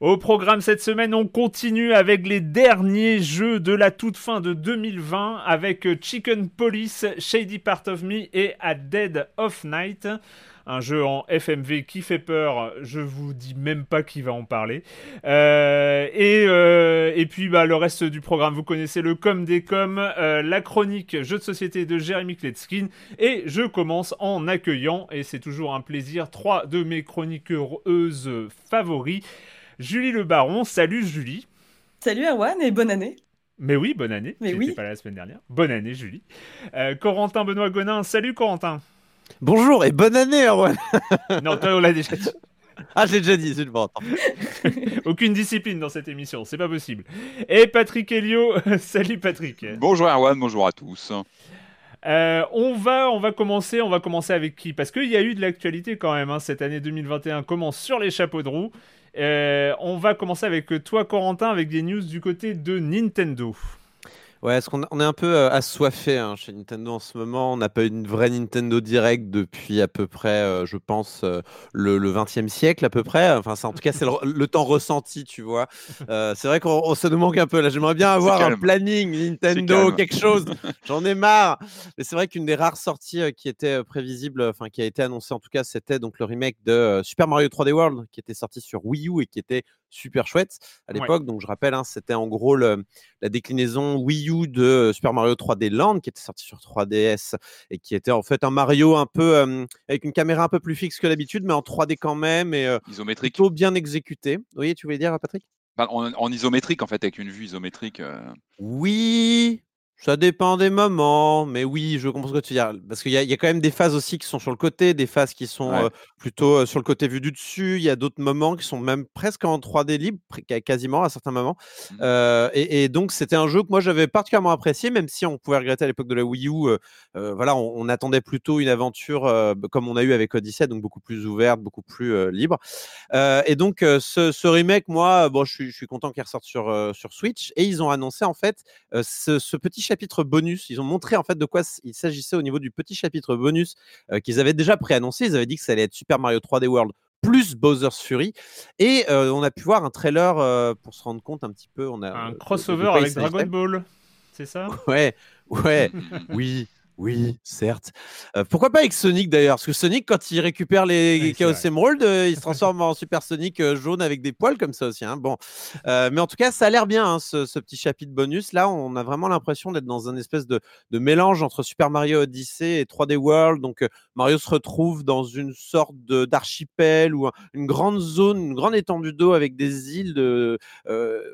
Au programme cette semaine, on continue avec les derniers jeux de la toute fin de 2020 avec Chicken Police, Shady Part of Me et A Dead of Night. Un jeu en FMV qui fait peur, je vous dis même pas qui va en parler. Euh, et, euh, et puis bah, le reste du programme, vous connaissez le com des com, euh, la chronique jeu de société de Jérémy Kletskin. Et je commence en accueillant, et c'est toujours un plaisir, trois de mes chroniqueuses favoris. Julie Le Baron. Salut Julie. Salut Erwan et bonne année. Mais oui, bonne année. Mais oui. pas là la semaine dernière. Bonne année Julie. Euh, Corentin Benoît Gonin. Salut Corentin. Bonjour et bonne année, Erwan. non, toi on l'a déjà dit. Ah, j'ai déjà dit, c'est le bon. Aucune discipline dans cette émission, c'est pas possible. Et Patrick Helio. Salut Patrick. Bonjour Erwan, bonjour à tous. Euh, on va, on va commencer, on va commencer avec qui? Parce qu'il y a eu de l'actualité quand même. hein. Cette année 2021 commence sur les chapeaux de roue. Euh, on va commencer avec toi, Corentin, avec des news du côté de Nintendo. Ouais, est-ce qu'on on est un peu euh, assoiffé hein, chez Nintendo en ce moment On n'a pas eu une vraie Nintendo Direct depuis à peu près, euh, je pense, euh, le, le 20e siècle à peu près. Enfin, ça, en tout cas, c'est le, le temps ressenti, tu vois. C'est vrai qu'on on se nous manque un peu là. J'aimerais bien avoir un planning Nintendo, quelque chose. J'en ai marre. Mais c'est vrai qu'une des rares sorties qui était prévisible, enfin qui a été annoncée en tout cas, c'était donc le remake de Super Mario 3D World qui était sorti sur Wii U et qui était super chouette à Ouais. l'époque. Donc je rappelle, hein, c'était en gros le, la déclinaison Wii U de euh, Super Mario 3D Land qui était sorti sur 3DS et qui était en fait un Mario un peu euh, avec une caméra un peu plus fixe que d'habitude, mais en 3D quand même et euh, Isométrique. plutôt bien exécuté. Oui, tu voulais dire, Patrick? Enfin, en, en isométrique en fait, avec une vue isométrique. euh, Oui, ça dépend des moments, mais oui, je comprends ce que tu veux dire. Parce qu'il y, a- il y a quand même des phases aussi qui sont sur le côté, des phases qui sont Ouais. euh, plutôt euh, sur le côté vu du dessus. Il y a d'autres moments qui sont même presque en 3D libre, quasiment à certains moments. Mhm. Euh, et, et donc, c'était un jeu que moi j'avais particulièrement apprécié, même si on pouvait regretter à l'époque de la Wii U. voilà, on, on attendait plutôt une aventure comme on a eu avec Odyssey, donc beaucoup plus ouverte, beaucoup plus libre. Et donc, ce, ce remake, moi, bon, je suis, je suis content qu'il ressorte sur, sur Switch. Et ils ont annoncé en fait ce, ce petit chapitre bonus. Ils ont montré en fait de quoi il s'agissait au niveau du petit chapitre bonus euh, qu'ils avaient déjà préannoncé. Ils avaient dit que ça allait être Super Mario 3D World plus Bowser's Fury. Et euh, on a pu voir un trailer euh, pour se rendre compte un petit peu. On a, Un crossover avec Dragon. Ball, c'est ça? Ouais, ouais, oui. Oui, certes. Euh, pourquoi pas avec Sonic d'ailleurs? Parce que Sonic, quand il récupère les Oui, Chaos. Emerald, euh, il se transforme en Super Sonic euh, jaune avec des poils comme ça aussi. hein. Bon, mais en tout cas, ça a l'air bien hein, ce, ce petit chapitre bonus. Là, on a vraiment l'impression d'être dans un espèce de, de mélange entre Super Mario Odyssey et 3D World. Donc, Mario se retrouve dans une sorte d'archipel ou un- une grande zone, une grande étendue d'eau avec des îles de,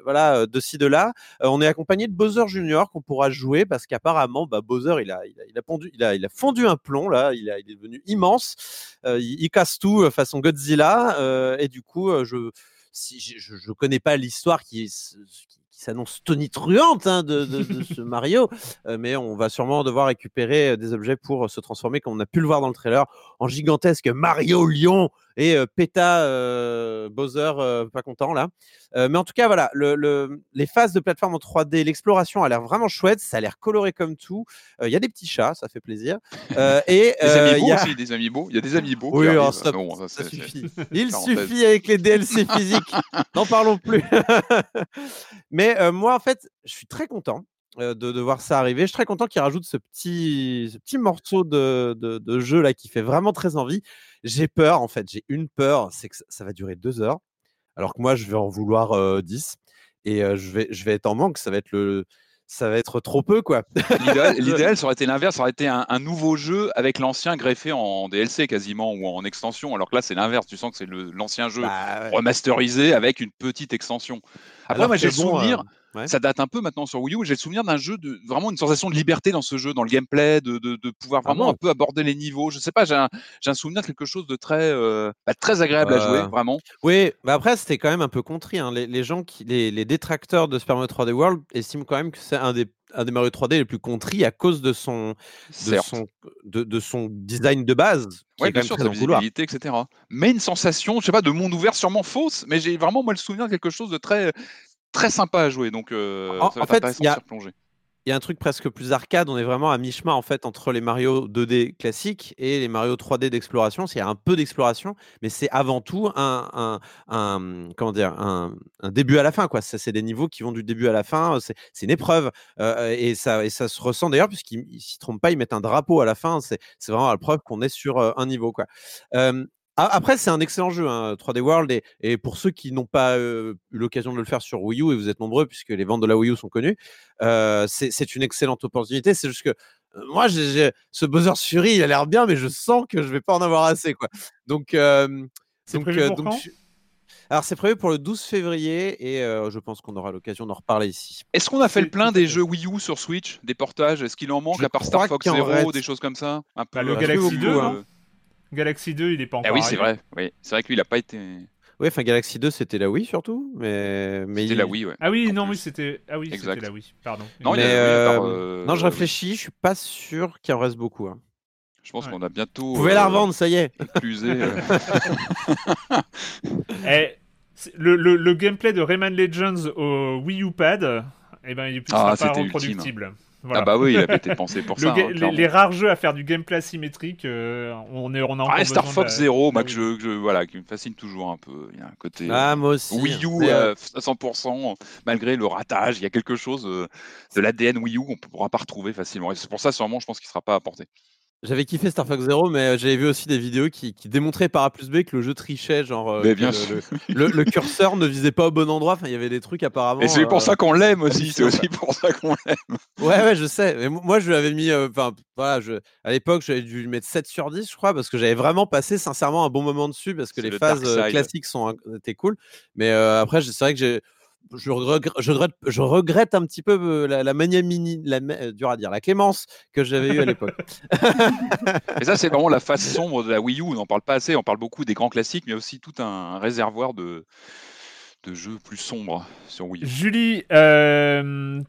voilà, de ci de là. On est accompagné de Bowser Junior qu'on pourra jouer parce qu'apparemment, bah, Bowser, il a, il, a, il, a pondu, il, a, il a fondu un plomb là, il, a, il est devenu immense. Euh, il, il casse tout euh, façon Godzilla. euh, et du coup, je si je, je, connais pas l'histoire qui, s'annonce tonitruante hein, de, de, de ce Mario, euh, mais on va sûrement devoir récupérer des objets pour se transformer, comme on a pu le voir dans le trailer, en gigantesque Mario Lion et euh, Bowser pas content là. Mais en tout cas, voilà, le, le- les phases de plateforme en 3D, l'exploration a l'air vraiment chouette, ça a l'air coloré comme tout. Il y a des petits chats, ça fait plaisir. Et Des il amiibo y a- aussi, des amiibo. Il y a des amiibo. Oui, alors, stop, Non, ça, suffit. Il parenthèse. suffit avec les DLC physiques. N'en parlons plus. Mais moi, en fait, je suis très content de, de voir ça arriver. Je suis très content qu'il rajoute ce petit, ce petit morceau de, de, de jeu là qui fait vraiment très envie. J'ai peur, en fait. J'ai une peur, c'est que ça, va durer deux heures. Alors que moi, je vais en vouloir euh, 10. Et euh, je, vais, je vais être en manque. Ça va être le. Ça va être trop peu, quoi. L'idéal, ça aurait été l'inverse, ça aurait été un, un nouveau jeu avec l'ancien greffé en DLC quasiment ou en extension, alors que là c'est l'inverse, tu sens que c'est l'ancien jeu Bah, ouais. remasterisé avec une petite extension. Après, moi j'ai le bon, souvenir, euh, ouais. ça date un peu maintenant sur Wii U, j'ai le souvenir d'un jeu de vraiment une sensation de liberté dans ce jeu, dans le gameplay, de, de, de pouvoir Ah vraiment bon un peu aborder les niveaux. Je sais pas, j'ai un, un souvenir de quelque chose de très, euh, bah, très agréable à jouer, vraiment. Oui, mais après, c'était quand même un peu contrit. hein. Les, les gens qui, les, les détracteurs de Super Mario 3D World estiment quand même que c'est un des, un des Mario 3D les plus contrit à cause de son, de son, de, de son design de base, Oui, bien sûr, de visibilité, etc. Mais une sensation, je sais pas, de monde ouvert, sûrement fausse, mais j'ai vraiment moi le souvenir de quelque chose de très, très sympa à jouer. Donc, euh, En- ça va en fait, il y a-. Il y a un truc presque plus arcade. On est vraiment à mi-chemin en fait entre les Mario 2D classiques et les Mario 3D d'exploration. A un peu d'exploration, mais c'est avant tout un, comment dire un, début à la fin quoi. C'est des niveaux qui vont du début à la fin. C'est c'est une épreuve Euh, et ça et ça se ressent d'ailleurs puisqu'ils ils s'y trompent pas. Ils mettent un drapeau à la fin. C'est c'est vraiment la preuve qu'on est sur euh, un niveau quoi. Euh, après, c'est un excellent jeu, hein, 3D World, et, et pour ceux qui n'ont pas euh, eu l'occasion de le faire sur Wii U, et vous êtes nombreux puisque les ventes de la Wii U sont connues, euh, c'est une excellente opportunité. C'est juste que euh, moi, ce Bowser Fury, il a l'air bien, mais je sens que je vais pas en avoir assez, quoi. Donc, euh, C'est donc, prévu euh, pour donc, quand? je- alors c'est prévu pour le 12 février, et euh, je pense qu'on aura l'occasion d'en reparler ici. Est-ce qu'on a fait le plein des jeux Wii U sur Switch, des portages? Est-ce qu'il en manque Je à part Star Fox Zero, reste. des choses comme ça? Un peu. Bah, le un Galaxy peu 2, beaucoup, hein. Galaxy 2, il est pas encore Ah oui, c'est vrai. Oui, c'est vrai que lui, il a pas été. Oui, enfin Galaxy 2, c'était la Wii surtout, mais mais C'était il- la Wii, ouais. Ah oui, En non, plus. oui, c'était ah oui, c'était la Wii. Pardon. Non, il y a- euh, euh, non, je réfléchis, je suis pas sûr qu'il en reste beaucoup. hein. Je pense Ouais. qu'on a bientôt. Vous pouvez la euh, revendre, ça y est. éclusé, euh, Eh, c'est- le, le, le gameplay de Rayman Legends au Wii U Pad, eh ben, il ne sera Ah, pas c'était reproductible. Voilà. Ah bah oui, il avait été pensé pour ça. hein, les, rares jeux à faire du gameplay asymétrique, euh, on, est, on a encore Ah, Star Fox de Zero, moi, que je, que je- voilà, qui me fascine toujours un peu. Il y a un côté. Ah, euh, moi aussi. Wii U Mais, euh, euh, à 100%, malgré le ratage, il y a quelque chose euh, de l'ADN Wii U qu'on ne pourra pas retrouver facilement. Et c'est pour ça, sûrement, je pense qu'il ne sera pas apporté. J'avais kiffé Star Fox Zero, mais euh, j'avais vu aussi des vidéos qui, qui démontraient par A plus B que le jeu trichait, genre euh, Mais que bien le, sûr. le, le- le curseur ne visait pas au bon endroit. Enfin, il y avait des trucs apparemment. Et c'est pour euh, ça qu'on l'aime aussi. C'est aussi pour ça qu'on l'aime. Ouais, ouais, je sais. Mais mo- moi, je lui avais mis. euh, Enfin, voilà, je, à l'époque, j'avais dû lui mettre 7 sur 10, je crois, parce que j'avais vraiment passé sincèrement un bon moment dessus, parce que les le phases classiques sont, inc- étaient cool. Mais euh, après, c'est vrai que j'ai. Je regrette, je, regrette, je regrette un petit peu euh, la, la magnanimité, la, euh, dur à dire, la clémence que j'avais eue à l'époque. Et ça, c'est vraiment la face sombre de la Wii U. On n'en parle pas assez. On parle beaucoup des grands classiques, mais aussi tout un, réservoir de, de jeux plus sombres sur Wii U. Julie, euh,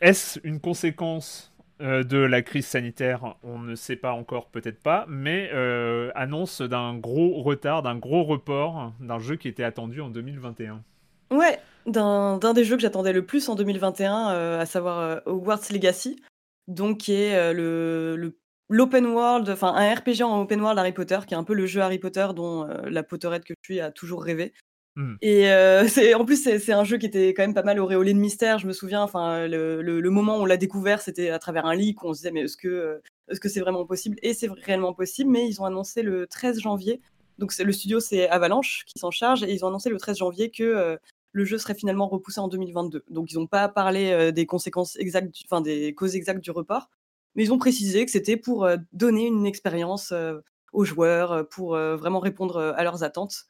est-ce une conséquence de la crise sanitaire? On ne sait pas encore, peut-être pas, mais euh, annonce d'un gros retard, d'un gros report d'un jeu qui était attendu en 2021. Ouais, d'un d'un des jeux que j'attendais le plus en 2021, euh, à savoir euh, Hogwarts Legacy, donc qui est euh, le le- l'open world, enfin un RPG en open world Harry Potter, qui est un peu le jeu Harry Potter dont euh, la Potterette que je suis a toujours rêvé. Hmm. Et euh, c'est en plus c'est c'est un jeu qui était quand même pas mal auréolé de mystère. Je me souviens, enfin le, le- le moment où on l'a découvert, c'était à travers un leak où on se disait mais est-ce que euh, est-ce que c'est vraiment possible? Et c'est réellement possible, mais ils ont annoncé le 13 janvier. Donc c'est le studio, c'est Avalanche qui s'en charge, et ils ont annoncé le 13 janvier que le jeu serait finalement repoussé en 2022. Donc ils n'ont pas parlé des conséquences exactes, enfin des causes exactes du report, mais ils ont précisé que c'était pour donner une expérience aux joueurs, pour vraiment répondre à leurs attentes.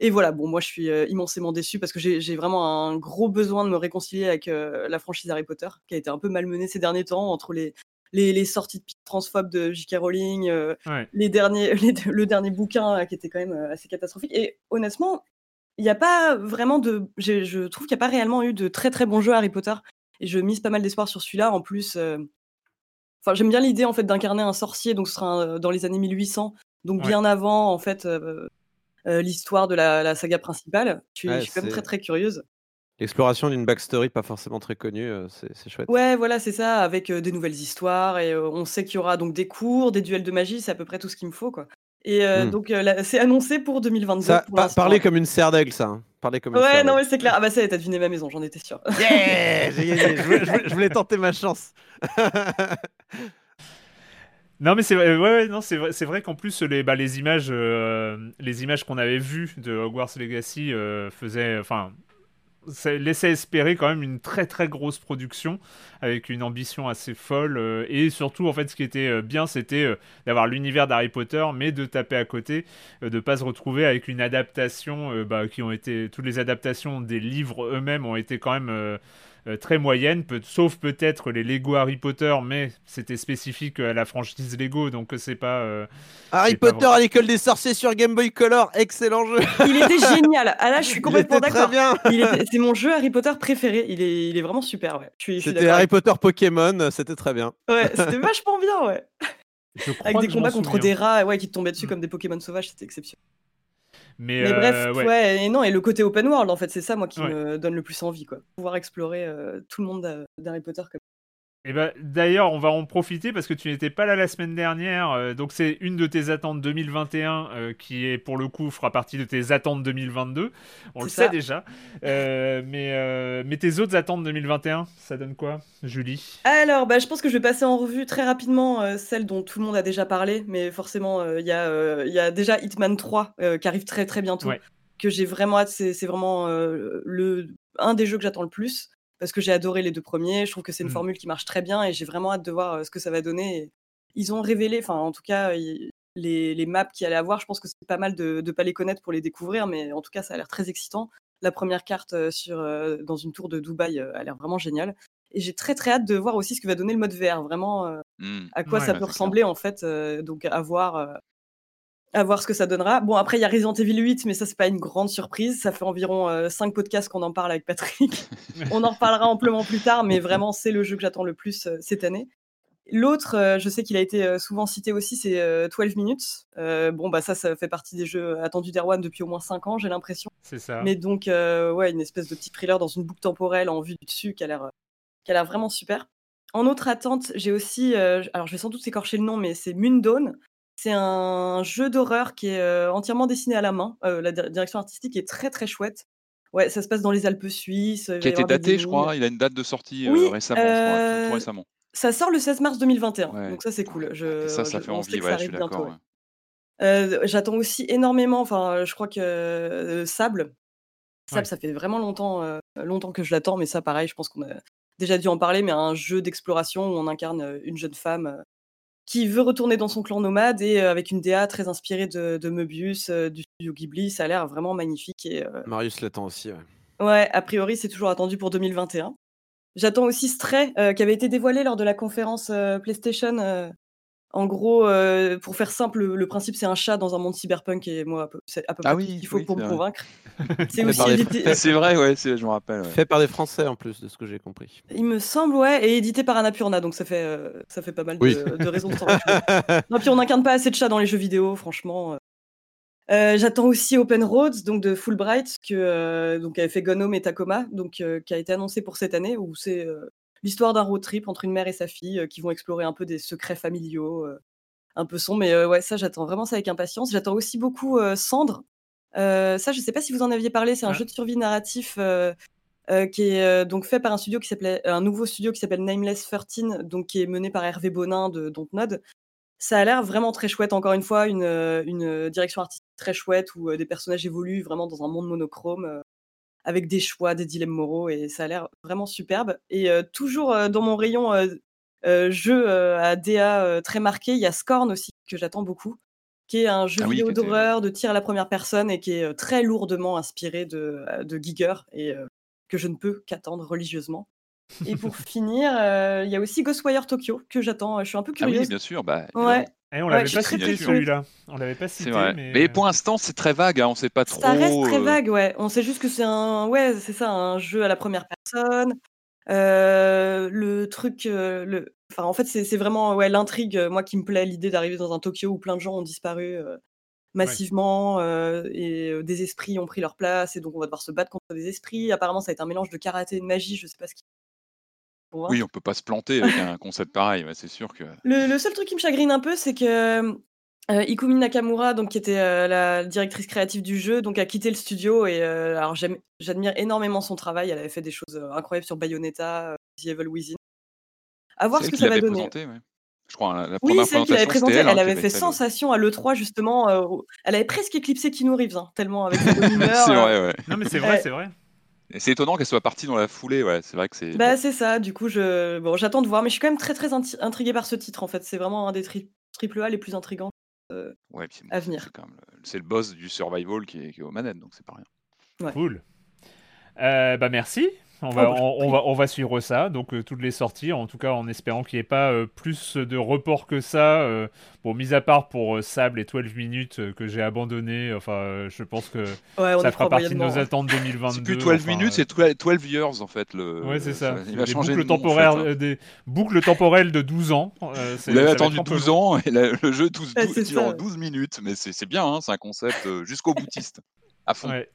Et voilà, bon, moi je suis immensément déçu parce que j'ai vraiment un gros besoin de me réconcilier avec la franchise Harry Potter, qui a été un peu malmenée ces derniers temps entre les, les, sorties de transphobes de J.K. Rowling, les derniers, le dernier bouquin qui était quand même assez catastrophique. Et honnêtement, il n'y a pas vraiment de. Je trouve qu'il n'y a pas réellement eu de très très bons jeux Harry Potter. Et je mise pas mal d'espoir sur celui-là. En plus, enfin, j'aime bien l'idée en fait d'incarner un sorcier, donc ce sera dans les années 1800, donc bien avant en fait euh, l'histoire de la, saga principale. Je suis, quand même très très curieuse. L'exploration d'une backstory pas forcément très connue, euh, c'est chouette. Ouais, voilà, c'est ça, avec euh, des nouvelles histoires. Et on sait qu'il y aura donc des cours, des duels de magie, c'est à peu près tout ce qu'il me faut. quoi. Et hmm. donc, c'est annoncé pour 2022. Ça, parler comme une serre d'aigle, ça. Hein. Parler comme ouais, non, mais c'est clair. Ah bah ça, t'as deviné ma maison, j'en étais sûr. Yeah je voulais tenter ma chance. Non mais c'est vrai, ouais, non c'est vrai, c'est vrai qu'en plus les bah, les images euh, les images qu'on avait vues de Hogwarts Legacy euh, faisaient enfin ça laissait espérer quand même une très très grosse production avec une ambition assez folle euh, et surtout en fait ce qui était bien c'était d'avoir l'univers d'Harry Potter mais de taper à côté de pas se retrouver avec une adaptation bah, qui ont été toutes les adaptations des livres eux-mêmes ont été quand même euh, très moyenne, peut, sauf peut-être les Lego Harry Potter, mais c'était spécifique à la franchise Lego, donc c'est pas. Euh, Harry Potter à l'école des sorciers sur Game Boy Color, excellent jeu. Il était génial. Ah là, je suis complètement d'accord. C'est mon jeu Harry Potter préféré. Il est, il est vraiment super. Ouais. C'était Harry Potter Pokémon, c'était très bien. Ouais, c'était vachement bien, ouais. Avec des combats contre des rats, ouais, qui te tombaient dessus mm. comme des Pokémon sauvages, c'était exceptionnel. Mais, bref, euh, ouais. et non, et le côté open world, en fait, c'est ça, moi, qui me donne le plus envie, quoi. Pouvoir explorer euh, tout le monde d'Harry Potter comme et eh ben, D'ailleurs, on va en profiter parce que tu n'étais pas là la semaine dernière. Euh, donc, c'est une de tes attentes 2021 euh, qui, est pour le coup, fera partie de tes attentes 2022. On le sait déjà. Euh, mais, mais tes autres attentes 2021, ça donne quoi, Julie? Alors, bah, je pense que je vais passer en revue très rapidement celle dont tout le monde a déjà parlé. Mais forcément, il y, a, y a déjà Hitman 3 qui arrive très très bientôt. Que j'ai vraiment hâte. C'est vraiment le, un des jeux que j'attends le plus parce que j'ai adoré les deux premiers. Je trouve que c'est une mmh. formule qui marche très bien et j'ai vraiment hâte de voir ce que ça va donner. ils ont révélé, enfin en tout cas, les, les, maps qu'il allait avoir, je pense que c'est pas mal de ne pas les connaître pour les découvrir, mais en tout cas, ça a l'air très excitant. La première carte sur, dans une tour de Dubaï a l'air vraiment géniale. Et j'ai très très hâte de voir aussi ce que va donner le mode VR, vraiment mmh. à quoi ça peut ressembler en fait. donc à voir à voir ce que ça donnera. Bon, après, il y a Resident Evil 8, mais ça, c'est pas une grande surprise. Ça fait environ 5 euh, podcasts qu'on en parle avec Patrick. On en reparlera amplement plus tard, mais vraiment, c'est le jeu que j'attends le plus euh, cette année. L'autre, euh, je sais qu'il a été souvent cité aussi, c'est 12 minutes. bon, bah ça, ça fait partie des jeux attendus d'Erwan depuis au moins 5 ans, j'ai l'impression. C'est ça. Mais donc, ouais, une espèce de petit thriller dans une boucle temporelle en vue du dessus qui a l'air, qui a l'air vraiment super. En autre attente, j'ai aussi, alors je vais sans doute écorcher le nom, mais c'est Mundone. C'est un jeu d'horreur qui est entièrement dessiné à la main. la direction artistique est très très chouette. Ouais, ça se passe dans les Alpes suisses. Qui a été daté, je crois. Il a une date de sortie récemment, récemment. Ça sort le 16 mars 2021, donc ça c'est cool. Je, ça, ça fait envie, ouais, je suis d'accord. J'attends aussi énormément, enfin, je crois que Sable, Sable, ça fait vraiment longtemps, longtemps que je l'attends, mais ça, pareil, je pense qu'on a déjà dû en parler, mais un jeu d'exploration où on incarne une jeune femme qui veut retourner dans son clan nomade et euh, avec une DA très inspirée de, de Möbius, euh, du studio Ghibli. Ça a l'air vraiment magnifique. Et, euh, Marius l'attend aussi. Ouais. ouais, a priori, c'est toujours attendu pour 2021. J'attends aussi Stray, qui avait été dévoilé lors de la conférence PlayStation en gros, euh, pour faire simple, le, principe c'est un chat dans un monde cyberpunk et moi c'est à peu près ah oui, ce qu'il faut pour me convaincre. C'est C'est vrai, ouais, je me rappelle. Fait par des Français en plus de ce que j'ai compris. Il me semble, ouais, et édité par Annapurna, donc ça fait euh, ça fait pas mal de, raisons de s'en Non, puis on n'incarne pas assez de chats dans les jeux vidéo, franchement. Euh. J'attends aussi Open Roads, donc de Fulbright, que donc avait fait Gone et Tacoma, donc qui a été annoncé pour cette année, où c'est l'histoire d'un road trip entre une mère et sa fille qui vont explorer un peu des secrets familiaux, un peu sombres. Mais ouais, ça, j'attends vraiment ça avec impatience. J'attends aussi beaucoup Cendre. ça, je sais pas si vous en aviez parlé. C'est un jeu de survie narratif qui est donc fait par un studio qui s'appelait un nouveau studio qui s'appelle Nameless 13, donc qui est mené par Hervé Bonin de Dontnod. Ça a l'air vraiment très chouette, encore une fois, une, une direction artistique très chouette où des personnages évoluent vraiment dans un monde monochrome avec des choix, des dilemmes moraux, et ça a l'air vraiment superbe. Et toujours dans mon rayon jeu à DA très marqué, il y a Scorn aussi, que j'attends beaucoup, qui est un jeu Ah oui, vidéo d'horreur, de tir à la première personne, et qui est très lourdement inspiré de, de Giger, et que je ne peux qu'attendre religieusement. Et pour finir, il y a aussi Ghostwire Tokyo, que j'attends. Je suis un peu Ah oui, curieuse. bien sûr. Bah, Ouais. Et on Ouais, l'avait suis pas très, cité celui-là. On l'avait pas cité, C'est vrai. mais. Mais pour l'instant, c'est très vague. Hein. On sait pas trop. Ça reste très euh, vague, ouais. On sait juste que c'est un, ouais, c'est ça, un jeu à la première personne. Euh, le truc, euh, le, enfin, en fait, c'est vraiment, ouais, l'intrigue, euh, moi, qui me plaît, l'idée d'arriver dans un Tokyo où plein de gens ont disparu euh, massivement euh, et euh, des esprits ont pris leur place et donc on va devoir se battre contre des esprits. Apparemment, ça va être un mélange de karaté et de magie. Je sais pas ce qui. Pour voir. Oui, on peut pas se planter avec un concept pareil. ouais, c'est sûr que. Le, le seul truc qui me chagrine un peu, c'est que euh, Ikumi Nakamura, donc, qui était euh, la directrice créative du jeu, donc, a quitté le studio. Et euh, alors, j'admire énormément son travail. Elle avait fait des choses euh, incroyables sur Bayonetta, euh, The Evil Within. À voir ce que ça va donner. présenté, ouais. Je crois. hein, La Oui, première présentation, présenté. elle, hein, Elle avait avait fait sensation à l'E3, justement. euh, elle avait presque éclipsé Keanu Reeves, hein, tellement avec sa bonne humeur. c'est vrai, ouais. Non, mais c'est vrai, c'est vrai. C'est étonnant qu'elle soit partie dans la foulée, ouais. C'est vrai que c'est. Bah, c'est ça, du coup, je... bon, j'attends de voir, mais je suis quand même très très inti- intriguée par ce titre en fait. C'est vraiment un des tri- triple A les plus intrigants. euh, Ouais, puis bon, à c'est- venir. Le- c'est le boss du survival qui est, qui est aux manettes, donc c'est pas rien. Cool. Euh, bah merci. On Oh, va, bah, je on, va, on va suivre ça. Donc euh, toutes les sorties, en tout cas en espérant qu'il n'y ait pas euh, plus de reports que ça. euh, bon, mis à part pour euh, Sable et 12 minutes euh, que j'ai abandonné. Enfin, euh, je pense que Ouais, ça fera partie de nos attentes 2022. C'est plus 12 enfin, minutes, euh, c'est 12 12 years en fait. Le... Ouais, c'est ça. Il va des changer boucles, de en fait, hein. euh, des boucles temporelles de 12 ans. euh, Vous l'avez attendu un peu 12 long. ans et la- le jeu 12, Ouais, 12 c'est dure ça. en 12 minutes, mais c'est c'est bien, hein, c'est un concept euh, jusqu'au boutiste, à fond. Ouais.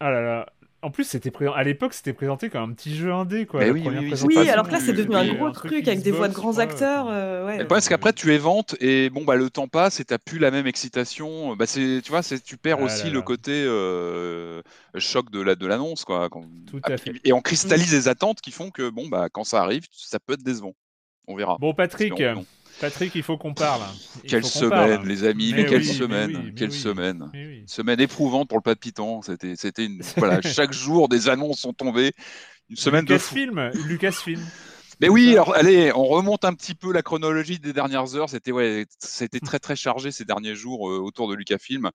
Ah là là. En plus, c'était à l'époque, c'était présenté comme un petit jeu indé, quoi. Mais la oui, oui, alors que là, c'est devenu un gros un truc truc avec des voix de grands acteurs. euh, ouais. Et le problème, c'est qu'après, tu éventes et bon, bah, le temps passe et t'as plus la même excitation. Bah, c'est, tu vois, c'est, tu perds Ah aussi là le côté euh, choc de, la, de l'annonce. Quoi, quand- Tout à fait. Et on cristallise les attentes qui font que, bon, bah, quand ça arrive, ça peut être décevant. On verra. Bon, Patrick. Patrick, il faut qu'on parle. Il Quelle parle. semaine, les amis, Mais mais, quelle oui, mais semaine, oui, mais quelle oui. semaine. Semaine éprouvante pour le palpitant. C'était, c'était une, voilà, chaque jour des annonces sont tombées. Une semaine de fou. Lucasfilm, Lucasfilm. Mais oui, alors allez, on remonte un petit peu la chronologie des dernières heures. C'était ouais, c'était très très chargé ces derniers jours euh, autour de Lucasfilm.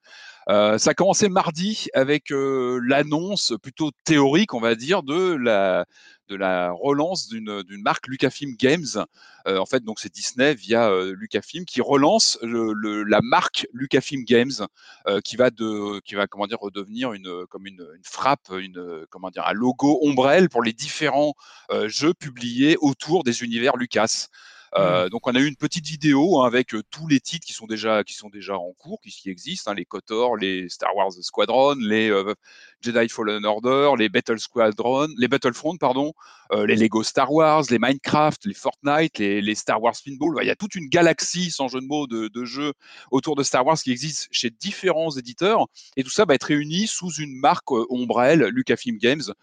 Euh, ça a commencé mardi avec euh, l'annonce plutôt théorique, on va dire, de la de la relance d'une marque Lucasfilm Games. Euh, en fait, donc c'est Disney via euh, Lucasfilm qui relance la marque Lucasfilm Games, euh, qui va de qui va comment dire redevenir une comme une, une frappe, une comment dire un logo ombrelle pour les différents euh, jeux publiés autour des univers Lucas. Euh, Donc on a eu une petite vidéo hein, avec euh, tous les titres qui sont déjà qui sont déjà en cours, qui, qui existent, hein, les KOTOR, les Star Wars Squadron, les euh, Jedi Fallen Order, les Battle Squadron, les Battlefront pardon, euh, les Lego Star Wars, les Minecraft, les Fortnite, les, les Star Wars Pinball. Il y a toute une galaxie sans jeu de mots de, de jeux autour de Star Wars qui existent chez différents éditeurs et tout ça va être réuni sous une marque euh, ombrelle Lucasfilm Games.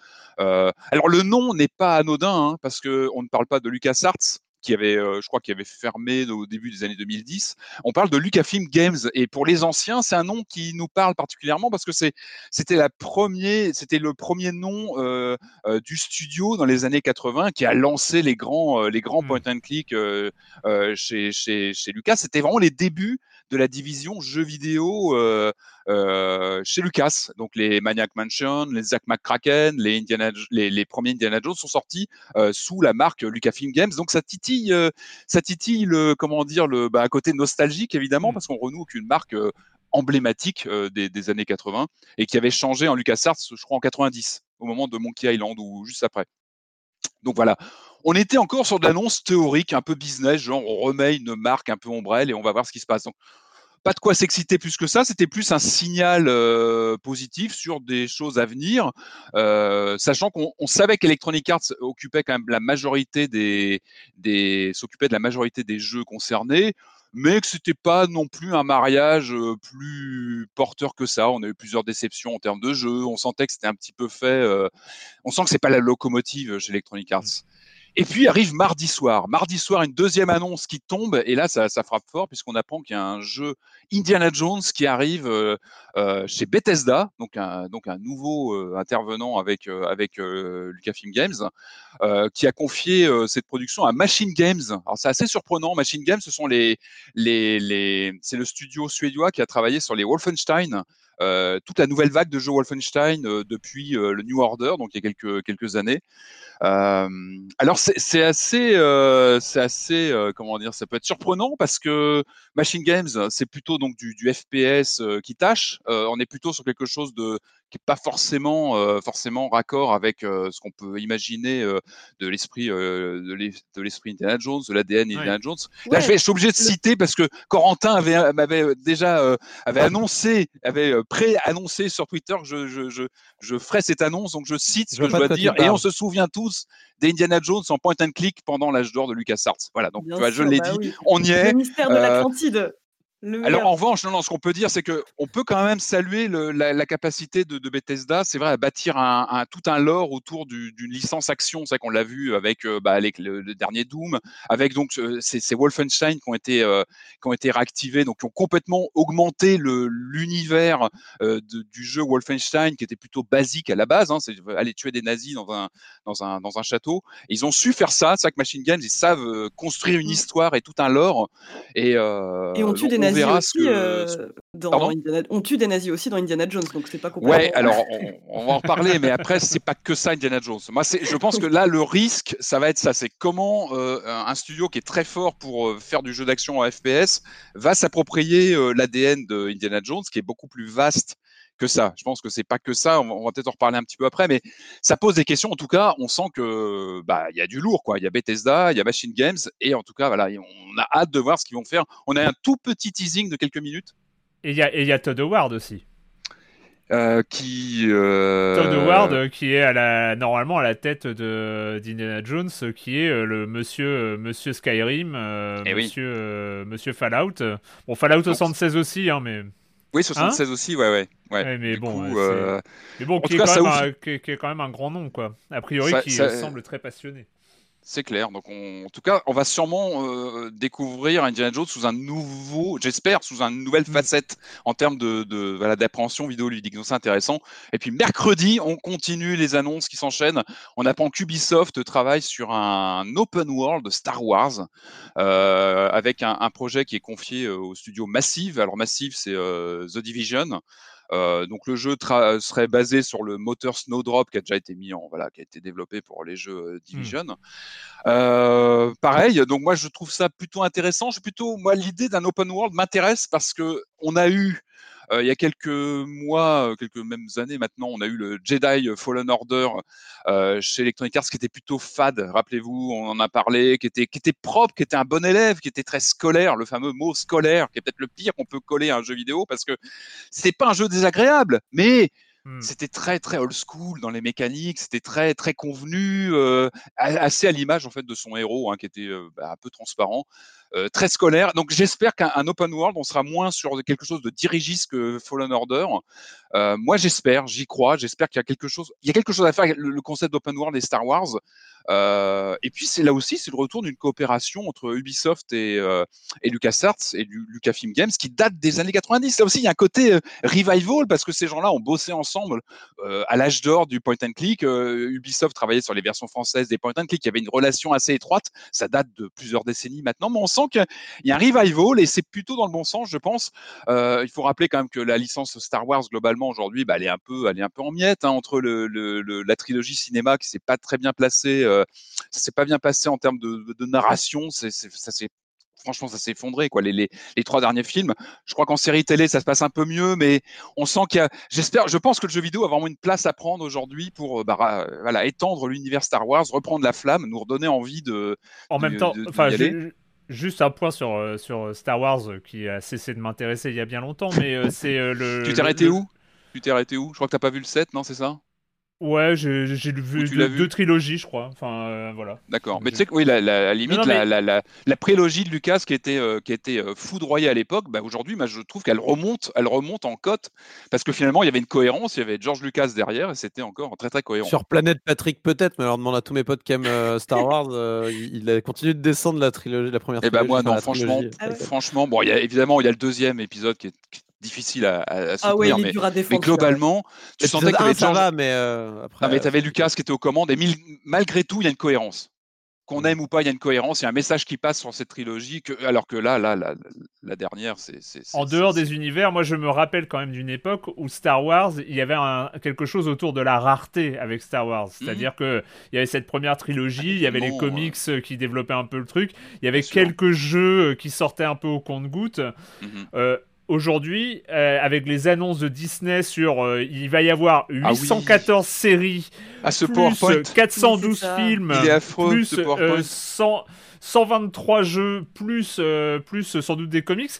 Euh, alors le nom n'est pas anodin hein, parce que on ne parle pas de LucasArts qui avait, euh, je crois, qui avait fermé au début des années 2010. On parle de Lucasfilm Games et pour les anciens, c'est un nom qui nous parle particulièrement parce que c'est, c'était la premier, c'était le premier nom euh, euh, du studio dans les années 80 qui a lancé les grands, euh, les grands Mm. point and click chez, chez, chez Lucas. C'était vraiment les débuts de la division jeux vidéo euh, euh, chez Lucas. Donc les Maniac Mansion, les Zack McCracken, les, Indiana, les, les premiers Indiana Jones sont sortis euh, sous la marque Lucasfilm Games. Donc ça titille, euh, ça titille le, comment dire, le bah, côté nostalgique évidemment Mm. parce qu'on renoue qu'une marque euh, emblématique euh, des, des années 80 et qui avait changé en LucasArts, je crois en 90 au moment de Monkey Island ou juste après. Donc voilà, on était encore sur de l'annonce théorique, un peu business, genre on remet une marque un peu ombrelle et on va voir ce qui se passe. Donc, pas de quoi s'exciter plus que ça. C'était plus un signal euh, positif sur des choses à venir, euh, sachant qu'on savait qu'Electronic Arts occupait quand même la majorité des, des s'occupait de la majorité des jeux concernés mais que c'était pas non plus un mariage plus porteur que ça. On a eu plusieurs déceptions en termes de jeux. On sentait que c'était un petit peu fait. Euh, on sent que c'est pas la locomotive chez Electronic Arts. Et puis arrive mardi soir. Mardi soir, une deuxième annonce qui tombe, et là, ça, ça frappe fort, puisqu'on apprend qu'il y a un jeu Indiana Jones qui arrive euh, euh chez Bethesda, donc un, donc un nouveau euh, intervenant avec, avec Lucasfilm Games, qui a confié cette production à Machine Games. Alors c'est assez surprenant. Machine Games, ce sont les, les, les c'est le studio suédois qui a travaillé sur les Wolfenstein. Toute la nouvelle vague de jeux Wolfenstein depuis le New Order, donc il y a quelques, quelques années. Euh, alors c'est assez, euh, c'est assez, euh, comment dire, ça peut être surprenant parce que Machine Games, c'est plutôt donc du, du FPS qui tâche. on est plutôt sur quelque chose de qui n'est pas forcément, euh, forcément raccord avec euh, ce qu'on peut imaginer euh, de l'esprit de l'esprit Indiana Jones, de l'ADN Indiana Jones. Là, je, vais, je suis obligé de citer parce que Corentin avait m'avait déjà avait annoncé, avait pré-annoncé sur Twitter que je, je, je, je ferais cette annonce, donc je cite ce que je dois dire. Et on se souvient tous d'Indiana Jones en point and click pendant l'âge d'or de LucasArts. Voilà, donc tu vois, je l'ai bah dit, on y est. Le mystère de l'Atlantide. Alors en revanche, non, ce qu'on peut dire, c'est que on peut quand même saluer le, la, la, capacité de, de Bethesda, c'est vrai, à bâtir un, un, tout un lore autour d'une licence action. C'est qu'on l'a vu avec, euh, bah, avec le, le, dernier Doom, avec donc euh, ces, ces, Wolfenstein qui ont été euh, qui ont été réactivés, donc qui ont complètement augmenté l'univers euh, du jeu Wolfenstein, qui était plutôt basique à la base. Hein, c'est aller tuer des nazis dans un dans un dans un château. Et ils ont su faire ça. C'est que Machine Games, ils savent construire une mmh. histoire et tout un lore. Et, et on tue des nazis nazis aussi euh, dans Indiana... On tue des nazis aussi dans Indiana Jones, donc c'est pas complètement... Ouais, alors on, on, va en parler, mais après c'est pas que ça Indiana Jones. Moi, je pense que là le risque, ça va être ça, c'est comment euh, un studio qui est très fort pour euh, faire du jeu d'action en FPS va s'approprier l'ADN de Indiana Jones, qui est beaucoup plus vaste que ça. Je pense que c'est pas que ça. On va, peut-être en reparler un petit peu après, mais ça pose des questions. En tout cas, on sent que bah il y a du lourd, quoi. Il y a Bethesda, il y a Machine Games, et en tout cas, voilà, on a hâte de voir ce qu'ils vont faire. On a un tout petit teasing de quelques minutes. Et il y a, et y a Todd Howard aussi. Euh, qui euh... Todd Howard euh, qui est à la normalement à la tête de d'Indiana Jones qui est euh, le monsieur monsieur Skyrim eh monsieur oui. monsieur Fallout bon Fallout 76 aussi hein mais oui, 76 hein aussi, ouais, ouais. ouais. ouais mais, bon, coup, euh... mais, bon, qui est, cas, un, qui, est, qui est, quand même un grand nom, quoi. A priori, ça, qui ça... semble très passionné. C'est clair. Donc, on... en tout cas, on va sûrement euh, découvrir Indiana Jones sous un nouveau, j'espère, sous une nouvelle mmh. facette en termes de, de voilà, d'appréhension vidéoludique. Donc, c'est intéressant. Et puis, mercredi, on continue les annonces qui s'enchaînent. On apprend qu'Ubisoft travaille sur un open world de Star Wars euh, avec un, un, projet qui est confié euh, au studio Massive. Alors, Massive, c'est The Division. Euh, donc le jeu serait basé sur le moteur Snowdrop qui a déjà été mis en voilà, qui a été développé pour les jeux euh, Division. Mmh. Euh, pareil, donc moi je trouve ça plutôt intéressant. Je plutôt moi l'idée d'un open world m'intéresse parce que on a eu euh, il y a quelques mois, quelques mêmes années maintenant, on a eu le Jedi Fallen Order chez Electronic Arts qui était plutôt fade. Rappelez-vous, on en a parlé, qui était, qui était propre, qui était un bon élève, qui était très scolaire, le fameux mot scolaire, qui est peut-être le pire qu'on peut coller à un jeu vidéo parce que c'est pas un jeu désagréable, mais Hmm. C'était très très old school dans les mécaniques, c'était très très convenu, euh, assez à l'image en fait de son héros hein, qui était euh, bah, un peu transparent, euh, très scolaire. Donc j'espère qu'un open world on sera moins sur quelque chose de dirigiste que Fallen Order. Moi j'espère, j'y crois, j'espère qu'il y a quelque chose, il y a quelque chose à faire avec le, concept d'open world et Star Wars. Et puis c'est là aussi c'est le retour d'une coopération entre Ubisoft et, et LucasArts et Lucasfilm Games qui date des années 90. Là aussi il y a un côté revival parce que ces gens-là ont bossé ensemble euh, à l'âge d'or du point and click. Euh, Ubisoft travaillait sur les versions françaises des point and click. Il y avait une relation assez étroite. Ça date de plusieurs décennies maintenant, mais on sent qu'il y a un revival et c'est plutôt dans le bon sens, je pense. il faut rappeler quand même que la licence Star Wars globalement aujourd'hui, bah, elle est un peu, elle est un peu en miettes hein, entre la trilogie cinéma qui s'est pas très bien placée euh, ça s'est pas bien passé en termes de narration. C'est, ça s'est franchement, ça s'est effondré. Quoi. Les, les, les, trois derniers films, je crois qu'en série télé, ça se passe un peu mieux, mais on sent qu'il y a. J'espère, je pense que le jeu vidéo a vraiment une place à prendre aujourd'hui pour bah, voilà, étendre l'univers Star Wars, reprendre la flamme, nous redonner envie de. En même temps, enfin, Juste un point sur, euh, sur Star Wars euh, qui a cessé de m'intéresser il y a bien longtemps, mais euh, c'est euh, le. Tu t'es arrêté le- où? Tu t'es arrêté où? Je crois que t'as pas vu le 7, non, c'est ça? Ouais, j'ai j'ai vu, deux, l'as vu deux trilogies, je crois. Enfin, euh, voilà. D'accord. Mais tu sais que oui, la, la- la limite, non, la, mais- la, la, la prélogie de Lucas qui était, euh, qui était euh, foudroyée à l'époque, bah, aujourd'hui, moi, je trouve qu'elle remonte, elle remonte en cote parce que finalement, il y avait une cohérence, il y avait George Lucas derrière et c'était encore très très cohérent. Sur Planète Patrick, peut-être, mais alors demande à tous mes potes qui aiment euh, Star Wars, euh, il, il a continué de descendre la trilogie, la première Eh ben trilogie. moi enfin, non, la franchement, trilogie. Ah ouais. franchement, bon, il y a évidemment il y a le deuxième épisode qui est, qui est difficile à, à- à Ah ouais, soutenir, il est mais, dur à mais défendre. ouais. globalement, tu sentais que 1, t'avais ça va, mais euh, après. Non, mais tu avais euh, Lucas qui était aux commandes et mille- malgré tout, il y a une cohérence. Qu'on Mm. aime ou pas, il y a une cohérence, il y a un message qui passe sur cette trilogie, que, alors que là, là, la, la dernière, c'est. En dehors des univers, moi je me rappelle quand même d'une époque où Star Wars, il y avait un- quelque chose autour de la rareté avec Star Wars. C'est-à-dire que il y avait cette première trilogie, il y avait les comics euh, qui développaient un peu le truc, il y avait quelques jeux euh, qui sortaient un peu au compte-gouttes. Euh, Aujourd'hui, euh, avec les annonces de Disney sur euh, il va y avoir Ah oui. 814 séries, Ah, ce plus PowerPoint, euh, 412 Oui, c'est ça. films, il est affreux, plus ce euh, PowerPoint. 100 123 jeux, plus, euh, plus euh, sans doute des comics.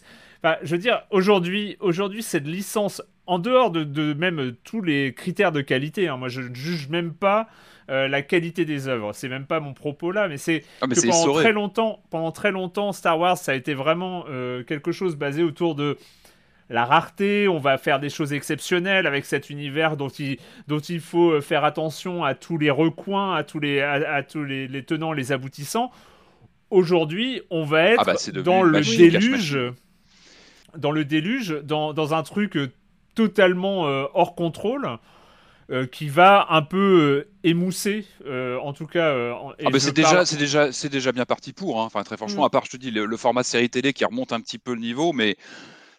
Enfin, je veux dire, aujourd'hui, aujourd'hui, cette licence, en dehors de, de même euh, tous les critères de qualité, hein, moi je ne juge même pas euh, la qualité des œuvres. C'est même pas mon propos là, mais c'est Ah, que pendant très longtemps, pendant très longtemps, Star Wars, ça a été vraiment euh, quelque chose basé autour de la rareté. On va faire des choses exceptionnelles avec cet univers dont il, dont il faut euh, faire attention à tous les recoins, à tous les, à, à tous les, les tenants, les aboutissants. Aujourd'hui, on va être Ah bah, c'est devenu dans le machine, déluge, dans le déluge, dans, dans un truc euh, totalement euh, hors contrôle. euh, qui va un peu euh, émousser, euh, en tout cas. euh, Ah bah c'est parle- déjà, c'est déjà, c'est déjà bien parti pour. hein. Enfin très franchement, Mm. à part je te dis le, le format série télé qui remonte un petit peu le niveau, mais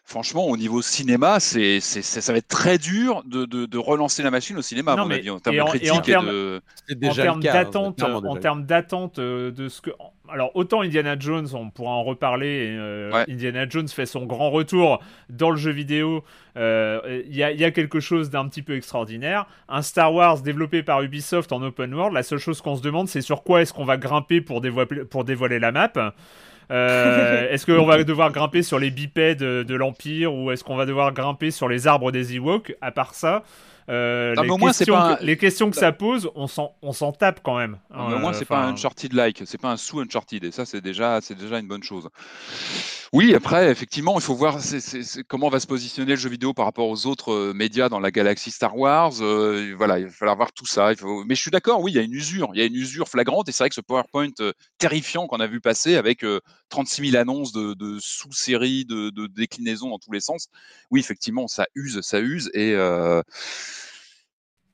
franchement au niveau cinéma, c'est, c'est, c'est- ça va être très dur de, de, de relancer la machine au cinéma, à mon mais- avis, en termes et de en- et critique en et, termes- de. C'est en déjà termes le cas. d'attente, en termes d'attente de ce que, alors autant Indiana Jones, on pourra en reparler. euh, Ouais. Indiana Jones fait son grand retour dans le jeu vidéo. euh, Il y, a, il y a quelque chose d'un petit peu extraordinaire. Un Star Wars développé par Ubisoft en open world. La seule chose qu'on se demande, c'est sur quoi est-ce qu'on va grimper pour dévoiler, pour dévoiler la map. Euh, est-ce qu'on va devoir grimper sur les bipèdes de, de l'Empire ou est-ce qu'on va devoir grimper sur les arbres des Ewoks? À part ça, euh, Non, les, mais au moins, c'est questions pas un- que, les questions que ça pose, on s'en, on s'en tape quand même. Non, mais au moins, Euh, c'est pas un Uncharted-like, c'est pas un sous-Uncharted, et ça, c'est déjà, c'est déjà une bonne chose. Oui, après, effectivement, il faut voir comment va se positionner le jeu vidéo par rapport aux autres euh, médias dans la galaxie Star Wars. euh, voilà, il va falloir voir tout ça. Mais je suis d'accord, oui, il y a une usure, il y a une usure flagrante, et c'est vrai que ce PowerPoint euh, terrifiant qu'on a vu passer avec euh, 36 000 annonces de, sous-séries, de, de déclinaisons dans tous les sens, oui, effectivement, ça use, ça use, et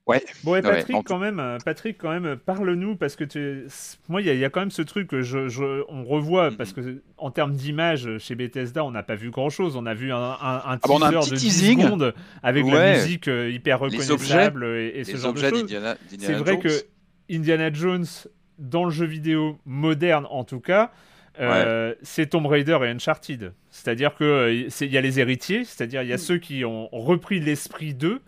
ouais, Bon, et Ouais, Patrick, quand même, euh, Patrick, quand même, euh, parle-nous parce que tu... moi, il y, a- il y a quand même ce truc que je, je- on revoit parce que en termes d'image chez Bethesda, on n'a pas vu grand-chose. On a vu un, un, un Ah bah, un teaser de 10 teasing. secondes avec la Ouais. musique euh, hyper reconnaissable et, et ce genre de choses. C'est vrai Jones. que Indiana Jones, dans le jeu vidéo moderne en tout cas, euh, c'est Tomb Raider et Uncharted. C'est-à-dire euh, c'est- il y a les héritiers, c'est-à-dire il y a Mm. ceux qui ont repris l'esprit d'eux.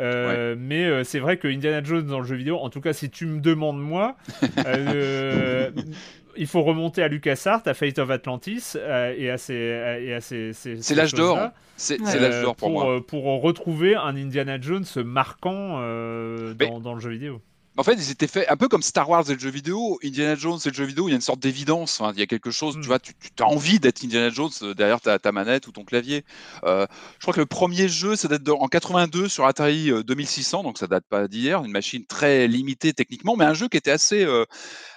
Euh, Mais euh, c'est vrai que Indiana Jones dans le jeu vidéo, en tout cas si tu me demandes moi, euh, il faut remonter à LucasArts, à Fate of Atlantis et à ces, C'est ces l'âge d'or. C'est l'âge d'or pour, pour, moi. pour retrouver un Indiana Jones marquant Mais- dans le jeu vidéo. En fait, ils étaient faits un peu comme Star Wars et le jeu vidéo. Indiana Jones et le jeu vidéo, il y a une sorte d'évidence. Il y a quelque chose, Mm. tu vois, tu, tu as envie d'être Indiana Jones euh, derrière ta, ta manette ou ton clavier. Euh, je crois que le premier jeu, ça date de- en 82 sur Atari euh, 2600, donc ça date pas d'hier. Une machine très limitée techniquement, mais un jeu qui était assez, euh,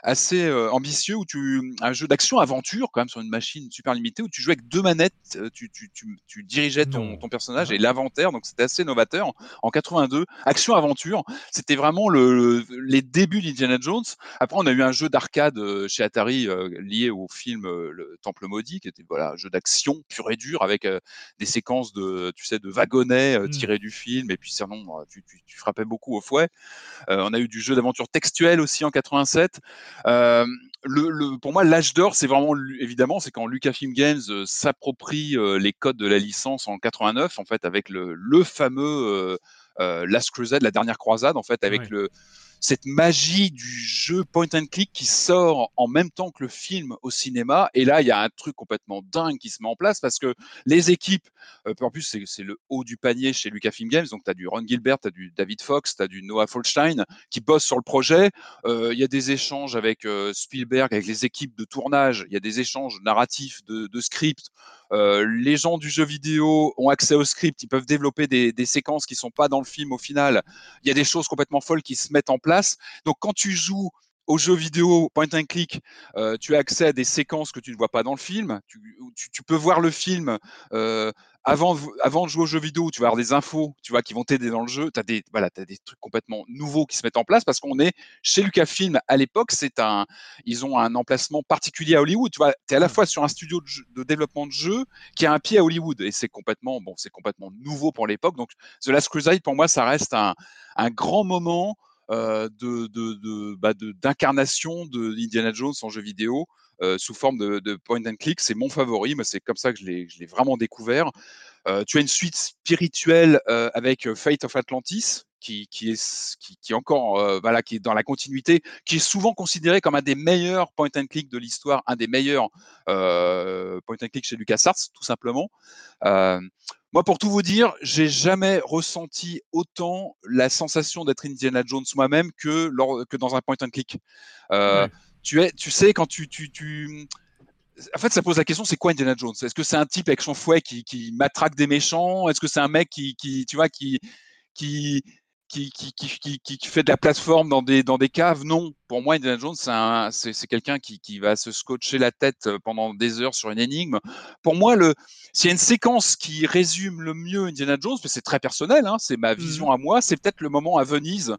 assez euh, ambitieux, où tu, un jeu d'action-aventure quand même sur une machine super limitée, où tu jouais avec deux manettes, euh, tu, tu, tu, tu dirigeais ton, personnage et l'inventaire, donc c'était assez novateur. En 82, action-aventure, c'était vraiment le, le- les débuts d'Indiana Jones. Après, on a eu un jeu d'arcade euh, chez Atari euh, lié au film euh, Le Temple maudit, qui était voilà un jeu d'action pur et dur avec des séquences de tu sais de wagonnets euh, Mm. tirés du film et puis sinon tu, tu, tu frappais beaucoup au fouet. On a eu du jeu d'aventure textuel aussi en 87. Euh, le, le- pour moi, l'âge d'or, c'est vraiment évidemment, c'est quand Lucasfilm Games euh, s'approprie euh, les codes de la licence en 89, en fait, avec le, le fameux Last Crusade, la dernière croisade, en fait, avec Ouais. le cette magie du jeu point and click qui sort en même temps que le film au cinéma. Et là, il y a un truc complètement dingue qui se met en place parce que les équipes, euh, en plus, c'est le haut du panier chez Lucasfilm Games. Donc, tu as du Ron Gilbert, tu as du David Fox, tu as du Noah Folstein qui bossent sur le projet. Euh, il y a des échanges avec euh, Spielberg, avec les équipes de tournage. Il y a des échanges narratifs de, de scripts. les gens du jeu vidéo ont accès au script, ils peuvent développer des, des séquences qui sont pas dans le film au final. Il y a des choses complètement folles qui se mettent en place donc quand tu joues aux jeux vidéo point and click, euh, tu as accès à des séquences que tu ne vois pas dans le film. Tu, peux voir le film euh, avant, avant de jouer aux jeux vidéo. Tu vas avoir des infos, tu vois, qui vont t'aider dans le jeu. Tu as des voilà, as des trucs complètement nouveaux qui se mettent en place parce qu'on est chez Lucasfilm à l'époque. C'est un, ils ont un emplacement particulier à Hollywood. Tu vois, es à la fois sur un studio de, développement de jeux qui a un pied à Hollywood et c'est complètement bon, complètement nouveau pour l'époque. Donc The Last Crusade pour moi, ça reste un, un grand moment de, bah, d'incarnation de, Indiana Jones en jeu vidéo euh, sous forme de, point and click. C'est mon favori, mais c'est comme ça que je l'ai, vraiment découvert. Euh, tu as une suite spirituelle avec Fate of Atlantis, qui, qui, est qui, encore voilà qui est dans la continuité, qui est souvent considéré comme un des meilleurs point and click de l'histoire, un des meilleurs point and click chez LucasArts tout simplement. Moi, pour tout vous dire, j'ai jamais ressenti autant la sensation d'être Indiana Jones moi-même que, que dans un point and click. Euh, tu, es, tu sais, quand tu, tu, tu... En fait, ça pose la question, c'est quoi Indiana Jones? Est-ce que c'est un type avec son fouet qui, qui matraque des méchants? Est-ce que c'est un mec qui, qui, tu vois, qui, qui, qui, qui, qui, fait de la plateforme dans des, dans des caves. Non, pour moi, Indiana Jones, c'est quelqu'un qui, qui, va se scotcher la tête euh, pendant des heures sur une énigme. Pour moi, le, s'il y a une séquence qui résume le mieux Indiana Jones, mais c'est très personnel, hein, c'est ma mmh vision à moi, c'est peut-être le moment à Venise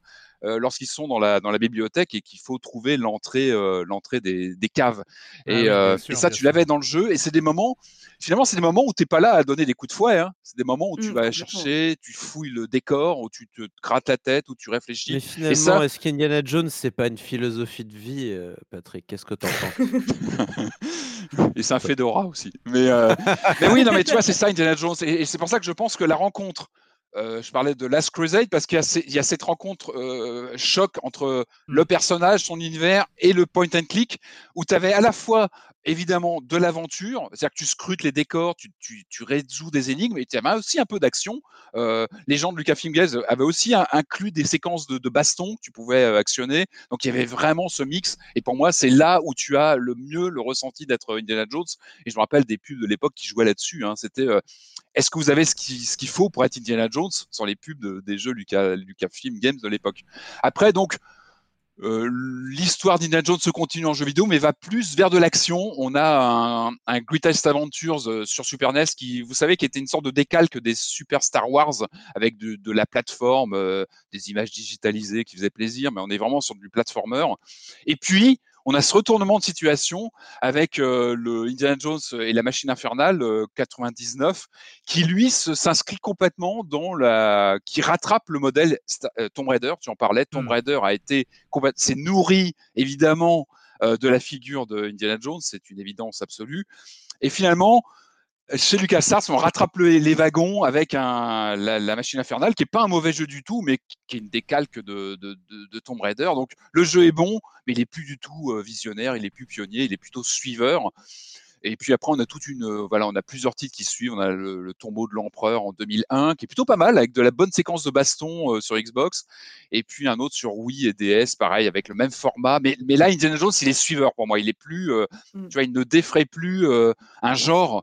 lorsqu'ils sont dans la, dans la bibliothèque et qu'il faut trouver l'entrée euh, l'entrée des, des, caves. Ah et, euh, et ça, tu l'avais dans le jeu. Et c'est des moments, finalement, c'est des moments où tu n'es pas là à donner des coups de fouet. Hein. C'est des moments où tu mmh, vas chercher, tu fouilles le décor, où tu te grattes la tête, où tu réfléchis. Mais finalement, est-ce qu'Indiana Jones, c'est pas une philosophie de vie, Patrick? Qu'est-ce que tu en penses? Et c'est un fedora aussi. Mais, mais oui, non, mais tu vois, c'est ça, Indiana Jones. et c'est pour ça que je pense que la rencontre euh, je parlais de Last Crusade parce qu'il y, a cette rencontre euh, choc entre le mm. personnage, son univers et le point and click où tu avais à la fois évidemment de l'aventure, c'est-à-dire que tu scrutes les décors, tu, résous des énigmes et tu avais aussi un peu d'action. Euh, les gens de Lucasfilm Games avaient aussi inclus des séquences de, de baston que tu pouvais actionner. Donc il y avait vraiment ce mix et pour moi c'est là où tu as le mieux le ressenti d'être Indiana Jones et je me rappelle des pubs de l'époque qui jouaient là-dessus. Hein. C'était est-ce que vous avez ce qu'il faut pour être Indiana Jones? Sur les pubs des jeux Lucas, Lucasfilm Games de l'époque Après, donc, euh, l'histoire d'Indiana Jones se continue en jeu vidéo, mais va plus vers de l'action. On a un, Greatest Adventures euh, sur Super NES qui, vous savez, qui était une sorte de décalque des Super Star Wars avec de, la plateforme, euh, des images digitalisées qui faisaient plaisir, mais on est vraiment sur du platformer. Et puis, on a ce retournement de situation avec euh, le Indiana Jones et la machine infernale 99 euh, qui lui s'inscrit complètement dans la qui rattrape le modèle euh, Tomb Raider tu en parlais Tomb mmh. Raider a été s'est nourri évidemment de la figure de Indiana Jones c'est une évidence absolue et finalement chez LucasArts, on rattrape les wagons avec un, la, machine infernale, qui n'est pas un mauvais jeu du tout, mais qui est une décalque de, de, de, Tomb Raider. Donc le jeu est bon, mais il est plus du tout euh, visionnaire, il est plus pionnier, il est plutôt suiveur. Et puis après, on a toute une, euh, voilà, on a plusieurs titres qui suivent. On a le, tombeau de l'empereur en 2001, qui est plutôt pas mal, avec de la bonne séquence de baston euh, sur Xbox. Et puis un autre sur Wii et DS, pareil, avec le même format. Mais, mais là, Indiana Jones, il est suiveur pour moi. Il est plus, mm. tu vois, il ne défraie plus un genre.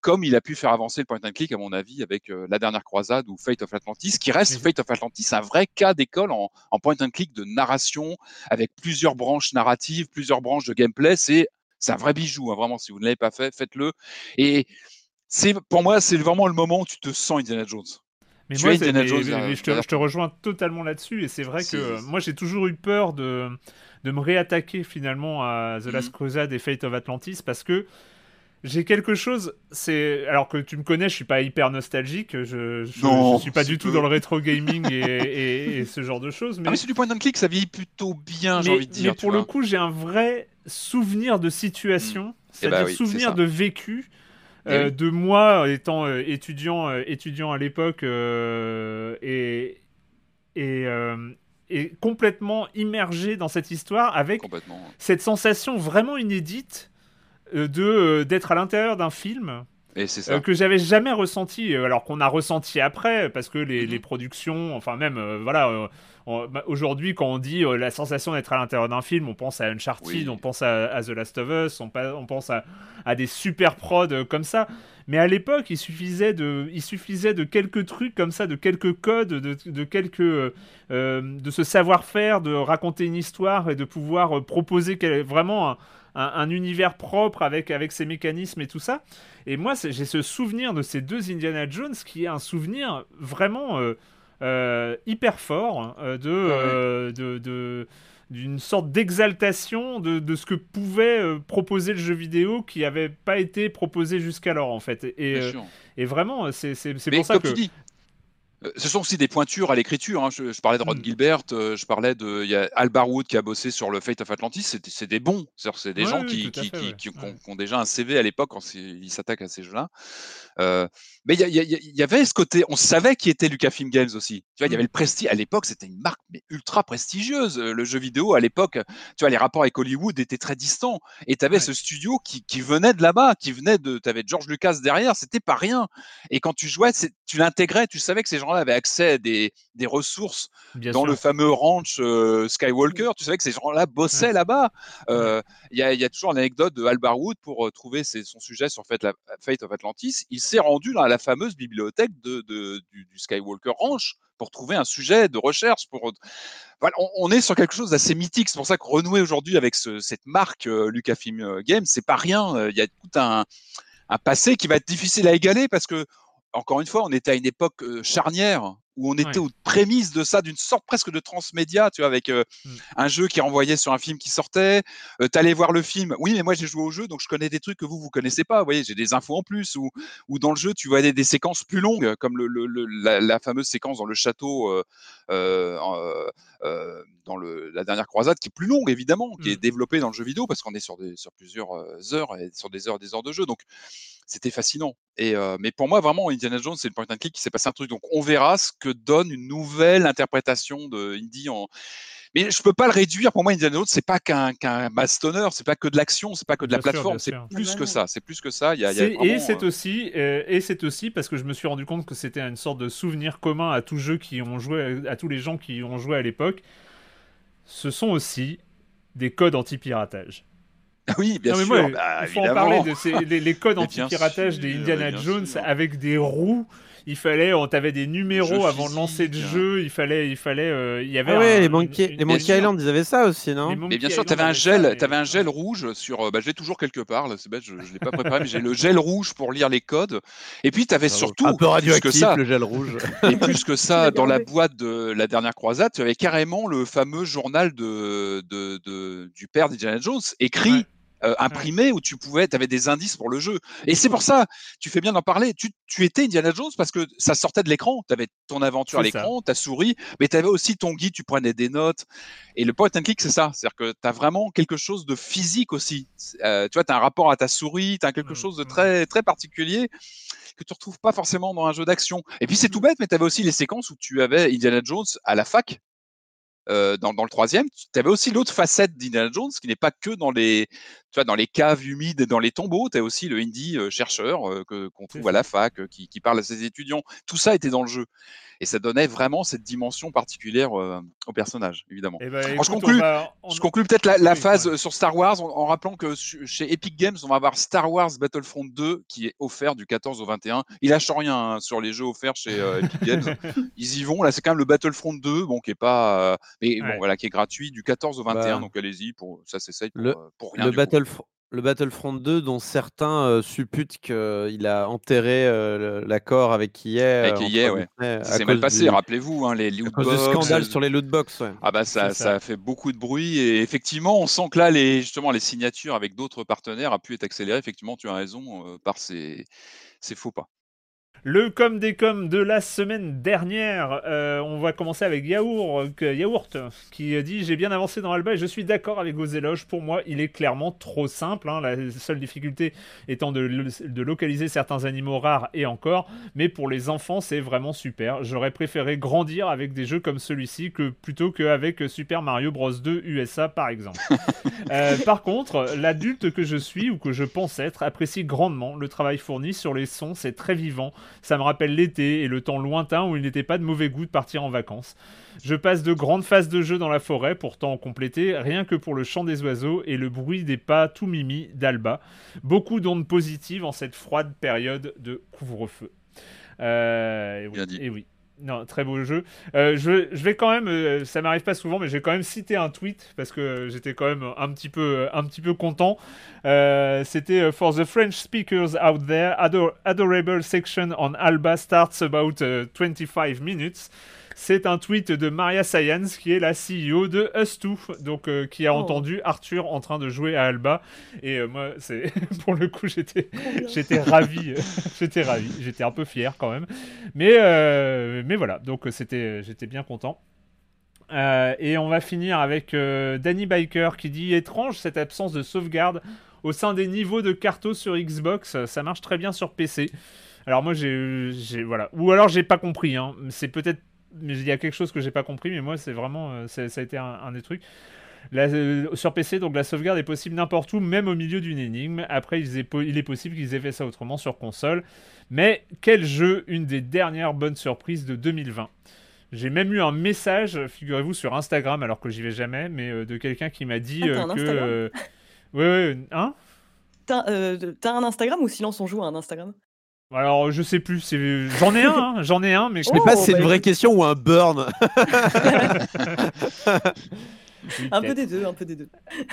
Comme il a pu faire avancer le point and click, à mon avis, avec La Dernière Croisade ou Fate of Atlantis, qui reste Fate of Atlantis un vrai cas d'école en, point and click de narration, avec plusieurs branches narratives, plusieurs branches de gameplay. C'est un vrai bijou, hein, vraiment. Si vous ne l'avez pas fait, faites-le. Et c'est pour moi, c'est vraiment le moment où tu te sens Indiana Jones. Mais moi, Indiana Jones, euh, je, te, rejoins totalement là-dessus. Et c'est vrai que moi, j'ai toujours eu peur de, de me réattaquer finalement à The Last mhm. Crusade et Fate of Atlantis parce que j'ai quelque chose, c'est alors que tu me connais, je suis pas hyper nostalgique, je, je, suis pas du tout dans le rétro gaming et, ce genre de choses. Mais, ah mais c'est du point and click, ça vieillit plutôt bien, j'ai envie de dire. Mais pour le coup, j'ai un vrai souvenir de situation, mm. eh c'est-à-dire bah souvenir de vécu. Eh euh, de moi étant euh, étudiant, euh, étudiant à l'époque et, et, complètement immergé dans cette histoire avec cette sensation vraiment inédite euh, de euh, d'être à l'intérieur d'un film Et c'est euh, ça. que j'avais jamais ressenti, euh, alors qu'on a ressenti après, parce que les, Mhm. les productions, enfin même, euh, voilà, euh, bah, aujourd'hui quand on dit euh, la sensation d'être à l'intérieur d'un film, on pense à Uncharted, Oui. on pense à, à The Last of Us, on, pense à, à des super prods euh, comme ça. Mais à l'époque, il suffisait de, il suffisait de quelques trucs comme ça, de quelques codes, de, de quelques, euh, euh, de ce savoir-faire, de raconter une histoire et de pouvoir euh, proposer quel- vraiment un, un- un univers propre avec, avec ses mécanismes et tout ça. Et moi, j'ai ce souvenir de ces deux Indiana Jones qui est un souvenir vraiment euh, euh, hyper fort euh, de, euh, de, de- d'une sorte d'exaltation de, de ce que pouvait proposer le jeu vidéo qui n'avait pas été proposé jusqu'alors en fait. Et, et vraiment, c'est, c'est, c'est Mais pour ça que... dis, ce sont aussi des pointures à l'écriture. hein. Je, je parlais de Ron Mm. Gilbert, euh, je parlais de. Il y a Al Barwood qui a bossé sur le Fate of Atlantis. C'est c'est des bons. C'est des Ouais, gens oui, qui, tout à qui, fait, qui- ouais. qui- qui ont, déjà un CV à l'époque quand ils s'attaquent à ces jeux-là. Euh, mais il y, avait ce côté. On savait qui était Lucasfilm Games aussi. Tu vois, il y avait le prestige. À l'époque, c'était une marque mais ultra prestigieuse. Euh, Le jeu vidéo, à l'époque, tu vois, les rapports avec Hollywood étaient très distants. Et tu avais Ouais. ce studio qui, qui venait de là-bas, qui venait de. Tu avais George Lucas derrière. C'était pas rien. Et quand tu jouais, c'est- tu l'intégrais, tu savais que ces gens-là avaient accès à des, des ressources Bien dans sûr. le fameux ranch euh, Skywalker. Tu savais que ces gens-là bossaient là-bas. Euh, Il y, a, y a toujours l'anecdote de Al Barwood pour euh, trouver ses- son sujet sur Fate, la- Fate of Atlantis. Il s'est rendu dans la fameuse bibliothèque de, de- du, du Skywalker Ranch pour trouver un sujet de recherche. Pour... Voilà, on, on est sur quelque chose d'assez mythique. C'est pour ça que renouer aujourd'hui avec ce- cette marque euh, Lucasfilm Games, c'est pas rien. Euh, Il y a tout un, un passé qui va être difficile à égaler parce que, encore une fois, on était à une époque euh, charnière où on était Ouais. aux prémices de ça, d'une sorte presque de transmédia, tu vois, avec euh, Mm. un jeu qui renvoyait sur un film qui sortait. Euh, T'allais voir le film. Oui, mais moi j'ai joué au jeu, donc je connais des trucs que vous vous connaissez pas. Vous voyez, j'ai des infos en plus. Ou, ou dans le jeu, tu vois des, des séquences plus longues, comme le, le- le- la, la fameuse séquence dans le château. Euh, euh, euh, dans le, la dernière croisade qui est plus longue évidemment, qui est développée dans le jeu vidéo parce qu'on est sur, des, sur plusieurs heures et sur des heures et des heures de jeu. Donc c'était fascinant. Et, euh, mais pour moi, vraiment, Indiana Jones, c'est le point and click qui s'est passé un truc. Donc on verra ce que donne une nouvelle interprétation de Indy en. Mais je peux pas le réduire. Pour moi, Indiana Jones, c'est pas qu'un qu'un bastonneur, c'est pas que de l'action, c'est pas que de la Bien plateforme, c'est plus Ah que ça. C'est plus que ça. Il y a, il y a C'est- vraiment, et c'est euh, aussi euh, et c'est aussi parce que je me suis rendu compte que c'était une sorte de souvenir commun à tous jeux qui ont joué à tous les gens qui ont joué à l'époque. Ce sont aussi des codes anti-piratage. Oui, bien Non, mais sûr. moi, bah, il faut en parler de ces, les, les codes anti-piratage des Indiana Jones sûr. avec des roues. Il fallait, on t'avait des numéros avant de lancer le jeu. Il fallait, il fallait, euh, il y avait Ah ouais, un- les Monkey, une- les Monkey Island, ils avaient ça aussi, non Mais bien sûr, Island tu avais un ça, gel, t'avais un gel rouge sur. euh, Bah, je l'ai toujours quelque part. là, C'est bête, je, je l'ai pas préparé, mais j'ai le gel rouge pour lire les codes. Et puis, tu avais surtout un peu plus que radioactif, ça. le gel rouge. Et plus que ça, dans la boîte de la dernière croisade, tu avais carrément le fameux journal de, de, de- du père d'Indiana Jones écrit. Ouais. Euh, imprimé où tu pouvais, tu avais des indices pour le jeu. Et c'est pour ça, tu fais bien d'en parler. Tu, tu étais Indiana Jones parce que ça sortait de l'écran. Tu avais ton aventure à l'écran, ta souris, mais tu avais aussi ton guide, tu prenais des notes. Et le point and click, c'est ça. C'est-à-dire que tu as vraiment quelque chose de physique aussi. Euh, tu vois, tu as un rapport à ta souris, tu as quelque Mm, chose de mm. très, très particulier que tu retrouves pas forcément dans un jeu d'action. Et puis c'est tout bête, mais tu avais aussi les séquences où tu avais Indiana Jones à la fac. Euh, dans, dans le troisième, tu avais aussi l'autre facette d'Indiana Jones qui n'est pas que dans les, tu vois, dans les caves humides et dans les tombeaux. Tu as aussi le Indy euh, chercheur euh, que, qu'on trouve à la fac, qui, qui parle à ses étudiants. Tout ça était dans le jeu. Et ça donnait vraiment cette dimension particulière au personnage, évidemment. Eh ben, Alors, je on conclue peut-être la, la Oui, phase ouais. sur Star Wars en, en rappelant que chez Epic Games, on va avoir Star Wars Battlefront 2 qui est offert du 14 au 21. Il lâche rien hein, sur les jeux offerts chez Epic Games. Ils y vont. Là, c'est quand même le Battlefront 2, bon, qui est pas, mais bon, voilà, qui est gratuit du 14 au 21. Bah, donc allez-y, pour ça s'essaye pour, le- pour rien. Le. Battlefront, le Battlefront 2, dont certains euh, supputent qu'il a enterré euh, l'accord avec EA. Avec EA, ouais. s'est mal passé, du- rappelez-vous, hein, les loot box, scandale sur les lootbox, ouais. Ah bah ça, C'est ça ça. a fait beaucoup de bruit et effectivement on sent que là les justement les signatures avec d'autres partenaires a pu être accélérées effectivement tu as raison euh, par ces, ces faux pas. Le com des com de la semaine dernière, euh, on va commencer avec Yaourt, Yaourt qui dit J'ai bien avancé dans Alba et je suis d'accord avec vos éloges. Pour moi, il est clairement trop simple. hein. La seule difficulté étant de, de localiser certains animaux rares et encore. Mais pour les enfants, c'est vraiment super. J'aurais préféré grandir avec des jeux comme celui-ci que plutôt qu'avec Super Mario Bros 2 USA par exemple. Euh, par contre, l'adulte que je suis ou que je pense être apprécie grandement le travail fourni sur les sons. C'est très vivant. Ça me rappelle l'été et le temps lointain où il n'était pas de mauvais goût de partir en vacances. Je passe de grandes phases de jeu dans la forêt, pourtant complétées, rien que pour le chant des oiseaux et le bruit des pas tout mimi d'Alba. Beaucoup d'ondes positives en cette froide période de couvre-feu. Euh, et oui, Bien dit. et oui. Non, très beau jeu. Euh, je, vais quand même, euh, ça m'arrive pas souvent, mais j'ai quand même cité un tweet parce que j'étais quand même un petit peu, un petit peu content. Euh, C'était euh, For the French speakers out there, ador- adorable section on Alba starts about uh, 25 minutes. C'est un tweet de Maria Science, qui est la CEO de Us2, donc euh, qui a Oh. entendu Arthur en train de jouer à Alba. Et euh, moi, c'est pour le coup, j'étais, j'étais ravi, euh, j'étais ravi, j'étais un peu fier quand même. Mais, euh, mais voilà, donc c'était, j'étais bien content. Et on va finir avec Danny Biker qui dit étrange cette absence de sauvegarde au sein des niveaux de carto sur Xbox. Ça marche très bien sur PC. Alors moi j'ai, j'ai voilà, ou alors j'ai pas compris. Hein. C'est peut-être, mais il y a quelque chose que j'ai pas compris. Mais moi c'est vraiment, euh, ça a été un, un des trucs. La- euh, sur PC, donc la sauvegarde est possible n'importe où, même au milieu d'une énigme. Après, po- il est possible qu'ils aient fait ça autrement sur console. Mais quel jeu, une des dernières bonnes surprises de 2020. J'ai même eu un message, figurez-vous, sur Instagram, alors que j'y vais jamais, mais euh, de quelqu'un qui m'a dit euh, un que. Instagram Ouais, ouais, hein? T'as t'as un Instagram ou Silence on joue à un Instagram? Alors, je sais plus, c'est- j'en ai un, hein, j'en ai un, mais Je sais pas Oh, si c'est bah une vraie écoute. question ou un burn? Un peu des deux, un peu des deux.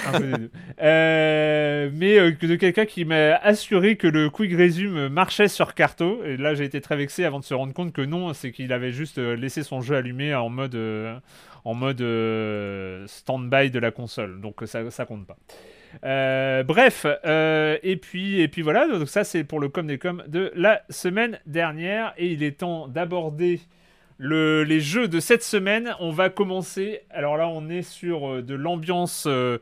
Un peu des deux. Euh, mais euh, que de quelqu'un qui m'a assuré que le quick resume marchait sur Carto. Et là, j'ai été très vexé avant de se rendre compte que non, c'est qu'il avait juste euh, laissé son jeu allumé en mode, euh, en mode euh, stand-by de la console. Donc ça, ça compte pas. Euh, bref, euh, et puis et puis voilà. Donc ça, c'est pour le com des com de la semaine dernière. Et il est temps d'aborder le- les jeux de cette semaine, on va commencer. Alors là, on est sur euh, de l'ambiance euh,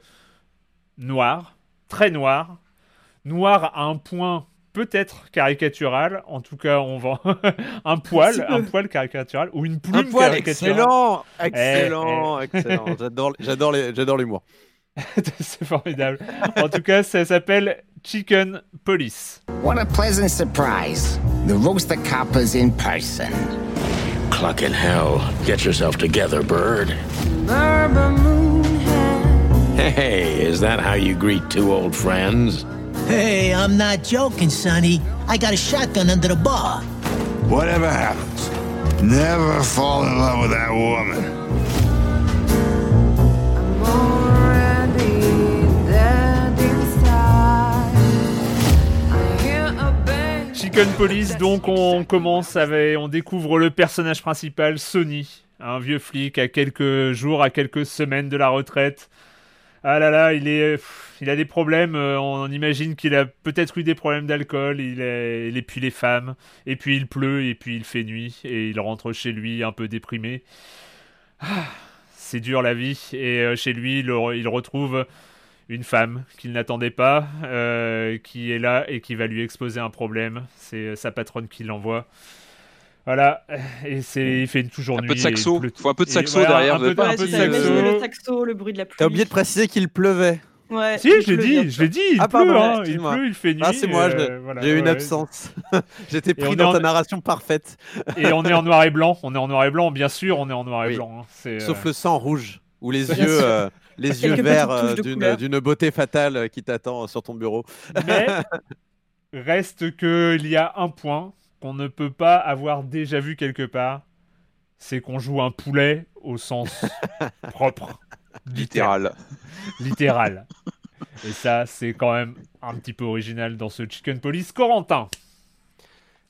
noire, très noire. Noire à un point peut-être caricatural. En tout cas, on va un poil, un poil caricatural ou une plume Un poil caricaturale. excellent, Eh, excellent, excellent. J'adore, j'adore, les- j'adore l'humour. C'est formidable. En tout cas, ça s'appelle Chicken Police. What a pleasant surprise. The roaster coppers in person. Clucking hell. Get yourself together, bird. Hey, is that how you greet two old friends? Hey, I'm not joking, Sonny. I got a shotgun under the bar. Whatever happens, never fall in love with that woman. Police, donc on commence avec, on découvre le personnage principal, Sonny, un vieux flic à quelques jours, à quelques semaines de la retraite. Ah là là, il est, il a des problèmes. euh, On imagine qu'il a peut-être eu des problèmes d'alcool. Il est, et puis les femmes. Et puis il pleut. Et puis il fait nuit. Et il rentre chez lui un peu déprimé. Ah, c'est dur la vie. Et euh, chez lui, il retrouve une femme qu'il n'attendait pas, euh, qui est là et qui va lui exposer un problème. C'est euh, sa patronne qui l'envoie. Voilà, et c'est il fait toujours Un nuit. peu de saxo. il faut un peu de saxo voilà, derrière. un peu de- un un peu de saxo. le saxo, le bruit de la pluie. T'as oublié de préciser qu'il pleuvait. Ouais, Si, je l'ai dit, je l'ai dit, il Ah, pleut, pardon, hein, il pleut, il fait nuit. Ah, c'est moi, je- euh, voilà, J'ai eu une ouais. absence. J'étais pris dans en- ta narration parfaite. Et on est en noir et blanc, on est en noir et blanc, bien sûr, on est en noir et Oui. blanc. hein, c'est, Sauf euh, le sang rouge ou les yeux, euh, les yeux verts euh, d'une, beauté fatale euh, qui t'attend sur ton bureau. Mais reste qu'il y a un point qu'on ne peut pas avoir déjà vu quelque part, c'est qu'on joue un poulet au sens propre, littéral. littéral. Et ça, c'est quand même un petit peu original dans ce Chicken Police. Corentin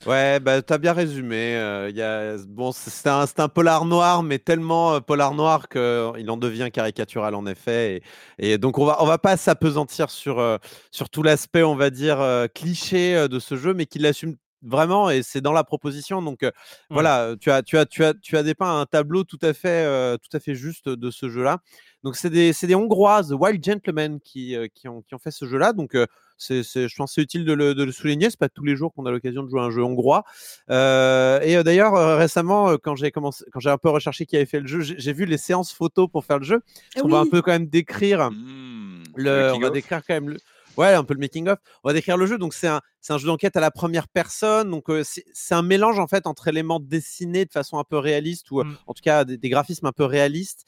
Ouais, bah t'as bien résumé. euh, y a... bon, c'est un, c'est un polar noir, mais tellement euh, polar noir qu'il en devient caricatural en effet. Et, et donc on va on va pas s'apesantir sur euh, sur tout l'aspect, on va dire euh, cliché euh, de ce jeu, mais qui l'assume vraiment, et c'est dans la proposition. Donc voilà, tu as, tu, as, tu, as, tu as dépeint un tableau tout à fait, tout à fait juste de ce jeu-là. Donc c'est des, des, Hongrois, The Wild Gentlemen, qui, qui, ont, qui ont fait ce jeu-là. Donc c'est, je pense c'est utile de le, de le souligner. C'est pas tous les jours qu'on a l'occasion de jouer un jeu hongrois. Euh, et d'ailleurs, récemment, quand j'ai commencé, quand j'ai un peu recherché qui avait fait le jeu, j'ai, vu les séances photos pour faire le jeu. Ah on va un peu quand même décrire. Mmh, le, on va décrire quand même le, Ouais, un peu le making of. On va décrire le jeu. Donc c'est un, c'est un jeu d'enquête à la première personne. Donc c'est un mélange en fait entre éléments dessinés de façon un peu réaliste ou mmh. en tout cas des, graphismes un peu réalistes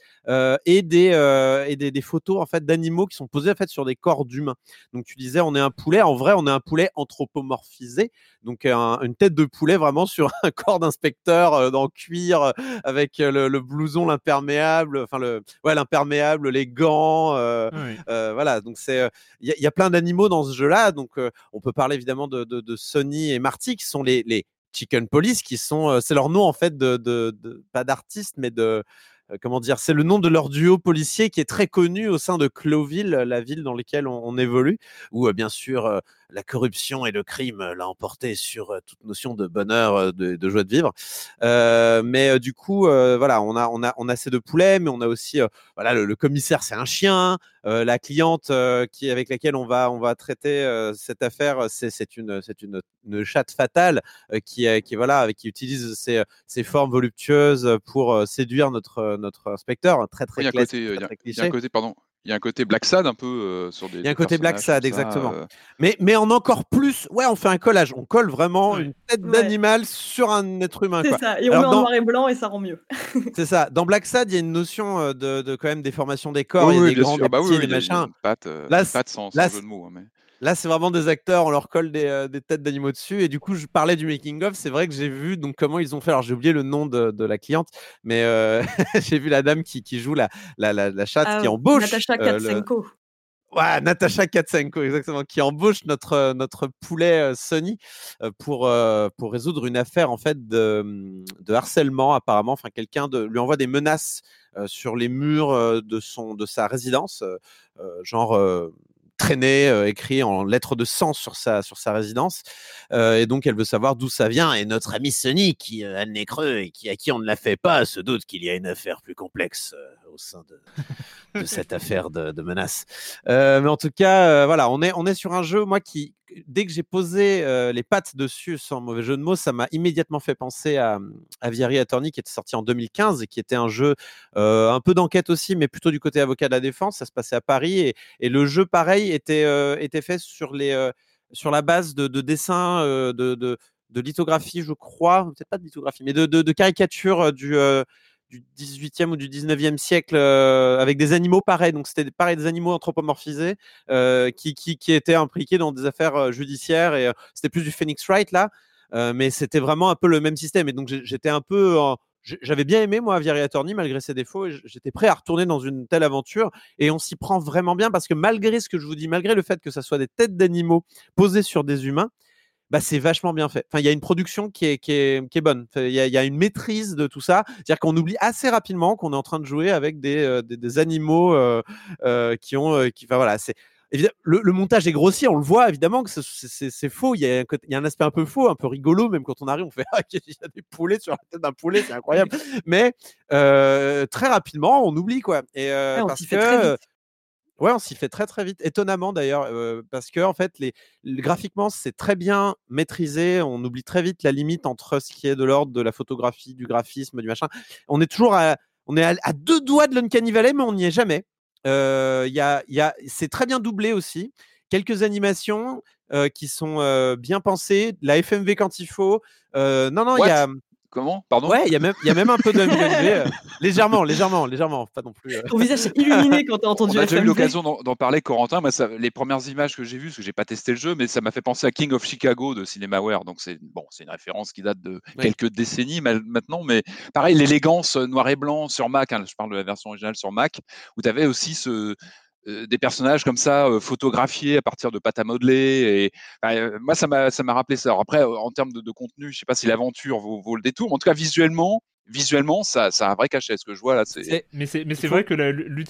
et des et des, photos en fait d'animaux qui sont posés en fait sur des corps d'humains. Donc tu disais on est un poulet. En vrai on est un poulet anthropomorphisé. Donc une tête de poulet vraiment sur un corps d'inspecteur dans cuir avec le, blouson, l'imperméable, enfin le ouais l'imperméable, les gants. voilà donc c'est il y, a plein d'animaux dans ce jeu là. Donc on peut parler évidemment de, Sony et Marty, qui sont les, Chicken Police, qui sont, euh, c'est leur nom en fait de, de pas d'artiste, mais de euh, comment dire, c'est le nom de leur duo policier qui est très connu au sein de Cloville, la ville dans laquelle on, évolue, où euh, bien sûr la corruption et le crime l'a emporté sur toute notion de bonheur, de, joie de vivre. mais du coup, voilà, on a, on a, on a ces deux poulets, mais on a aussi, voilà, le, commissaire, c'est un chien. la cliente qui avec laquelle on va, on va traiter cette affaire, c'est une, c'est une, une, chatte fatale qui, qui, voilà, qui utilise ses, ses formes voluptueuses pour séduire notre, notre inspecteur. Très, très, très, il y a un côté, pardon, il y a un côté Black Sad un peu euh, sur des. Il y a un côté Black Sad, exactement. Euh. Mais, mais en encore plus, ouais, on fait un collage. On colle vraiment une tête d'animal sur un être humain. C'est ça, et on met en noir et blanc et ça rend mieux. c'est ça. Dans Black Sad, il y a une notion euh, de, de quand même des formations des corps, il y a des grands, des bah petits, des machins. Pas de sans, sans jeu de mots. Hein, mais... Là, c'est vraiment des acteurs, on leur colle des, euh, têtes d'animaux dessus. Et du coup, je parlais du making-of. C'est vrai que j'ai vu donc comment ils ont fait. Alors, j'ai oublié le nom de, la cliente, mais euh, j'ai vu la dame qui, joue la, la, la, chatte ah qui embauche. Natacha euh, Katsenko. Ouais, Natacha Katsenko, exactement, qui embauche notre, notre poulet Sony pour, pour résoudre une affaire en fait de, de harcèlement apparemment. Enfin, quelqu'un lui envoie des menaces sur les murs de, son, de sa résidence, genre traîné, euh, écrit en lettres de sang sur sa, sur sa résidence. Euh, et donc, elle veut savoir d'où ça vient. Et notre ami Sonny, qui a le nez creux et qui, à qui on ne la fait pas, se doute qu'il y a une affaire plus complexe euh, au sein de, de cette affaire de, de menace. mais en tout cas, voilà, on est, on est sur un jeu, moi, qui, dès que j'ai posé les pattes dessus, sans mauvais jeu de mots, ça m'a immédiatement fait penser à, à Vieri Attorney qui était sorti en 2015 et qui était un jeu un peu d'enquête aussi, mais plutôt du côté avocat de la défense. Ça se passait à Paris et, le jeu, pareil, était, était fait sur, les, sur la base de, de dessins, de, de, de, lithographie, je crois, peut-être pas de lithographie, mais de, de, caricature du du 18e ou du 19e siècle euh, avec des animaux pareils. Donc, c'était pareil, des animaux anthropomorphisés euh, qui, qui, qui, étaient impliqués dans des affaires euh, judiciaires. Et c'était plus du Phoenix Wright là. mais c'était vraiment un peu le même système. Et donc, j'étais un peu. J'avais bien aimé, moi, Vieri Attorney, malgré ses défauts. J'étais prêt à retourner dans une telle aventure. Et on s'y prend vraiment bien parce que malgré ce que je vous dis, malgré le fait que ça soit des têtes d'animaux posées sur des humains, bah, c'est vachement bien fait. Enfin, il y a une production qui est, qui est, qui est bonne. Il y, a une maîtrise de tout ça. C'est-à-dire qu'on oublie assez rapidement qu'on est en train de jouer avec des, euh, des, animaux euh, euh, qui ont. qui, enfin, voilà, c'est. Le, le, montage est grossier, on le voit évidemment que c'est faux. Il y, a un, il y, a un, aspect un peu faux, un peu rigolo, même quand on arrive, on fait ah, il y a des poulets sur la tête d'un poulet, c'est incroyable. Mais très rapidement, on oublie quoi. Et parce que Ouais, on s'y fait très très vite. Étonnamment d'ailleurs, parce que en fait, les, graphiquement, c'est très bien maîtrisé. On oublie très vite la limite entre ce qui est de l'ordre de la photographie, du graphisme, du machin. On est toujours à, on est à, deux doigts de l'Uncanny Valley, mais on n'y est jamais. Euh, y a, y a, c'est très bien doublé aussi. Quelques animations qui sont bien pensées, la FMV quand il faut. non, non, il y a. Comment? Pardon? Ouais, il y, a même, y a même un peu de euh, légèrement, légèrement, légèrement, pas non plus. Euh. Ton visage s'est illuminé quand tu as entendu On a déjà eu l'occasion d'en parler, Corentin. ça, les premières images que j'ai vues, parce que j'ai pas testé le jeu, mais ça m'a fait penser à King of Chicago de Cinemaware. Donc c'est bon, c'est une référence qui date de quelques décennies maintenant, mais pareil, l'élégance noir et blanc sur Mac. Hein, je parle de la version originale sur Mac, où tu avais aussi ce, euh, des personnages comme ça photographiés à partir de pâte à modeler. Et moi, ça m'a ça m'a rappelé ça. Alors après, en termes de, contenu, je sais pas si l'aventure vaut, vaut, le détour. Mais en tout cas, visuellement, visuellement, ça, ça a un vrai cachet. Ce que je vois là, c'est. Mais c'est mais c'est vrai que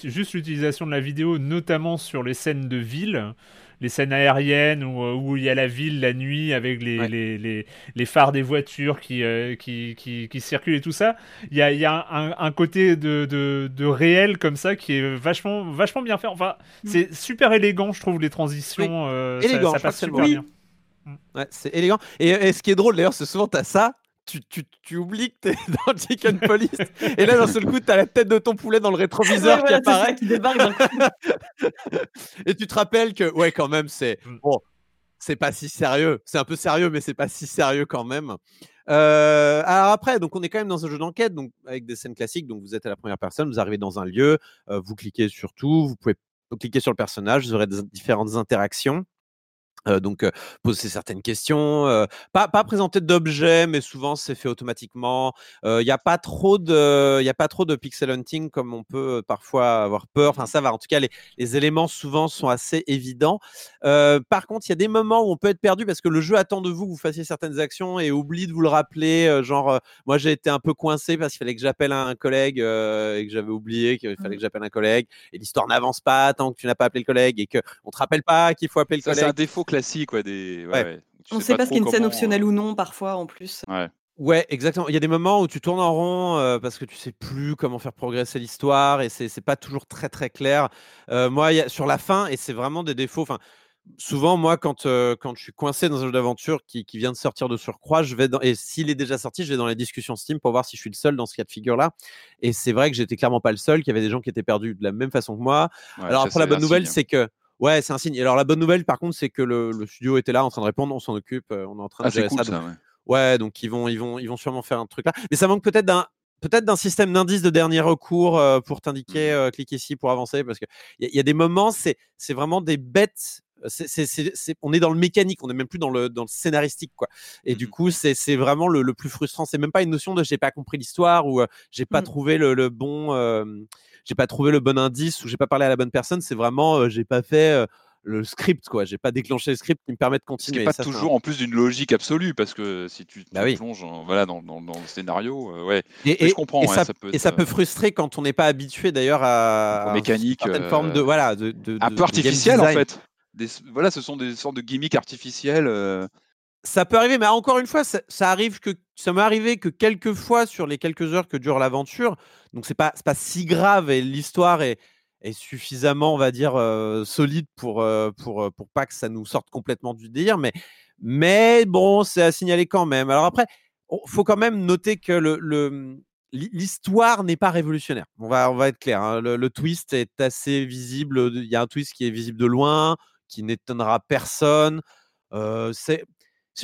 juste l'utilisation de la vidéo, notamment sur les scènes de ville les scènes aériennes où, euh, où il y a la ville la nuit avec les, les, les, les, phares des voitures qui, euh, qui, qui, qui, circulent et tout ça. Il y a, il y a un, un, côté de, de, de, réel comme ça qui est vachement, vachement bien fait. Enfin, mm. c'est super élégant, je trouve, les transitions. Euh, élégant, ça, ça passe super bien. Ouais, c'est élégant. Et, et, ce qui est drôle d'ailleurs, c'est souvent, tu as ça, tu, tu, tu, oublies que t'es dans Chicken Police. et là, d'un seul coup, t'as la tête de ton poulet dans le rétroviseur ouais, qui voilà, apparaît. Qui débarque et tu te rappelles que, ouais, quand même, c'est Mm. bon, c'est pas si sérieux. C'est un peu sérieux, mais c'est pas si sérieux quand même. Euh, alors après, donc on est quand même dans un jeu d'enquête, donc avec des scènes classiques. Donc vous êtes à la première personne, vous arrivez dans un lieu, euh, vous cliquez sur tout, vous pouvez cliquer sur le personnage, vous aurez des différentes interactions. Euh, donc euh, poser certaines questions, euh, pas, pas présenter d'objets, mais souvent c'est fait automatiquement. Il n'y a pas trop de, y a pas trop de pixel hunting comme on peut parfois avoir peur. Enfin ça va. En tout cas, les, les éléments souvent sont assez évidents. par contre, il y a des moments où on peut être perdu parce que le jeu attend de vous que vous fassiez certaines actions et oublie de vous le rappeler. genre, moi j'ai été un peu coincé parce qu'il fallait que j'appelle un collègue et que j'avais oublié qu'il fallait que j'appelle un collègue et l'histoire n'avance pas tant que tu n'as pas appelé le collègue et que on te rappelle pas qu'il faut appeler le Ça, collègue. c'est un défaut classique, ouais, des. Ouais, Ouais. ouais. Tu On sais sait pas pas ce qu'il y a trop une scène optionnelle ou non, parfois, en plus. euh, Ouais. Ouais, exactement. Il y a des moments où tu tournes en rond euh, parce que tu sais plus comment faire progresser l'histoire et c'est pas toujours très très clair. Euh, moi, il y a- sur la fin, et c'est vraiment des défauts. Enfin, souvent, moi, quand, euh, quand je suis coincé dans un jeu d'aventure qui, qui vient de sortir de surcroît, je vais dans, et s'il est déjà sorti, je vais dans les discussions Steam pour voir si je suis le seul dans ce cas de figure-là. Et c'est vrai que j'étais clairement pas le seul, qu'il y avait des gens qui étaient perdus de la même façon que moi. Ouais, Alors après, la bonne nouvelle, c'est que. Ouais, c'est un signe. Et alors la bonne nouvelle, par contre, c'est que le, le studio était là en train de répondre, on s'en occupe, euh, on est en train Ah, de c'est gérer cool ça. donc- ouais. Ouais, donc ils vont, ils vont, ils vont sûrement faire un truc là. Mais ça manque peut-être d'un, peut-être d'un système d'indices de dernier recours euh, pour t'indiquer, euh, clique ici pour avancer, parce que il y, a- y a des moments, c'est vraiment des bêtes. On est dans le mécanique, on n'est même plus dans le, dans le scénaristique, quoi. Et du coup, c'est, vraiment le, le plus frustrant. C'est même pas une notion de j'ai pas compris l'histoire ou euh, j'ai pas Mm. trouvé le, le bon, euh, j'ai pas trouvé le bon indice ou j'ai pas parlé à la bonne personne. C'est vraiment, euh, j'ai pas fait euh, le script, quoi. J'ai pas déclenché le script qui me permet de Ce qui continuer. n'est pas Ça, c'est un- toujours en plus d'une logique absolue, parce que si tu te Bah oui. plonges en- voilà, dans, dans- dans le scénario, euh, ouais. Et, je comprends, et ouais, ça, ça peut et être, ça peut frustrer quand on n'est pas habitué d'ailleurs à, à euh, formes de voilà de, de- un peu de game artificiel en fait. Voilà, ce sont des sortes de gimmicks artificiels. euh, Ça peut arriver, mais encore une fois, ça, arrive que ça m'est arrivé que quelques fois sur les quelques heures que dure l'aventure. Donc c'est pas pas si grave et l'histoire est, est suffisamment, on va dire, euh, solide pour euh, pour euh, pour pas que ça nous sorte complètement du délire. Mais mais bon, c'est à signaler quand même. Alors après, faut quand même noter que le, le- l'hi- l'histoire n'est pas révolutionnaire. On va, on va être clair. hein. Le twist est assez visible. Il y a un twist qui est visible de loin, qui n'étonnera personne. Euh, c'est,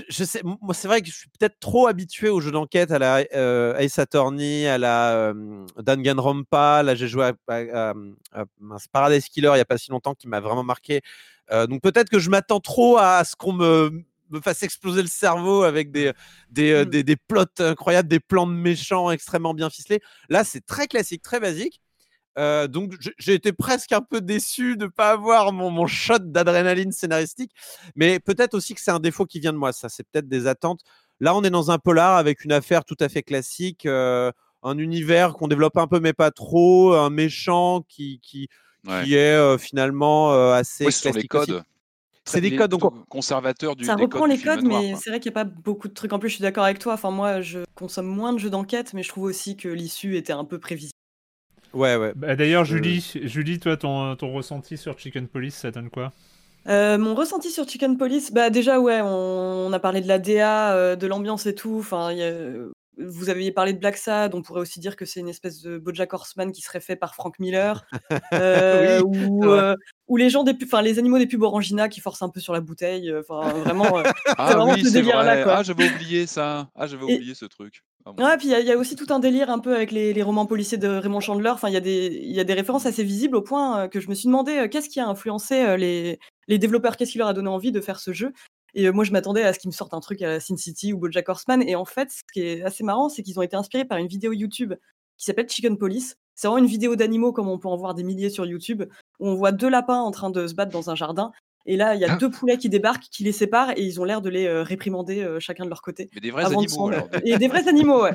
je, sais, moi, c'est vrai que je suis peut-être trop habitué aux jeux d'enquête, à la euh, Ace Attorney, à la euh, Danganronpa. Là, j'ai joué à, à- à- Paradise Killer il n'y a pas si longtemps, qui m'a vraiment marqué. Euh, donc peut-être que je m'attends trop à ce qu'on me, me fasse exploser le cerveau avec des, des, euh, Mm. des, des plots incroyables, des plans de méchants extrêmement bien ficelés. Là, c'est très classique, très basique. Euh, donc j'ai été presque un peu déçu de ne pas avoir mon, mon shot d'adrénaline scénaristique, mais peut-être aussi que c'est un défaut qui vient de moi. Ça, c'est peut-être des attentes. Là, on est dans un polar avec une affaire tout à fait classique, euh, un univers qu'on développe un peu mais pas trop, un méchant qui qui, ouais. qui est euh, finalement euh, assez Ouais, ce sont les classique aussi. codes. C'est des codes, donc on- conservateurs du Ça des reprend codes les codes, mais c'est vrai qu'il n'y a pas beaucoup de trucs. En plus, je suis d'accord avec toi. Enfin, moi, je consomme moins de jeux d'enquête, mais je trouve aussi que l'issue était un peu prévisible. Ouais, ouais. Bah, D'ailleurs, Julie, Julie, toi, ton, ton ressenti sur Chicken Police, ça donne quoi? Euh, mon ressenti sur Chicken Police, bah déjà ouais, on, on a parlé de la DA, euh, de l'ambiance et tout. Enfin, vous aviez parlé de Black Sad, on pourrait aussi dire que c'est une espèce de BoJack Horseman qui serait fait par Frank Miller, euh, Oui, ou, euh, les gens des, pubs- enfin les animaux des pubs Orangina qui forcent un peu sur la bouteille. Enfin, vraiment, euh, Ah vraiment oui, ce c'est délire-là, vrai. quoi. Ah, j'avais oublié ça. Ah, j'avais oublié ce truc. Ah. Ouais, puis il y, a- aussi tout un délire un peu avec les, romans policiers de Raymond Chandler. Enfin, il y, a des- y a des références assez visibles au point euh, que je me suis demandé euh, qu'est-ce qui a influencé euh, les, développeurs, qu'est-ce qui leur a donné envie de faire ce jeu? Et moi, je m'attendais à ce qu'ils me sortent un truc à la Sin City ou BoJack Horseman. Et en fait, ce qui est assez marrant, c'est qu'ils ont été inspirés par une vidéo YouTube qui s'appelle Chicken Police. C'est vraiment une vidéo d'animaux comme on peut en voir des milliers sur YouTube, où on voit deux lapins en train de se battre dans un jardin. Et là, il y a deux poulets qui débarquent, qui les séparent et ils ont l'air de les euh, réprimander euh, chacun de leur côté. Mais des vrais animaux. Et des vrais animaux, ouais.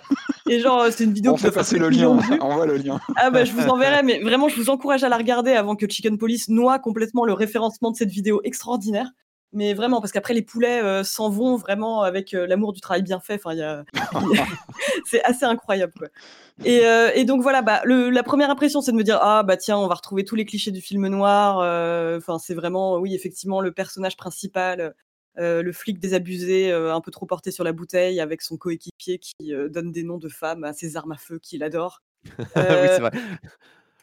Et genre, euh, c'est une vidéo On fait faire passer le 7 millions lien. On voit le lien. Ah bah je vous enverrai, mais vraiment je vous encourage à la regarder avant que Chicken Police noie complètement le référencement de cette vidéo extraordinaire. Mais vraiment, parce qu'après les poulets euh, s'en vont vraiment avec euh, l'amour du travail bien fait. Enfin, y a... c'est assez incroyable. Quoi. Et, euh, et donc voilà, bah, le- la première impression c'est de me dire ah bah tiens on va retrouver tous les clichés du film noir. Enfin c'est vraiment oui effectivement le personnage principal. le flic désabusé, un peu trop porté sur la bouteille, avec son coéquipier qui donne des noms de femmes à ses armes à feu qu'il adore. oui, c'est vrai.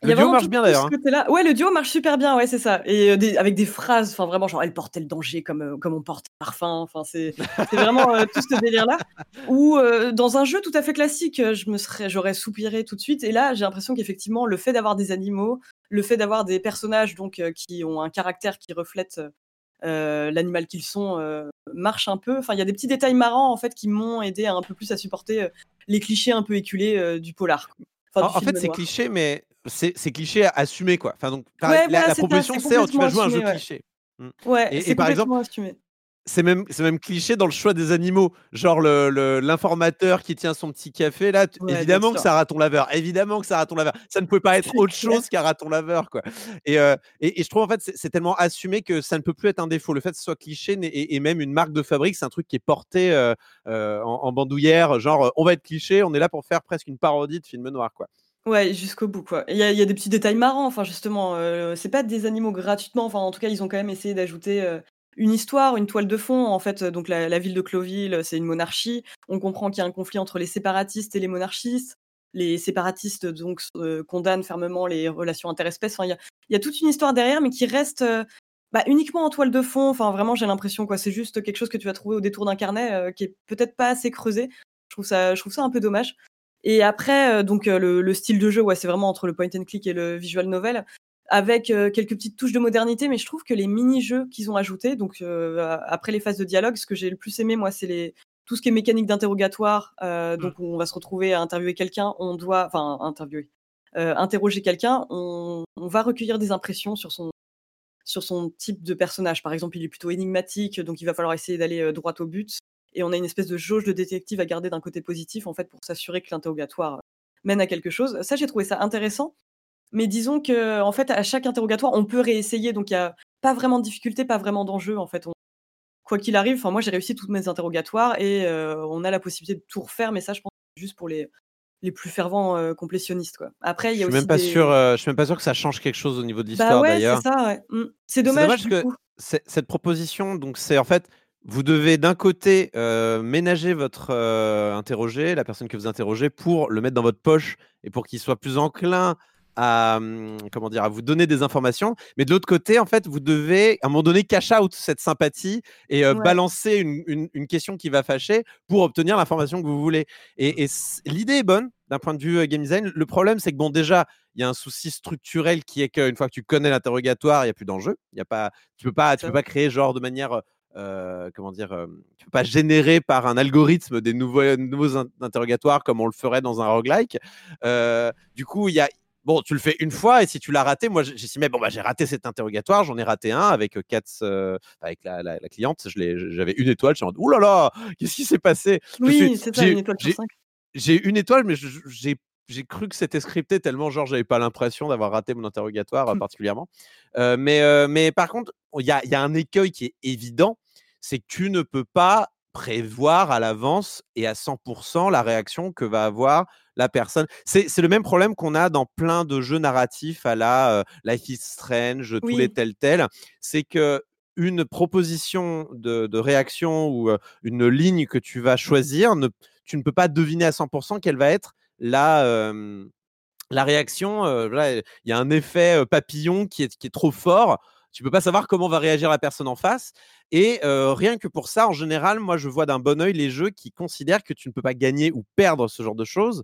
Le duo marche bien d'ailleurs. hein. Ouais, le duo marche super bien, ouais, c'est ça. Et euh, des- avec des phrases, enfin vraiment, genre elle portait le danger comme, euh, comme on porte le parfum. Enfin, c'est vraiment euh, tout ce délire-là. Ou dans un jeu tout à fait classique, je me serais, j'aurais soupiré tout de suite. Et là, j'ai l'impression qu'effectivement, le fait d'avoir des animaux, le fait d'avoir des personnages donc qui ont un caractère qui reflète l'animal qu'ils sont, marche un peu. Enfin, il y a des petits détails marrants en fait qui m'ont aidé à un peu plus à supporter les clichés un peu éculés du polar. Enfin, En, en fait, c'est cliché, mais c'est c'est cliché assumé quoi. Enfin donc, Ouais, la, voilà, la c'est proposition c'est c'est oh, tu vas jouer un jeu ouais. cliché. Ouais, Et- c'est et par exemple, assumé. C'est même, c'est même cliché dans le choix des animaux. Genre le- le- l'informateur qui tient son petit café, là, Ouais, évidemment que ça raton laveur. Évidemment que ça raton laveur. Ça ne pouvait pas être C'est autre chose qu'un raton laveur, quoi. Et, euh, et, et je trouve en fait c'est c'est tellement assumé que ça ne peut plus être un défaut. Le fait que ce soit cliché et, et même une marque de fabrique, c'est un truc qui est porté euh, euh, en, en bandoulière. Genre, on va être cliché, on est là pour faire presque une parodie de film noir, quoi. Ouais, jusqu'au bout, quoi. Il y a, des petits détails marrants, enfin, justement. euh, c'est pas des animaux gratuitement, enfin, en tout cas, ils ont quand même essayé d'ajouter euh, une histoire, une toile de fond. En fait, donc la, ville de Cloville, euh, c'est une monarchie. On comprend qu'il y a un conflit entre les séparatistes et les monarchistes. Les séparatistes, donc, euh, condamnent fermement les relations interespèces. Enfin, il y a, toute une histoire derrière, mais qui reste bah, uniquement en toile de fond. Enfin, vraiment, j'ai l'impression, quoi. C'est juste quelque chose que tu vas trouver au détour d'un carnet, qui est peut-être pas assez creusé. Ça, je trouve ça un peu dommage. Et après, euh, donc euh, le, le style de jeu, ouais, c'est vraiment entre le point and click et le visual novel, avec euh, quelques petites touches de modernité. Mais je trouve que les mini-jeux qu'ils ont ajoutés, donc euh, après les phases de dialogue, ce que j'ai le plus aimé, moi, c'est les tout ce qui est mécanique d'interrogatoire. euh, donc on va se retrouver à interviewer quelqu'un, on doit, enfin interviewer, euh, interroger quelqu'un, on, on va recueillir des impressions sur son sur son type de personnage. Par exemple, il est plutôt énigmatique, donc il va falloir essayer d'aller droit au but. Et on a une espèce de jauge de détective à garder d'un côté positif, en fait, pour s'assurer que l'interrogatoire mène à quelque chose. Ça, j'ai trouvé ça intéressant. Mais disons que, en fait, à chaque interrogatoire, on peut réessayer. Donc, il n'y a pas vraiment de difficulté, pas vraiment d'enjeu. En fait, On- quoi qu'il arrive, enfin, moi, j'ai réussi tous mes interrogatoires et euh, on a la possibilité de tout refaire. Mais ça, je pense, juste pour les, les plus fervents euh, complétionnistes. Quoi. Après, il y Je a suis aussi même pas des- sûr. euh, je suis même pas sûr que ça change quelque chose au niveau de Bah l'histoire ouais, d'ailleurs. c'est ça, ouais. C'est dommage, du que cette proposition, donc c'est en fait, vous devez d'un côté euh, ménager votre euh, interrogé, la personne que vous interrogez, pour le mettre dans votre poche et pour qu'il soit plus enclin à hum, comment dire à vous donner des informations. Mais de l'autre côté, en fait, vous devez à un moment donné cash out cette sympathie et euh, Ouais. balancer une, une- une question qui va fâcher pour obtenir l'information que vous voulez. Et, l'idée est bonne d'un point de vue euh, game design. Le problème, c'est que bon, déjà, il y a un souci structurel qui est qu'une fois que tu connais l'interrogatoire, il n'y a plus d'enjeu. Il y a pas, tu peux pas, tu peux pas créer genre de manière, euh, comment dire, euh, tu peux pas générer par un algorithme des nouveaux, nouveaux in- interrogatoires comme on le ferait dans un roguelike. Euh, du coup, il y a Bon, tu le fais une fois et si tu l'as raté, moi j'ai estimé, bon, bah, j'ai raté cet interrogatoire, j'en ai raté un avec euh, euh, avec la, la- la cliente, j'avais une étoile, je suis en mode, ouh là là, qu'est-ce qui s'est passé? Oui, c'est ça, une étoile sur cinq. J'ai une étoile, mais j'ai j'ai cru que c'était scripté tellement, genre, j'avais pas l'impression d'avoir raté mon interrogatoire euh, Mmh. particulièrement. Euh, mais, euh, mais par contre, il y a, il y a un écueil qui est évident, c'est que tu ne peux pas prévoir à l'avance et à 100% la réaction que va avoir la personne. C'est le même problème qu'on a dans plein de jeux narratifs à la euh, Life is Strange, tous les Oui. tels tels. C'est que une proposition de, de réaction ou une ligne que tu vas choisir, ne, tu ne peux pas deviner à 100% quelle va être la, la réaction. Il y a un effet papillon qui est, qui est trop fort. Tu peux pas savoir comment va réagir la personne en face. Et rien que pour ça, en général, moi, je vois d'un bon oeil les jeux qui considèrent que tu ne peux pas gagner ou perdre ce genre de choses.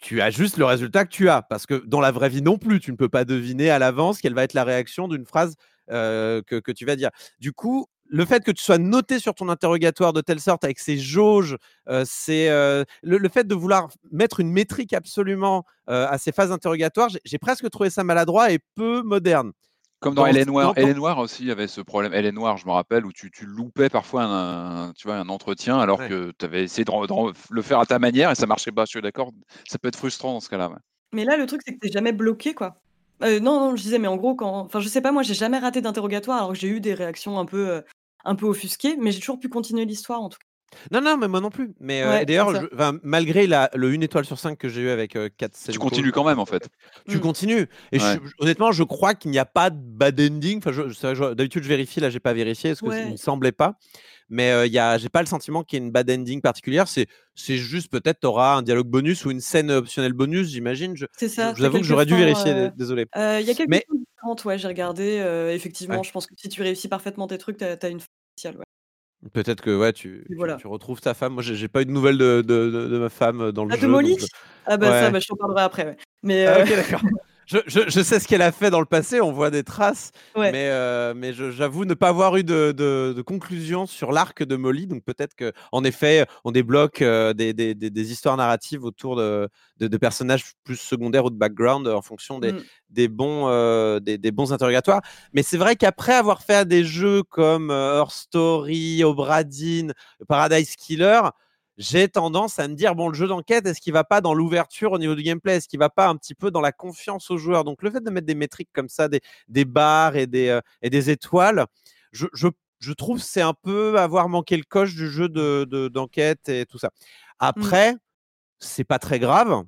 Tu as juste le résultat que tu as. Parce que dans la vraie vie non plus, tu ne peux pas deviner à l'avance quelle va être la réaction d'une phrase que, que tu vas dire. Du coup, le fait que tu sois noté sur ton interrogatoire de telle sorte avec ces jauges, euh, c'est euh, le, le fait de vouloir mettre une métrique absolument euh, à ces phases interrogatoires, j'ai- presque trouvé ça maladroit et peu moderne. Comme dans Dans- Elle est Noire. dans- Elle est Noire aussi, il y avait ce problème. Elle est Noire, je me rappelle, où tu, tu loupais parfois un, tu vois, un entretien alors Ouais. que tu avais essayé de, le faire à ta manière et ça marchait pas. Je suis d'accord. Ça peut être frustrant dans ce cas-là. ouais. Mais là, le truc, c'est que t'es jamais bloqué, quoi. Euh, non, non, je disais, mais en gros, quand. Enfin, je sais pas, moi, j'ai jamais raté d'interrogatoire, alors que j'ai eu des réactions un peu, euh, un peu offusquées, mais j'ai toujours pu continuer l'histoire, en tout cas. Non, non, mais moi non plus. Mais euh, Ouais, d'ailleurs, ça. je- malgré la, le 1 étoile sur 5 que j'ai eu avec euh, 4 Tu continues quand même, en fait. Tu Mm. continues. Et je- Ouais. je- honnêtement, je crois qu'il n'y a pas de bad ending. Enfin, d'habitude, je vérifie. Là, j'ai pas vérifié parce que Ouais. il me semblait pas. Mais euh, il y a, j'ai pas le sentiment qu'il y ait une bad ending particulière. C'est, c'est juste peut-être t'auras un dialogue bonus ou une scène optionnelle bonus, j'imagine. Je, C'est ça. je vous avoue que j'aurais dû vérifier. Désolé. Euh, Il y a quelques Mais- choses différentes, ouais, j'ai regardé. effectivement, Ouais. je pense que si tu réussis parfaitement tes trucs, t'as as une spéciale, ouais. Peut-être que ouais, tu, tu- tu retrouves ta femme. Moi, j'ai, j'ai pas eu de nouvelles de, de, de- de ma femme euh, dans le Ah, jeu. de Molly? donc, Ah, bah ça, bah, je t'en parlerai après, ouais. Mais. Ah, ok, d'accord. Je, je, je sais ce qu'elle a fait dans le passé, on voit des traces, Ouais. mais, euh, mais j'avoue ne pas avoir eu de, de, de conclusion sur l'arc de Molly. Donc peut-être que, en effet, on débloque euh, des, des, des, des histoires narratives autour de, personnages plus secondaires ou de background en fonction des, mm. bons, euh, des, bons interrogatoires. Mais c'est vrai qu'après avoir fait des jeux comme Her Story, Obradine, Paradise Killer, j'ai tendance à me dire bon le jeu d'enquête est-ce qu'il va pas dans l'ouverture au niveau du gameplay? Est-ce qu'il va pas un petit peu dans la confiance aux joueurs donc le fait de mettre des métriques comme ça des, des barres et des, euh, et des étoiles je, je, je trouve c'est un peu avoir manqué le coche du jeu de de- d'enquête et tout ça. Après c'est pas très grave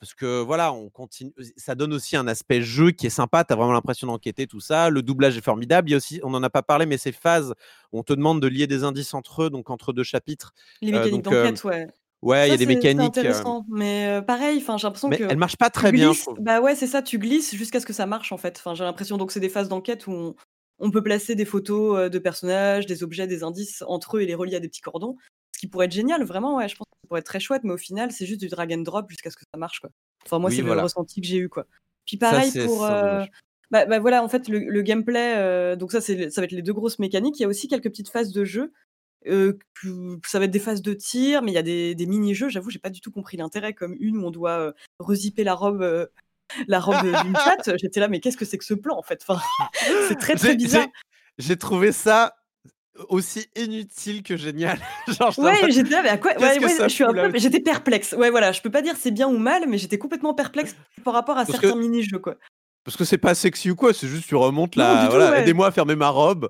parce que voilà, on continue. Ça donne aussi un aspect jeu qui est sympa. Tu as vraiment l'impression d'enquêter, tout ça. Le doublage est formidable. Il y a aussi, on n'en a pas parlé, mais ces phases où on te demande de lier des indices entre eux, donc entre deux chapitres. Les Euh, mécaniques euh, d'enquête, ouais. Ouais, il y a des mécaniques. euh, intéressant, mais euh, pareil, enfin, j'ai l'impression que. elles marchent pas tu très bien, je. Bah ouais, c'est ça, tu glisses jusqu'à ce que ça marche en fait. Enfin, j'ai l'impression donc c'est des phases d'enquête où on, on peut placer des photos de personnages, des objets, des indices entre eux et les relier à des petits cordons. Qui pourrait être génial, vraiment, ouais, je pense que ça pourrait être très chouette, mais au final, c'est juste du drag and drop jusqu'à ce que ça marche, quoi. Enfin, moi, Oui, c'est voilà. le ressenti que j'ai eu, quoi. Puis pareil pour. euh, bah, bah voilà, en fait, le, le gameplay, euh, donc ça, c'est, ça va être les deux grosses mécaniques. Il y a aussi quelques petites phases de jeu. euh, ça va être des phases de tir, mais il y a des, des mini-jeux. J'avoue, j'ai pas du tout compris l'intérêt, comme une où on doit euh, rezipper la robe, euh, la robe d'une chatte. J'étais là, mais qu'est-ce que c'est que ce plan, en fait? Enfin, C'est très, très bizarre. J'ai trouvé ça aussi inutile que génial. Genre, Ouais, j'étais là, mais à quoi qu'est-ce ouais, que ouais, ça je suis un peu, j'étais perplexe. Ouais, voilà, je peux pas dire c'est bien ou mal, mais j'étais complètement perplexe par rapport à Parce certains que- mini-jeux, quoi. Parce que c'est pas sexy ou quoi, c'est juste tu remontes là. voilà, ouais. aidez-moi à fermer ma robe.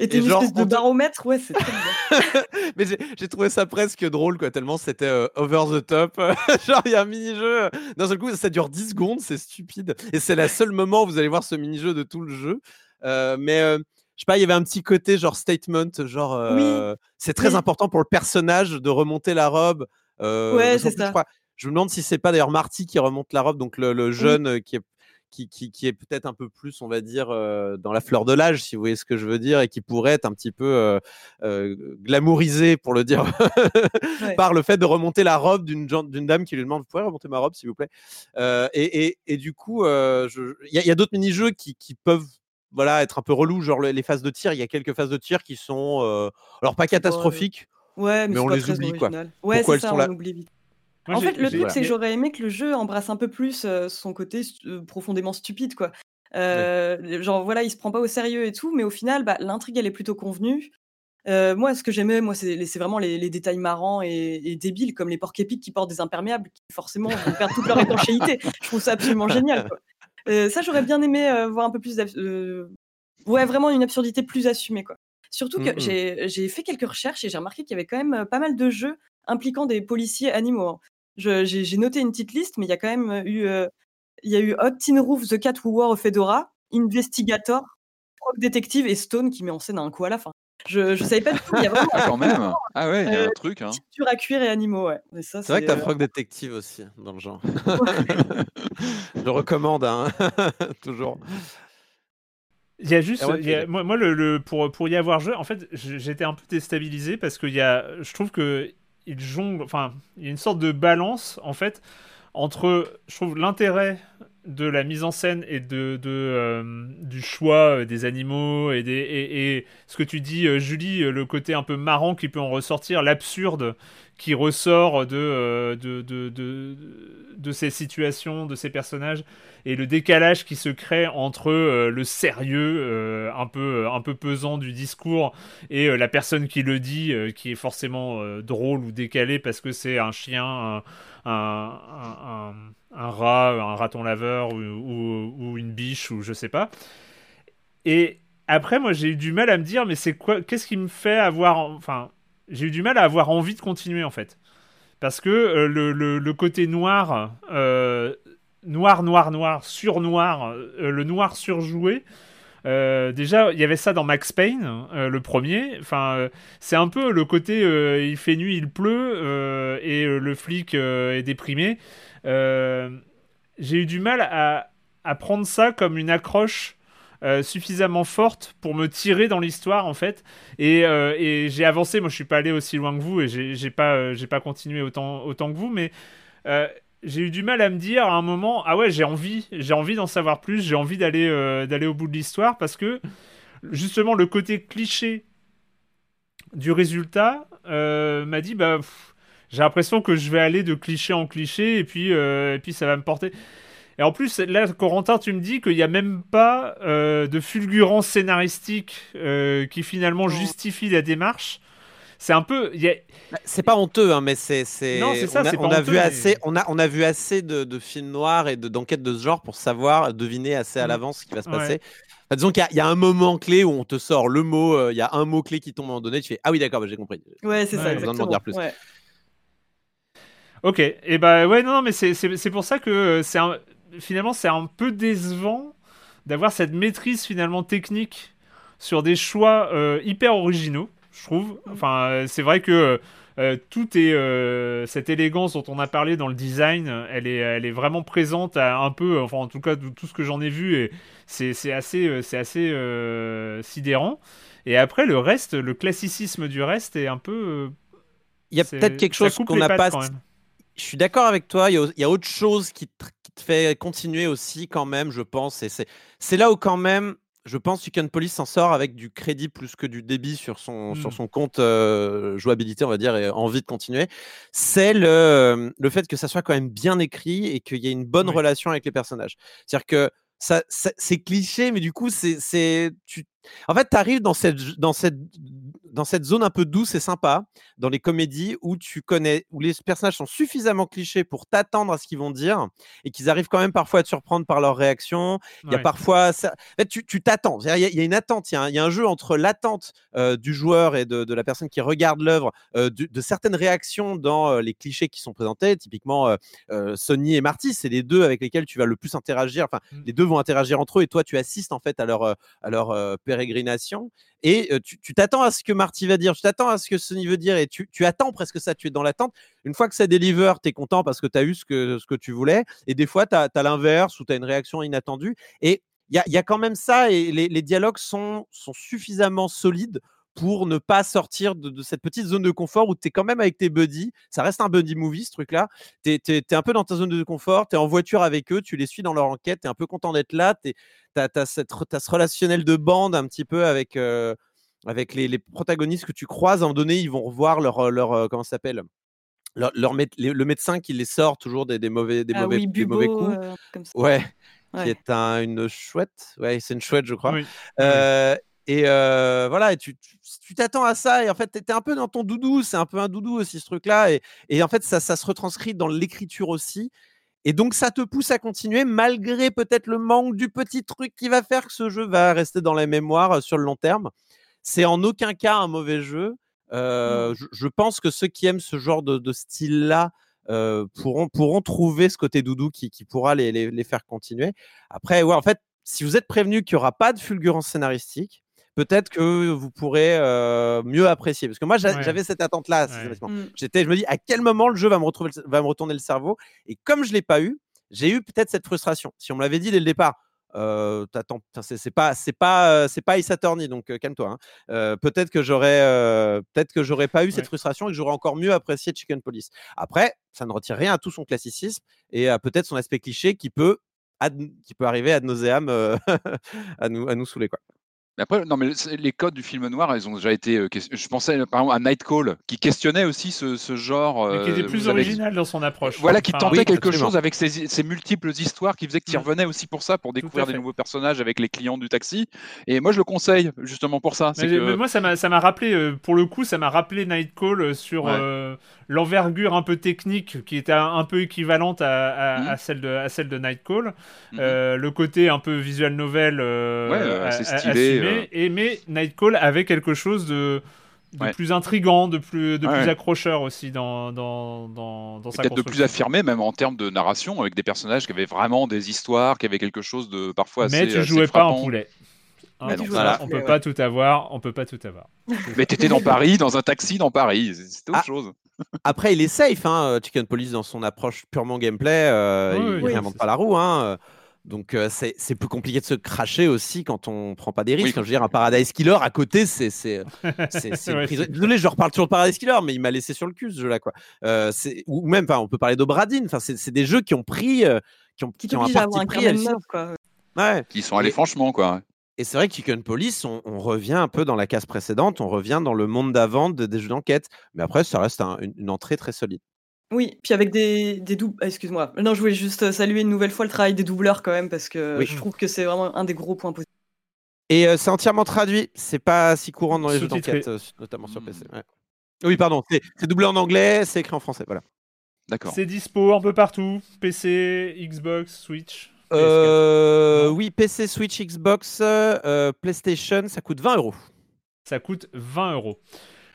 Et t'es une genre, espèce de baromètre, ouais, c'est très bizarre. Mais j'ai- trouvé ça presque drôle, quoi, tellement c'était euh, over the top. Genre, il y a un mini-jeu. D'un seul coup, ça dure 10 secondes, c'est stupide. Et c'est le seul moment où vous allez voir ce mini-jeu de tout le jeu. Euh, mais euh, sais pas, il y avait un petit côté genre statement, genre euh, c'est très Oui. important pour le personnage de remonter la robe. Euh, Ouais, c'est Je, ça. crois- je me demande si c'est pas d'ailleurs Marty qui remonte la robe, donc le, le jeune euh, qui est qui, qui, qui est peut-être un peu plus, on va dire, euh, dans la fleur de l'âge, si vous voyez ce que je veux dire, et qui pourrait être un petit peu euh, euh, glamourisé, pour le dire, Ouais. par le fait de remonter la robe d'une dame qui lui demande, vous pouvez remonter ma robe, s'il vous plaît? Et, et, et du coup, je- il y a, il y a d'autres mini-jeux qui, qui peuvent voilà, être un peu relous, genre le- les phases de tir. Il y a quelques phases de tir qui sont, euh, alors pas catastrophiques, Ouais, mais, on pas les très oublie, quoi. Ouais, Pourquoi c'est elles ça, sont on là? oublie vite. Moi, en fait, le truc, c'est que j'aurais aimé que le jeu embrasse un peu plus euh, son côté euh, profondément stupide, quoi. Euh, Genre, voilà, il se prend pas au sérieux et tout, mais au final, bah, l'intrigue, elle est plutôt convenue. Euh, moi, ce que j'aimais, moi, c'est vraiment les, les détails marrants et, et débiles, comme les porcs épiques qui portent des imperméables, qui forcément vont perdre toute leur étanchéité. Je trouve ça absolument génial. Quoi. Euh, ça, j'aurais bien aimé euh, voir un peu plus. euh, Ouais, vraiment une absurdité plus assumée, quoi. Surtout que Mhm. j'ai j'ai fait quelques recherches et j'ai remarqué qu'il y avait quand même euh, pas mal de jeux impliquant des policiers animaux. hein. J'ai noté une petite liste, mais il y a quand même eu, il y a eu Hot Tin Roof, The Cat Who Wore a Fedora, Investigator, Frog Detective et Stone qui met en scène un coup à la fin. Je, je savais pas du tout, il y a vraiment Ah, quand même. Ah ouais, il y a Euh, un truc. Hein. à cuire et animaux, ouais. Mais ça, C'est vrai que t'as euh, Frog Detective aussi dans le genre. je recommande, hein. toujours. Il y a juste, ouais, il y a- ok. moi, moi, le, le- pour, pour y avoir joué, en fait, j'étais un peu déstabilisé parce qu'il y a, je trouve que il jongle, enfin, il y a une sorte de balance, en fait, entre, je trouve, l'intérêt de la mise en scène et de, du choix des animaux et, des, et, ce que tu dis, Julie, le côté un peu marrant qui peut en ressortir, l'absurde qui ressort de, de, de, de, ces situations, de ces personnages, et le décalage qui se crée entre le sérieux un, peu, un peu pesant du discours et la personne qui le dit, qui est forcément drôle ou décalé parce que c'est un chien, un, rat, un raton laveur ou, ou, une biche ou je sais pas. Et après, moi, j'ai eu du mal à me dire, mais c'est quoi Qu'est-ce qui me fait avoir, enfin, j'ai eu du mal à avoir envie de continuer en fait, parce que euh, le, le, côté noir, euh, noir, noir, noir, sur noir, euh, le noir surjoué. déjà, il y avait ça dans Max Payne, le premier. Enfin, c'est un peu le côté il fait nuit, il pleut et le flic est déprimé. J'ai eu du mal à, prendre ça comme une accroche euh, suffisamment forte pour me tirer dans l'histoire en fait. Et, euh, et j'ai avancé. Moi je suis pas allé aussi loin que vous et j'ai pas euh, continué autant que vous mais j'ai eu du mal à me dire à un moment ah ouais j'ai envie j'ai envie d'en savoir plus j'ai envie d'aller d'aller au bout de l'histoire parce que justement le côté cliché du résultat m'a dit bah j'ai l'impression que je vais aller de cliché en cliché et puis et puis ça va me porter et en plus, là, Corentin, tu me dis qu'il n'y a même pas euh, de fulgurance scénaristique euh, qui finalement justifie la démarche. C'est un peu. Bah, c'est pas honteux, hein, mais c'est. Non, c'est ça. On a, on vu assez. On a, on a vu assez de, films noirs et d'enquêtes de, ce genre pour savoir deviner assez à mm. l'avance ce qui va se passer. disons qu'il y, a un moment clé où on te sort le mot, euh, il y a un mot clé qui tombe à un moment donné, tu fais Ah oui, d'accord, bah, j'ai compris. Ouais, c'est ça. Besoin de dire plus. Ok, et bah ouais, non, mais c'est pour ça que c'est un finalement, c'est un peu décevant d'avoir cette maîtrise finalement technique sur des choix euh, hyper originaux, je trouve. Enfin, euh, c'est vrai que euh, tout est cette élégance dont on a parlé dans le design, elle est, elle est vraiment présente à un peu, enfin en tout cas tout ce que j'en ai vu et c'est assez, c'est assez sidérant. Et après le reste, le classicisme du reste est un peu. Il y a peut-être quelque chose qu'on n'a pas. Je suis d'accord avec toi. Il y, a, il y, a, autre chose qui, fait continuer aussi quand même, je pense. Et c'est là où quand même, je pense, Chicken Police s'en sort avec du crédit plus que du débit sur son, sur mmh. son compte jouabilité, on va dire, et envie de continuer. C'est le, le fait que ça soit quand même bien écrit et qu'il y ait une bonne relation avec les personnages. C'est-à-dire que ça, c'est cliché, mais du coup, c'est, tu, en fait, tu arrives dans cette, dans cette dans cette zone un peu douce et sympa, dans les comédies où tu connais, où les personnages sont suffisamment clichés pour t'attendre à ce qu'ils vont dire et qu'ils arrivent quand même parfois à te surprendre par leurs réactions. Il y a parfois, ça... en fait, tu t'attends. Il, y, a une attente. Il y, a un jeu entre l'attente euh, du joueur et de, la personne qui regarde l'œuvre, euh, de, certaines réactions dans euh, les clichés qui sont présentés. Typiquement, Sony et Marty, c'est les deux avec lesquels tu vas le plus interagir. Enfin, mmh. les deux vont interagir entre eux et toi, tu assistes en fait à leur, à leur et tu t'attends à ce que Marty va dire, tu t'attends à ce que Sony veut dire et tu, attends presque ça, tu es dans l'attente. Une fois que ça deliver, tu es content parce que tu as eu ce que, ce que tu voulais et des fois tu as, l'inverse ou tu as une réaction inattendue et il y a, quand même ça et les, dialogues sont, sont suffisamment solides pour ne pas sortir de, cette petite zone de confort où tu es quand même avec tes buddies. Ça reste un buddy movie, ce truc-là. Tu es, un peu dans ta zone de confort, tu es en voiture avec eux, tu les suis dans leur enquête, tu es un peu content d'être là. Tu as, ce relationnel de bande un petit peu avec, euh, avec les, protagonistes que tu croises. À un moment donné, ils vont revoir leur. leur euh, comment ça s'appelle? Leur, le médecin qui les sort toujours des, mauvais, des, ah mauvais, des mauvais coups. Euh, ouais. Qui est un, une chouette. Ouais, c'est une chouette, je crois. Et voilà, et tu t'attends à ça, et en fait, tu es un peu dans ton doudou, c'est un peu un doudou aussi ce truc-là, et, et, en fait, ça, ça se retranscrit dans l'écriture aussi. Et donc, ça te pousse à continuer malgré peut-être le manque du petit truc qui va faire que ce jeu va rester dans la mémoire sur le long terme. C'est en aucun cas un mauvais jeu. Mmh. je, pense que ceux qui aiment ce genre de, style-là pourront, pourront trouver ce côté doudou qui, qui pourra les, les, les, faire continuer. Après, ouais, en fait, si vous êtes prévenu qu'il n'y aura pas de fulgurance scénaristique, peut-être que vous pourrez mieux apprécier. Parce que moi, j'avais cette attente-là. Mmh. J'étais, je me dis, à quel moment le jeu va me, retrouver, va me retourner le cerveau? Et comme je l'ai pas eu, j'ai eu peut-être cette frustration. Si on me l'avait dit dès le départ, euh, c'est pas c'est pas c'est pas Ace Attorney donc calme-toi hein. peut-être que j'aurais peut-être que j'aurais pas eu cette frustration et que j'aurais encore mieux apprécié Chicken Police après ça ne retire rien à tout son classicisme et à peut-être son aspect cliché qui peut ad- qui peut arriver ad nauseam euh, à, nous, à nous saouler. Quoi. Mais après, non, mais les codes du film noir, ils ont déjà été. euh, Je pensais par exemple à Nightcall, qui questionnait aussi ce, ce genre. Mais qui était euh, plus original dans son approche. Voilà, qui Enfin, tentait oui, quelque absolument. chose avec ces, ces multiples histoires qui faisaient tu Mm. revenais aussi pour ça, pour découvrir des nouveaux personnages avec les clients du taxi. Et moi, je le conseille justement pour ça. Mais, que... mais moi, ça m'a, ça m'a rappelé, euh, pour le coup, ça m'a rappelé Nightcall euh, sur Ouais. euh, l'envergure un peu technique qui était un, un peu équivalente à, à- Mhm. à celle de, à celle de Nightcall. Mhm. Euh, le côté un peu visual novel euh, Ouais, euh, assez stylé, euh. Et, mais Nightcall avait quelque chose de, de Ouais. plus intrigant, de plus, de Ouais, plus ouais. accrocheur aussi dans, dans, dans, dans sa Peut-être de plus affirmé, même en termes de narration, avec des personnages qui avaient vraiment des histoires, qui avaient quelque chose de parfois assez. Mais tu assez jouais pas en poulet. Hein, Mais donc non, voilà, voilà. on peut pas tout avoir, on peut pas tout avoir. Mais t'étais dans Paris, dans un taxi dans Paris, c'était autre Ah. chose. Après, il est safe, hein, Chicken Police, dans son approche purement gameplay. euh, Oui, il oui, n'invente c'est pas la roue. Hein, euh, donc, euh, c'est plus compliqué de se cracher aussi quand on prend pas des risques. Oui. Je veux dire, un Paradise Killer à côté, c'est. c'est- Désolé, je reparle toujours de Paradise Killer, mais il m'a laissé sur le cul ce jeu-là. Quoi. Euh, ou même, enfin, on peut parler d'Obradine. Enfin, c'est des jeux qui ont pris. euh, qui ont, Qui qui ont un à parti pris neuf, quoi. Ouais. Qui sont allés Et- franchement, quoi. Et c'est vrai que Chicken Police, on, on revient un peu dans la case précédente, on revient dans le monde d'avant de- des jeux d'enquête. Mais après, ça reste un- une, une entrée très solide. Oui, puis avec des, des doubles. ah, Excuse-moi. Non, je voulais juste euh, saluer une nouvelle fois le travail des doubleurs quand même, parce que Oui. je trouve que c'est vraiment un des gros points positifs. Et euh, c'est entièrement traduit. C'est pas si courant dans les jeux d'enquête, euh, notamment sur Hmm. PC. ouais. Oui, pardon. C'est doublé en anglais, c'est écrit en français. Voilà. D'accord. C'est dispo un peu partout, PC, Xbox, Switch. PS4. Euh, oui, PC, Switch, Xbox, euh, PlayStation, ça coûte 20 euros. Ça coûte 20 euros.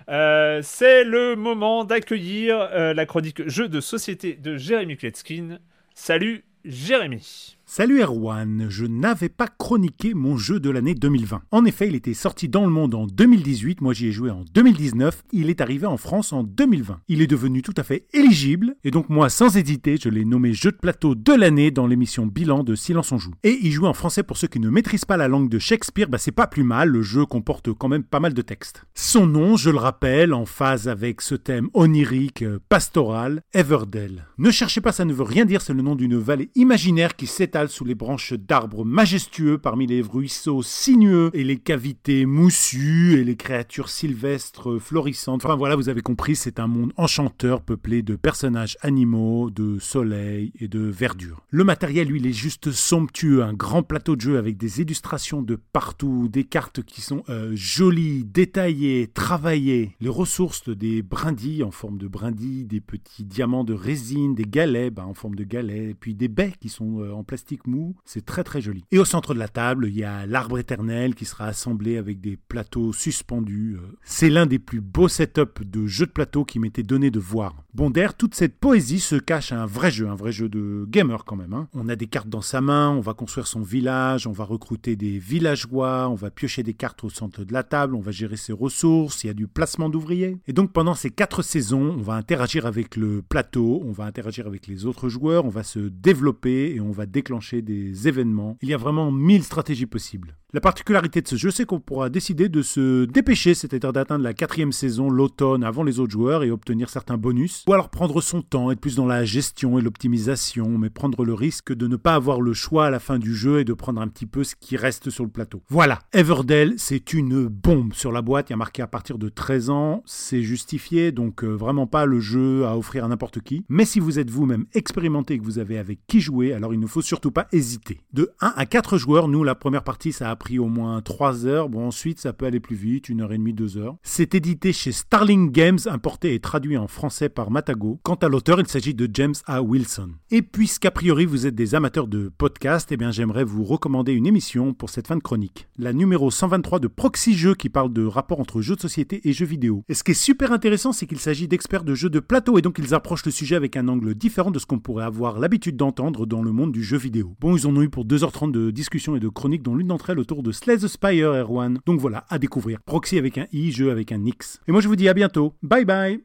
Euh, c'est le moment d'accueillir euh, la chronique jeu de société de Jérémy Kletskin. Salut Jérémy. Salut Erwan, je n'avais pas chroniqué mon jeu de l'année 2020. En effet, il était sorti dans le monde en 2018, moi j'y ai joué en 2019, il est arrivé en France en 2020. Il est devenu tout à fait éligible, et donc moi sans hésiter, je l'ai nommé jeu de plateau de l'année dans l'émission bilan de Silence on joue. Et il joue en français pour ceux qui ne maîtrisent pas la langue de Shakespeare, bah c'est pas plus mal, le jeu comporte quand même pas mal de textes. Son nom, je le rappelle, en phase avec ce thème onirique, euh, pastoral, Everdell. Ne cherchez pas, ça ne veut rien dire, c'est le nom d'une vallée imaginaire qui s'étale sous les branches d'arbres majestueux parmi les ruisseaux sinueux et les cavités moussues et les créatures sylvestres florissantes. Enfin voilà, vous avez compris, c'est un monde enchanteur peuplé de personnages animaux, de soleil et de verdure. Le matériel, lui, il est juste somptueux, un grand plateau de jeu avec des illustrations de partout, des cartes qui sont euh, jolies, détaillées, travaillées, les ressources des brindilles en forme de brindilles, des petits diamants de résine, des galets bah, en forme de galets, et puis des baies qui sont euh, en plastique mou, c'est très très joli. Et au centre de la table, il y a l'arbre éternel qui sera assemblé avec des plateaux suspendus. euh. C'est l'un des plus beaux setups de jeux de plateau qui m'était donné de voir. Bon, derrière toute cette poésie se cache un vrai jeu, un vrai jeu de gamer quand même. hein. On a des cartes dans sa main, on va construire son village, on va recruter des villageois, on va piocher des cartes au centre de la table, on va gérer ses ressources, il y a du placement d'ouvriers. Et donc pendant ces quatre saisons, on va interagir avec le plateau, on va interagir avec les autres joueurs, on va se développer et on va déclencher des événements. Il y a vraiment mille stratégies possibles. La particularité de ce jeu, c'est qu'on pourra décider de se dépêcher, c'est-à-dire d'atteindre la quatrième saison l'automne avant les autres joueurs et obtenir certains bonus, ou alors prendre son temps, être plus dans la gestion et l'optimisation, mais prendre le risque de ne pas avoir le choix à la fin du jeu et de prendre un petit peu ce qui reste sur le plateau. Voilà, Everdell, c'est une bombe sur la boîte, il y a marqué à partir de 13 ans, c'est justifié, donc euh, vraiment pas le jeu à offrir à n'importe qui, mais si vous êtes vous-même expérimenté et que vous avez avec qui jouer, alors il ne faut surtout pas hésiter. De 1 à 4 joueurs, nous la première partie ça a pris au moins 3 heures, bon ensuite ça peut aller plus vite, 1 heure et demie, 2 heures. C'est édité chez Starling Games, importé et traduit en français par Matago. Quant à l'auteur, il s'agit de James A. Wilson. Et puisqu'a priori vous êtes des amateurs de podcasts, eh bien j'aimerais vous recommander une émission pour cette fin de chronique. La numéro 123 de Proxy Jeux qui parle de rapport entre jeux de société et jeux vidéo. Et ce qui est super intéressant, c'est qu'il s'agit d'experts de jeux de plateau et donc ils approchent le sujet avec un angle différent de ce qu'on pourrait avoir l'habitude d'entendre dans le monde du jeu vidéo. Bon, ils en ont eu pour 2h30 de discussion et de chronique, dont l'une d'entre elles autour de Slay the Spire Erwan. Donc voilà, à découvrir. Proxy avec un i, jeu avec un x. Et moi je vous dis à bientôt. Bye bye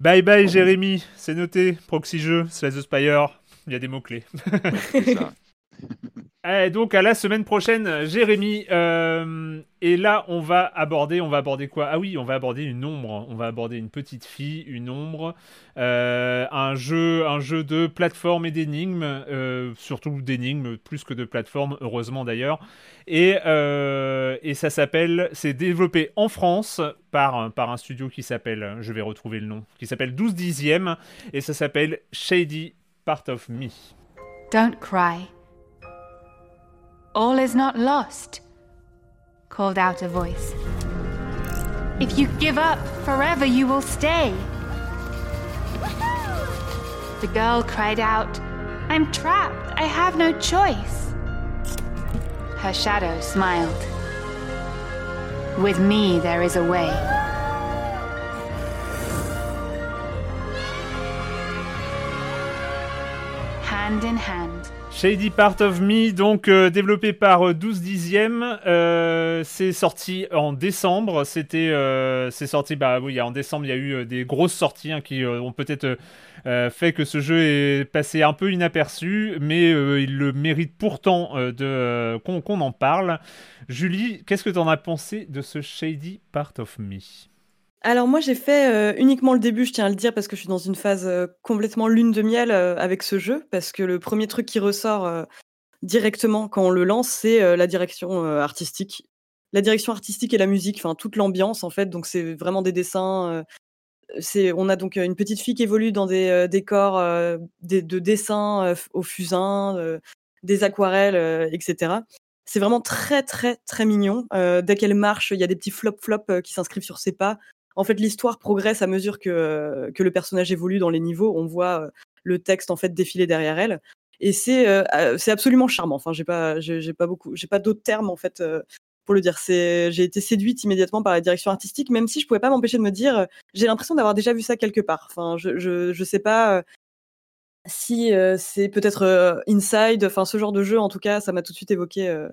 Bye bye Jérémy, c'est noté. Proxy jeu, Slay the Spire, il y a des mots-clés. Ça. Eh, donc à la semaine prochaine, Jérémy. Euh, Et là, on va aborder, on va aborder quoi? Ah oui, on va aborder une ombre. On va aborder une petite fille, une ombre, euh, un jeu, un jeu de plateforme et d'énigmes, euh, surtout d'énigmes plus que de plateforme, heureusement d'ailleurs. Et, ça s'appelle, c'est développé en France par par un studio qui s'appelle, je vais retrouver le nom, qui s'appelle 12 dixièmes et ça s'appelle Shady Part of Me. Don't cry. All is not lost. called out a voice. If you give up, forever you will stay. The girl cried out, I'm trapped. I have no choice. Her shadow smiled. With me, there is a way. Hand in hand. Shady Part of Me, donc euh, développé par 12 euh, dixièmes, euh, c'est sorti en décembre. C'était, c'est sorti, bah oui, en décembre, il y a eu des grosses sorties hein, qui ont peut-être fait que ce jeu est passé un peu inaperçu, mais il le mérite pourtant de qu'on en parle. Julie, qu'est-ce que tu en as pensé de ce Shady Part of Me? Alors moi j'ai fait, euh, uniquement le début, je tiens à le dire parce que je suis dans une phase, euh, complètement lune de miel, euh, avec ce jeu. Parce que le premier truc qui ressort, directement quand on le lance, c'est, la direction, artistique. La direction artistique et la musique, enfin toute l'ambiance en fait, donc c'est vraiment des dessins, on a donc, une petite fille qui évolue dans des, décors, de dessins, au fusain, des aquarelles, etc. C'est vraiment très, très, très mignon. dès qu'elle marche, il y a des petits flop flop, qui s'inscrivent sur ses pas en fait, l'histoire progresse à mesure que, que le personnage évolue dans les niveaux. On voit euh, le texte en fait défiler derrière elle. Et c'est euh, absolument charmant. Enfin, j'ai pas j'ai pas beaucoup j'ai pas d'autres termes en fait euh, pour le dire. C'est j'ai été séduite immédiatement par la direction artistique, même si je pouvais pas m'empêcher de me dire j'ai l'impression d'avoir déjà vu ça quelque part. Enfin, je je, je sais pas si c'est peut-être Inside, enfin ce genre de jeu en tout cas, ça m'a tout de suite évoqué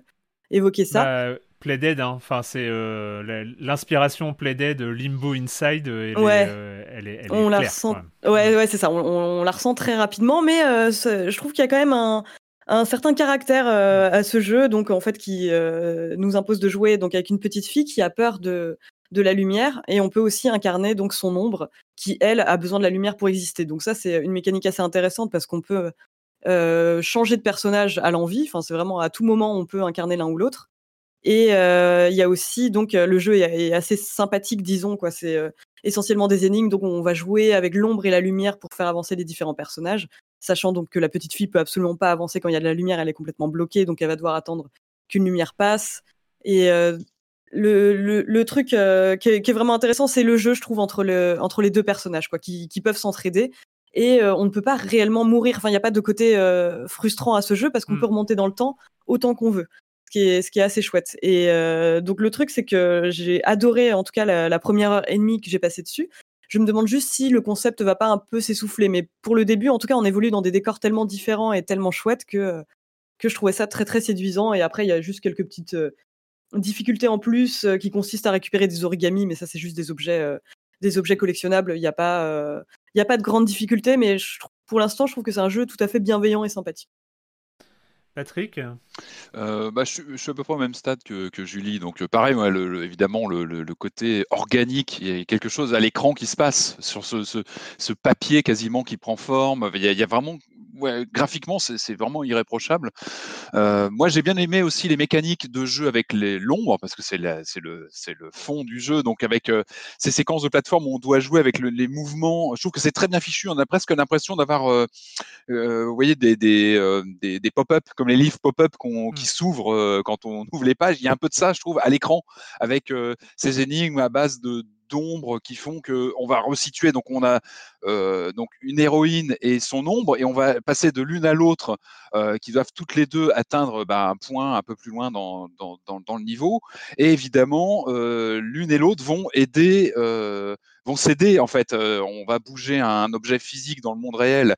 évoqué ça. Bah, Playdead, hein. enfin c'est euh, l'inspiration Playdead, Limbo Inside, elle, ouais. est, euh, elle, est, on la ressent, ouais, ouais, c'est ça, on, la ressent très rapidement, mais euh, je trouve qu'il y a quand même un, un certain caractère à ce jeu, donc en fait qui nous impose de jouer donc avec une petite fille qui a peur de de la lumière et on peut aussi incarner donc son ombre qui elle a besoin de la lumière pour exister. Donc ça c'est une mécanique assez intéressante parce qu'on peut changer de personnage à l'envie. Enfin, c'est vraiment à tout moment on peut incarner l'un ou l'autre. Et il y a aussi donc le jeu est, assez sympathique, disons quoi. C'est essentiellement des énigmes, donc on va jouer avec l'ombre et la lumière pour faire avancer les différents personnages, sachant donc que la petite fille peut absolument pas avancer quand il y a de la lumière, elle est complètement bloquée, donc elle va devoir attendre qu'une lumière passe. Et le, le, truc qui est, vraiment intéressant, c'est le jeu, je trouve, entre, le, entre les deux personnages, quoi, qui, qui peuvent s'entraider. Et on ne peut pas réellement mourir. Enfin, il n'y a pas de côté frustrant à ce jeu parce qu'on mmh. peut remonter dans le temps autant qu'on veut ce qui est, assez chouette. Et euh, donc le truc, c'est que j'ai adoré, en tout cas, la, première heure et demie que j'ai passé dessus. Je me demande juste si le concept va pas un peu s'essouffler. Mais pour le début, en tout cas, on évolue dans des décors tellement différents et tellement chouettes que, que je trouvais ça très très séduisant. Et après, il y a juste quelques petites euh, difficultés en plus euh, qui consistent à récupérer des origamis, mais ça, c'est juste des objets, des objets collectionnables. Il n'y a, pas, il y a pas de grandes difficultés, mais pour l'instant, je trouve que c'est un jeu tout à fait bienveillant et sympathique. Patrick euh, bah, je, suis à peu près au même stade que, Julie. Donc, euh, pareil, évidemment, le, côté organique, il y a quelque chose à l'écran qui se passe sur ce, papier quasiment qui prend forme. Il y a, vraiment graphiquement, c'est vraiment irréprochable. Euh, moi, j'ai bien aimé aussi les mécaniques de jeu avec l'ombre, parce que c'est le, le, fond du jeu. Donc, avec ces séquences de plateforme où on doit jouer avec les mouvements, je trouve que c'est très bien fichu. On a presque l'impression d'avoir, vous voyez, des, des, des pop-up comme les livres pop-up mmh. qui s'ouvrent euh, quand on ouvre les pages. Il y a un peu de ça, je trouve, à l'écran, avec euh, ces énigmes à base de d'ombres qui font que on va resituer. Donc on a euh, donc une héroïne et son ombre et on va passer de l'une à l'autre qui doivent toutes les deux atteindre bah, un point un peu plus loin dans, le niveau. Et évidemment, l'une et l'autre vont aider vont s'aider en fait. on va bouger un objet physique dans le monde réel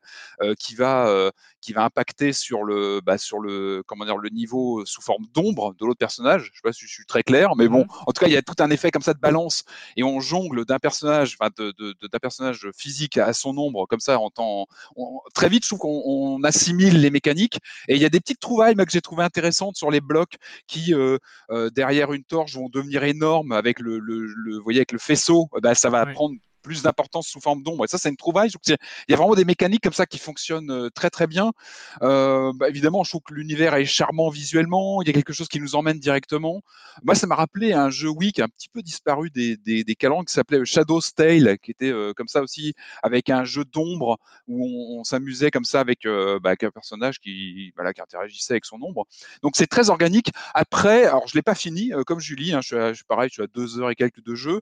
qui va qui va impacter sur le bah, sur le comment dire le niveau sous forme d'ombre de l'autre personnage. Je sais pas si je suis très clair, mais bon, en tout cas il y a tout un effet comme ça de balance et on jongle d'un personnage, enfin de, d'un personnage physique à son ombre comme ça en temps très vite. Je trouve qu'on assimile les mécaniques et il y a des petites trouvailles que j'ai trouvé intéressantes sur les blocs qui derrière une torche vont devenir énormes avec le, le, vous voyez avec le faisceau. Bah, ça va plus d'importance sous forme d'ombre. Et ça, c'est une trouvaille. Il y a vraiment des mécaniques comme ça qui fonctionnent euh, très très bien. Euh, bah, évidemment, je trouve que l'univers est charmant visuellement. Il y a quelque chose qui nous emmène directement. Moi, ça m'a rappelé un jeu Wii qui a un petit peu disparu des, des, des qui s'appelait Shadow's Tale, qui était euh, comme ça aussi, avec un jeu d'ombre où on, s'amusait comme ça avec, bah, un personnage qui, voilà, qui interagissait avec son ombre. Donc c'est très organique. Après, alors je l'ai pas fini, comme Julie. Hein, je suis pareil, je suis à deux heures et quelques de jeu.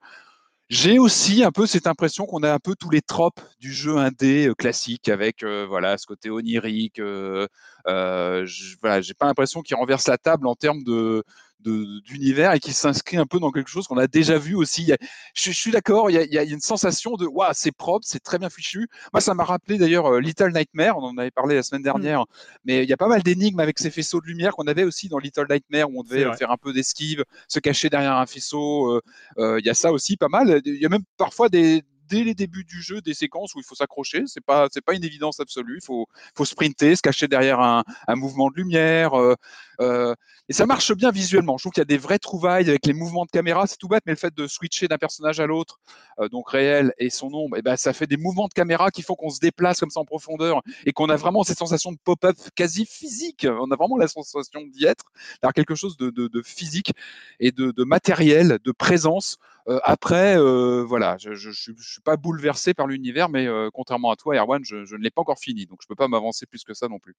J'ai aussi un peu cette impression qu'on a un peu tous les tropes du jeu indé euh, classique avec euh, voilà ce côté onirique. Euh, euh voilà, j'ai pas l'impression qu'il renverse la table en termes de d'univers et qui s'inscrit un peu dans quelque chose qu'on a déjà vu aussi. je, suis d'accord, il, y a une sensation de waouh, c'est propre, c'est très bien fichu. Moi, ça m'a rappelé d'ailleurs euh, Little Nightmare, on en avait parlé la semaine mmh. dernière, mais il y a pas mal d'énigmes avec ces faisceaux de lumière qu'on avait aussi dans Little Nightmare où on devait faire un peu d'esquive, se cacher derrière un faisceau. Euh, euh, il y a ça aussi pas mal. Il y a même parfois des dès les débuts du jeu des séquences où il faut s'accrocher. C'est pas c'est pas une évidence absolue. Il faut faut sprinter, se cacher derrière un, un mouvement de lumière. Euh, euh, et ça marche bien visuellement. Je trouve qu'il y a des vraies trouvailles avec les mouvements de caméra. C'est tout bête, mais le fait de switcher d'un personnage à l'autre, euh, donc réel et son ombre, et eh ben ça fait des mouvements de caméra qui font qu'on se déplace comme ça en profondeur et qu'on a vraiment cette sensation de pop-up quasi physique. On a vraiment la sensation d'y être, d'avoir quelque chose de, de, de, physique et de, de matériel, de présence. Euh, après, euh, voilà, je ne suis pas bouleversé par l'univers, mais euh, contrairement à toi, Erwan, je, je ne l'ai pas encore fini, donc je ne peux pas m'avancer plus que ça non plus.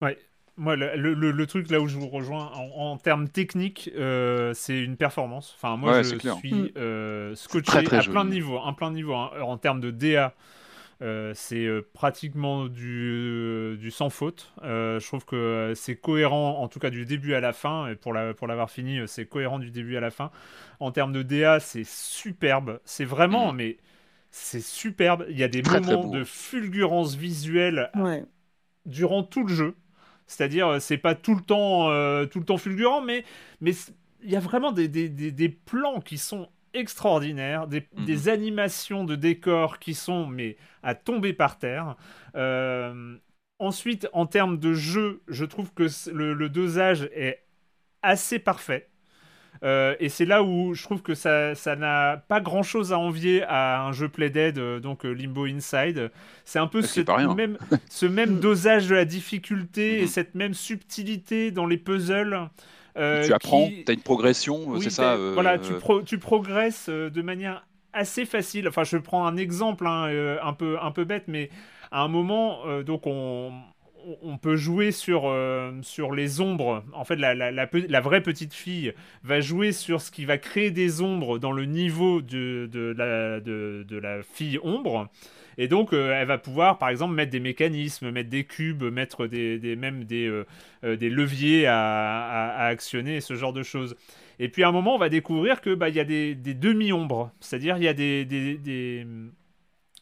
Ouais, moi, le, le, le, truc là où je vous rejoins en, termes techniques, c'est une performance. Enfin, moi, je suis mm. euh, scotché à plein de niveaux, un plein de niveaux hein. en termes de DA. Euh, c'est euh, pratiquement du, euh, du, sans faute. je trouve que c'est cohérent, en tout cas du début à la fin. Et pour l'avoir pour fini, c'est cohérent du début à la fin. En termes de DA, c'est superbe. C'est vraiment, mm. mais c'est superbe. Il y a des moments de fulgurance visuelle durant tout le jeu. C'est-à-dire, c'est pas tout le temps, tout le temps fulgurant, mais, mais il y a vraiment des, des, des plans qui sont extraordinaire, des, mhm. animations de décors qui sont mais à tomber par terre. Euh, ensuite, en termes de jeu, je trouve que le, dosage est assez parfait. Euh, et c'est là où je trouve que ça, n'a pas grand chose à envier à un jeu Play Dead, euh, donc Limbo Inside. C'est un peu ce même, ce même dosage de la difficulté et mhm. cette même subtilité dans les puzzles. Euh, tu apprends, tu as une progression, c'est ça euh, Voilà, tu, tu progresses euh, de manière assez facile. Enfin, je prends un exemple hein, un, peu, un peu bête, mais à un moment, donc on, on peut jouer sur, sur les ombres. En fait, la, la, la, vraie petite fille va jouer sur ce qui va créer des ombres dans le niveau de, de, la, de, de la fille ombre. Et donc, euh, elle va pouvoir, par exemple, mettre des mécanismes, mettre des cubes, mettre des, des même des, euh, euh, des leviers à, à, actionner, ce genre de choses. Et puis à un moment, on va découvrir que bah, y a des, des demi-ombres, c'est-à-dire il y a des, des,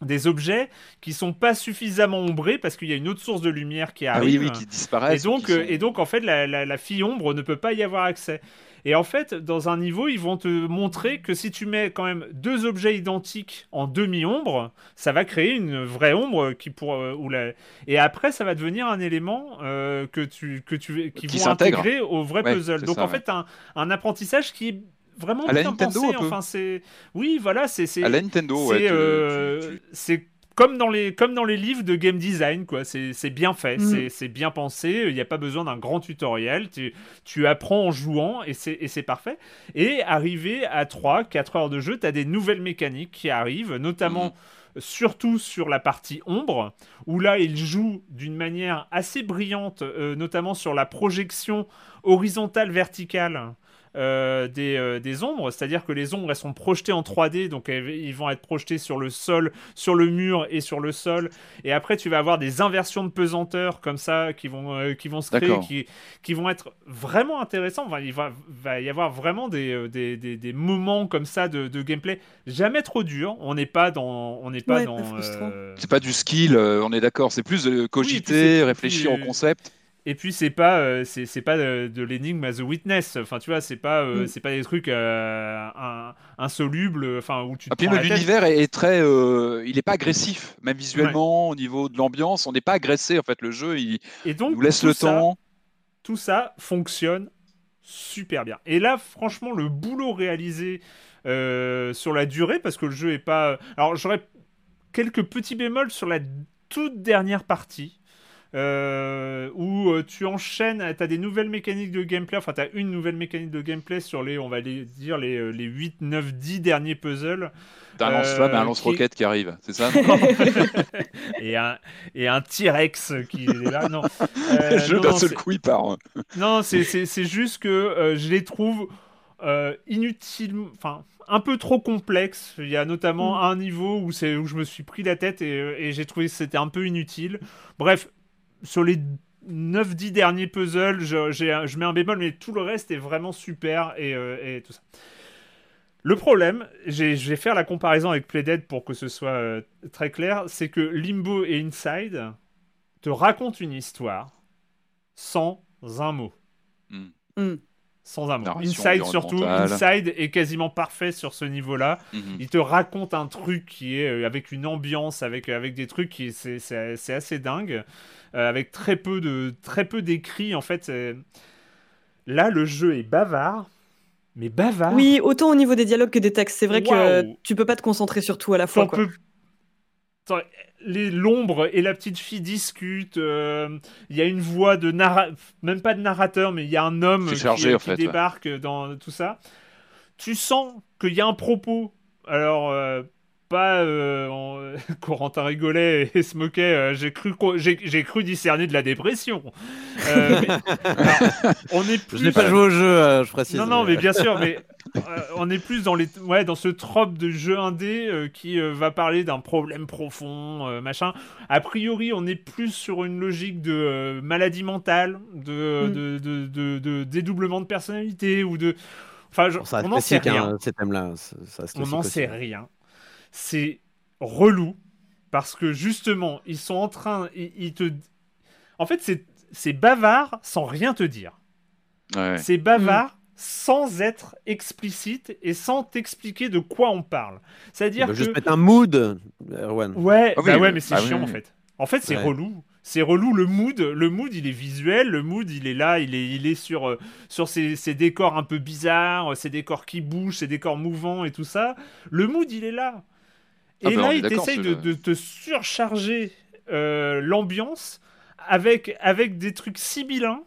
des, objets qui sont pas suffisamment ombrés parce qu'il y a une autre source de lumière qui arrive. Ah oui, oui, qui disparaissent. Et donc, et donc en fait, la, la, la, fille ombre ne peut pas y avoir accès. Et en fait, dans un niveau, ils vont te montrer que si tu mets quand même deux objets identiques en demi-ombre, ça va créer une vraie ombre qui pour euh, la... et après ça va devenir un élément euh, que tu que tu qui, vont intégrer au vrai puzzle. Donc en fait, un, un apprentissage qui est vraiment bien pensé. Enfin, c'est oui, voilà, c'est à la Nintendo. C'est euh, comme dans les comme dans les livres de game design quoi c'est bien fait mm. c'est bien pensé il n'y a pas besoin d'un grand tutoriel tu, tu, apprends en jouant et c'est parfait et arrivé à 3 4 heures de jeu tu as des nouvelles mécaniques qui arrivent notamment mm. surtout sur la partie ombre où là il joue d'une manière assez brillante euh, notamment sur la projection horizontale verticale euh, des, euh, des ombres, c'est-à-dire que les ombres elles sont projetées en 3D, donc elles- ils vont être projetés sur le sol, sur le mur et sur le sol. Et après, tu vas avoir des inversions de pesanteur comme ça qui vont, euh, qui vont se créer, qui, qui vont être vraiment intéressants. Enfin, il va, va y avoir vraiment des, des, des, des moments comme ça de, de gameplay, jamais trop dur. On n'est pas dans, on n'est pas Ouais, dans. euh, C'est pas du skill, on est d'accord. C'est plus de cogiter, réfléchir plus- au concept. Et puis c'est pas euh, c'est c'est pas de, de l'énigme à The Witness. Enfin tu vois c'est pas euh, Mm. c'est pas des trucs euh, in- insolubles. Enfin où tu. te Ah, tête. l'univers est, est très, euh, il est pas agressif, même visuellement au niveau de l'ambiance, on n'est pas agressé en fait. Le jeu, il Et donc nous laisse le ça- temps. Tout ça fonctionne super bien. Et là franchement le boulot réalisé euh, sur la durée parce que le jeu est pas. Alors j'aurais quelques petits bémols sur la toute dernière partie. Euh, où euh, tu enchaînes, tu as des nouvelles mécaniques de gameplay, enfin tu as une nouvelle mécanique de gameplay sur les, on va les dire, les, euh, les 8, 9, 10 derniers puzzles. D'un lance-flamme et un Euh, lance-roquette qui... arrive, c'est ça? Et un, et un T-Rex qui est là. Non, Euh, non, d'un non, seul c'est- coup il part. hein. non, c'est- c'est c'est juste que euh, je les trouve euh, inutiles, enfin un peu trop complexes. Il y a notamment Mm. un niveau où, c'est- où je me suis pris la tête et, et j'ai trouvé que c'était un peu inutile. Bref, sur les 9-10 derniers puzzles, je, je mets un bémol, mais tout le reste est vraiment super et, euh, et tout ça. Le problème, j'ai- je vais faire la comparaison avec Playdead pour que ce soit euh, très clair, c'est que Limbo et Inside te racontent une histoire sans un mot. Hmm. Mm. Sans un mot. Narration Inside surtout. Inside est quasiment parfait sur ce niveau-là. Mhm. Il te raconte un truc qui est euh, avec une ambiance, avec, avec des trucs qui c'est, c'est, c'est assez dingue, euh, avec très peu de très peu d'écrits en fait. Là, le jeu est bavard, mais bavard. Oui, autant au niveau des dialogues que des textes. C'est vrai que tu peux pas te concentrer sur tout à la fois. T'en quoi. L'ombre et la petite fille discutent. euh, Il y a une voix de narrateur, même pas de narrateur, mais il y a un homme qui, chargé, en qui fait, ouais. débarque dans tout ça. Tu sens qu'il y a un propos. Alors. euh, pas euh, en- Corentin rigolait et se moquait. euh, j'ai cru co- j'ai j'ai cru discerner de la dépression. Euh, mais- alors, on est plus Je n'ai pas joué au jeu, euh, je précise. non, non, mais bien sûr, mais on est plus dans, les, ouais, dans ce trope de jeu indé euh, qui euh, va parler d'un problème profond, euh, machin. A priori, on est plus sur une logique de euh, maladie mentale, de, Mm. de, de, de- de dédoublement de personnalité ou de. Enfin, je- Ça on n'en sait rien. hein, ces thèmes-là. ça- ça reste On n'en sait rien. C'est relou parce que justement, ils sont en train. Ils, ils te. En fait, c'est c'est bavard sans rien te dire. Ouais. C'est bavard sans être explicite et sans t'expliquer de quoi on parle. C'est-à-dire va que. juste mettre un mood, Erwan. Ouais, Ah oui, bah ouais, oui. mais c'est Ah chiant oui. en fait. En fait, c'est Ouais. relou. C'est relou le mood. Le mood, il est visuel. Le mood, il est là. Il est, il est sur, euh, sur ces, ces décors un peu bizarres, ces décors qui bougent, ces décors mouvants et tout ça. Le mood, il est là. Ah Et bah, là, il t'essaye de, te surcharger euh, l'ambiance avec, avec des trucs sibyllins,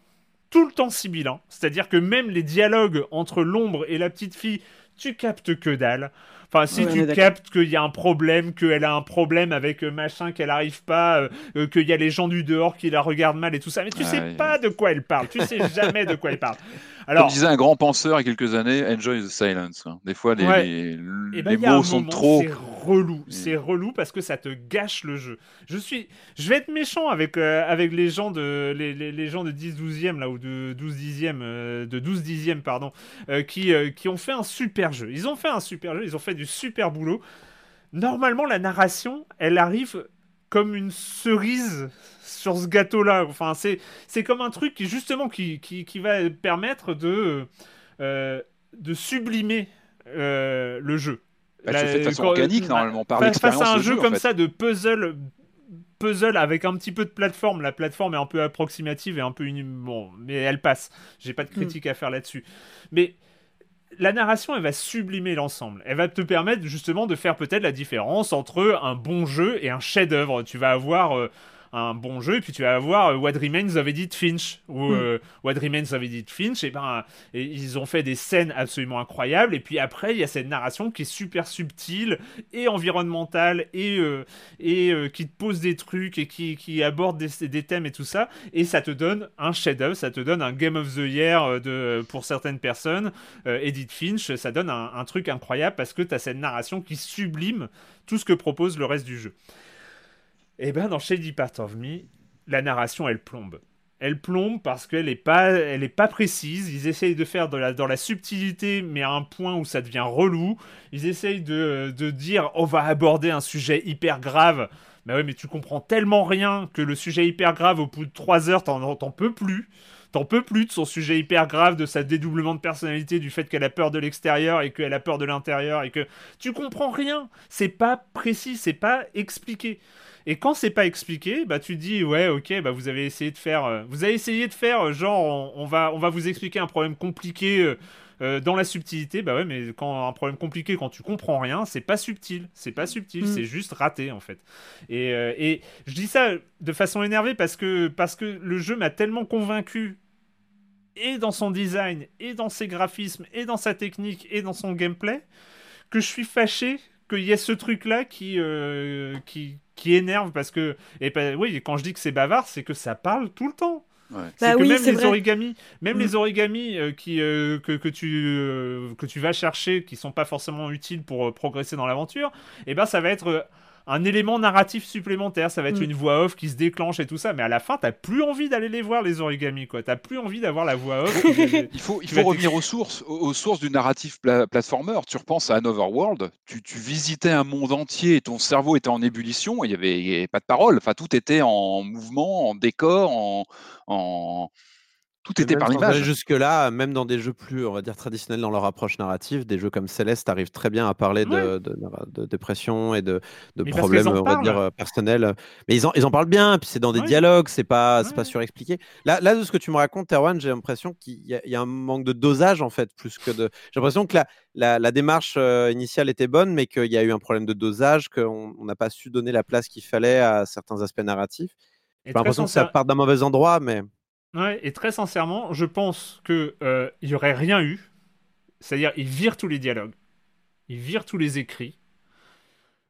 tout le temps sibyllins. C'est-à-dire que même les dialogues entre l'ombre et la petite fille, tu captes que dalle. Enfin, si Ouais, tu captes qu'il y a un problème, qu'elle a un problème avec euh, machin, qu'elle arrive pas, euh, euh, qu'il y a les gens du dehors qui la regardent mal et tout ça, mais tu Ah sais oui. pas de quoi elle parle, tu sais jamais de quoi elle parle. Comme Alors, disait un grand penseur il y a quelques années, enjoy the silence. hein. Des fois, les, Ouais. les, Eh ben, les mots sont moment, trop. C'est relou, c'est relou parce que ça te gâche le jeu. Je suis, je vais être méchant avec euh, avec les gens de les, les, les gens de 10 12e là ou de 12 dixième euh, de 12 dixième pardon euh, qui euh, qui ont fait un super jeu. Ils ont fait un super jeu, ils ont fait du super boulot. Normalement, la narration, elle arrive comme une cerise sur ce gâteau-là. Enfin, c'est c'est comme un truc qui justement qui qui, qui va permettre de euh, de sublimer euh, le jeu. Elle La- se fait de façon quand- organique, normalement, par face- l'expérience Face à un jeu en comme fait. ça de puzzle, puzzle avec un petit peu de plateforme. La plateforme est un peu approximative et un peu une... bon, mais elle passe. J'ai pas de critique à faire là-dessus. Mais la narration, elle va sublimer l'ensemble. Elle va te permettre justement de faire peut-être la différence entre un bon jeu et un chef-d'œuvre. Tu vas avoir euh, un bon jeu, et puis tu vas avoir euh, What Remains of Edith Finch, ou Mm. What Remains of Edith Finch, et ben et ils ont fait des scènes absolument incroyables, et puis après il y a cette narration qui est super subtile et environnementale et euh, et qui te pose des trucs et qui, qui aborde des, des thèmes et tout ça, et ça te donne un chef-d'œuvre, ça te donne un Game of the Year de pour certaines personnes. Edith Finch, ça donne un, un truc incroyable parce que tu as cette narration qui sublime tout ce que propose le reste du jeu. Et ben dans Shady Part of Me, la narration elle plombe. Elle plombe parce qu'elle est pas, elle pas précise. Ils essayent de faire de la, dans la subtilité, mais à un point où ça devient relou. Ils essayent de, de dire on va aborder un sujet hyper grave. Mais ouais, mais tu comprends tellement rien que le sujet hyper grave, au bout de 3 heures, t'en t'en peux plus. T'en peux plus de son sujet hyper grave, de sa dédoublement de personnalité, du fait qu'elle a peur de l'extérieur et qu'elle a peur de l'intérieur et que tu comprends rien. C'est pas précis, c'est pas expliqué. Et quand c'est pas expliqué, bah tu dis ouais ok bah vous avez essayé de faire, euh, vous avez essayé de faire euh, genre on, on va on va vous expliquer un problème compliqué euh, dans la subtilité, bah ouais mais quand un problème compliqué quand tu comprends rien, c'est pas subtil, c'est pas subtil, Mm. c'est juste raté en fait. Et, et je dis ça de façon énervée parce que parce que le jeu m'a tellement convaincu et dans son design, et dans ses graphismes, et dans sa technique, et dans son gameplay, que je suis fâché qu'il y ait ce truc-là qui, euh, qui, qui énerve parce que... Et bah, oui, quand je dis que c'est bavard, c'est que ça parle tout le temps. C'est Bah que oui, même les vrai. origamis, même Mm. les origamis euh, qui, euh, que, que, tu, euh, que tu vas chercher, qui sont pas forcément utiles pour euh, progresser dans l'aventure, et ben ça va être euh, un élément narratif supplémentaire. Ça va être Mm. une voix off qui se déclenche et tout ça. Mais à la fin, t'as plus envie d'aller les voir les origamis, quoi. T'as plus envie d'avoir la voix off. Il faut, il revenir aux sources, aux, aux sources du narratif pla- platformer. Tu repenses à Another World, tu, tu visitais un monde entier, et ton cerveau était en ébullition, et il n'y avait, il y avait pas de parole. Enfin, tout était en mouvement, en décor, en, en... tout était par l'image. Jusque-là, même dans des jeux plus, on va dire, traditionnels dans leur approche narrative, des jeux comme Céleste arrivent très bien à parler de, Ouais. de, de dépression et de, problèmes, on va dire, euh, personnels. Mais ils en, ils en parlent bien, puis c'est dans des Ouais. dialogues, c'est pas, c'est pas Ouais. surexpliqué. Là, là, de ce que tu me racontes, Erwan, j'ai l'impression qu'il y, a- il y a un manque de dosage, en fait, plus que de. J'ai l'impression que la, la, la démarche euh, initiale était bonne, mais qu'il y a eu un problème de dosage, qu'on on n'a pas su donner la place qu'il fallait à certains aspects narratifs. J'ai l'impression que ça part d'un mauvais endroit, mais. Ouais, et très sincèrement, je pense que euh, il y aurait rien eu. C'est-à-dire, ils virent tous les dialogues, ils virent tous les écrits.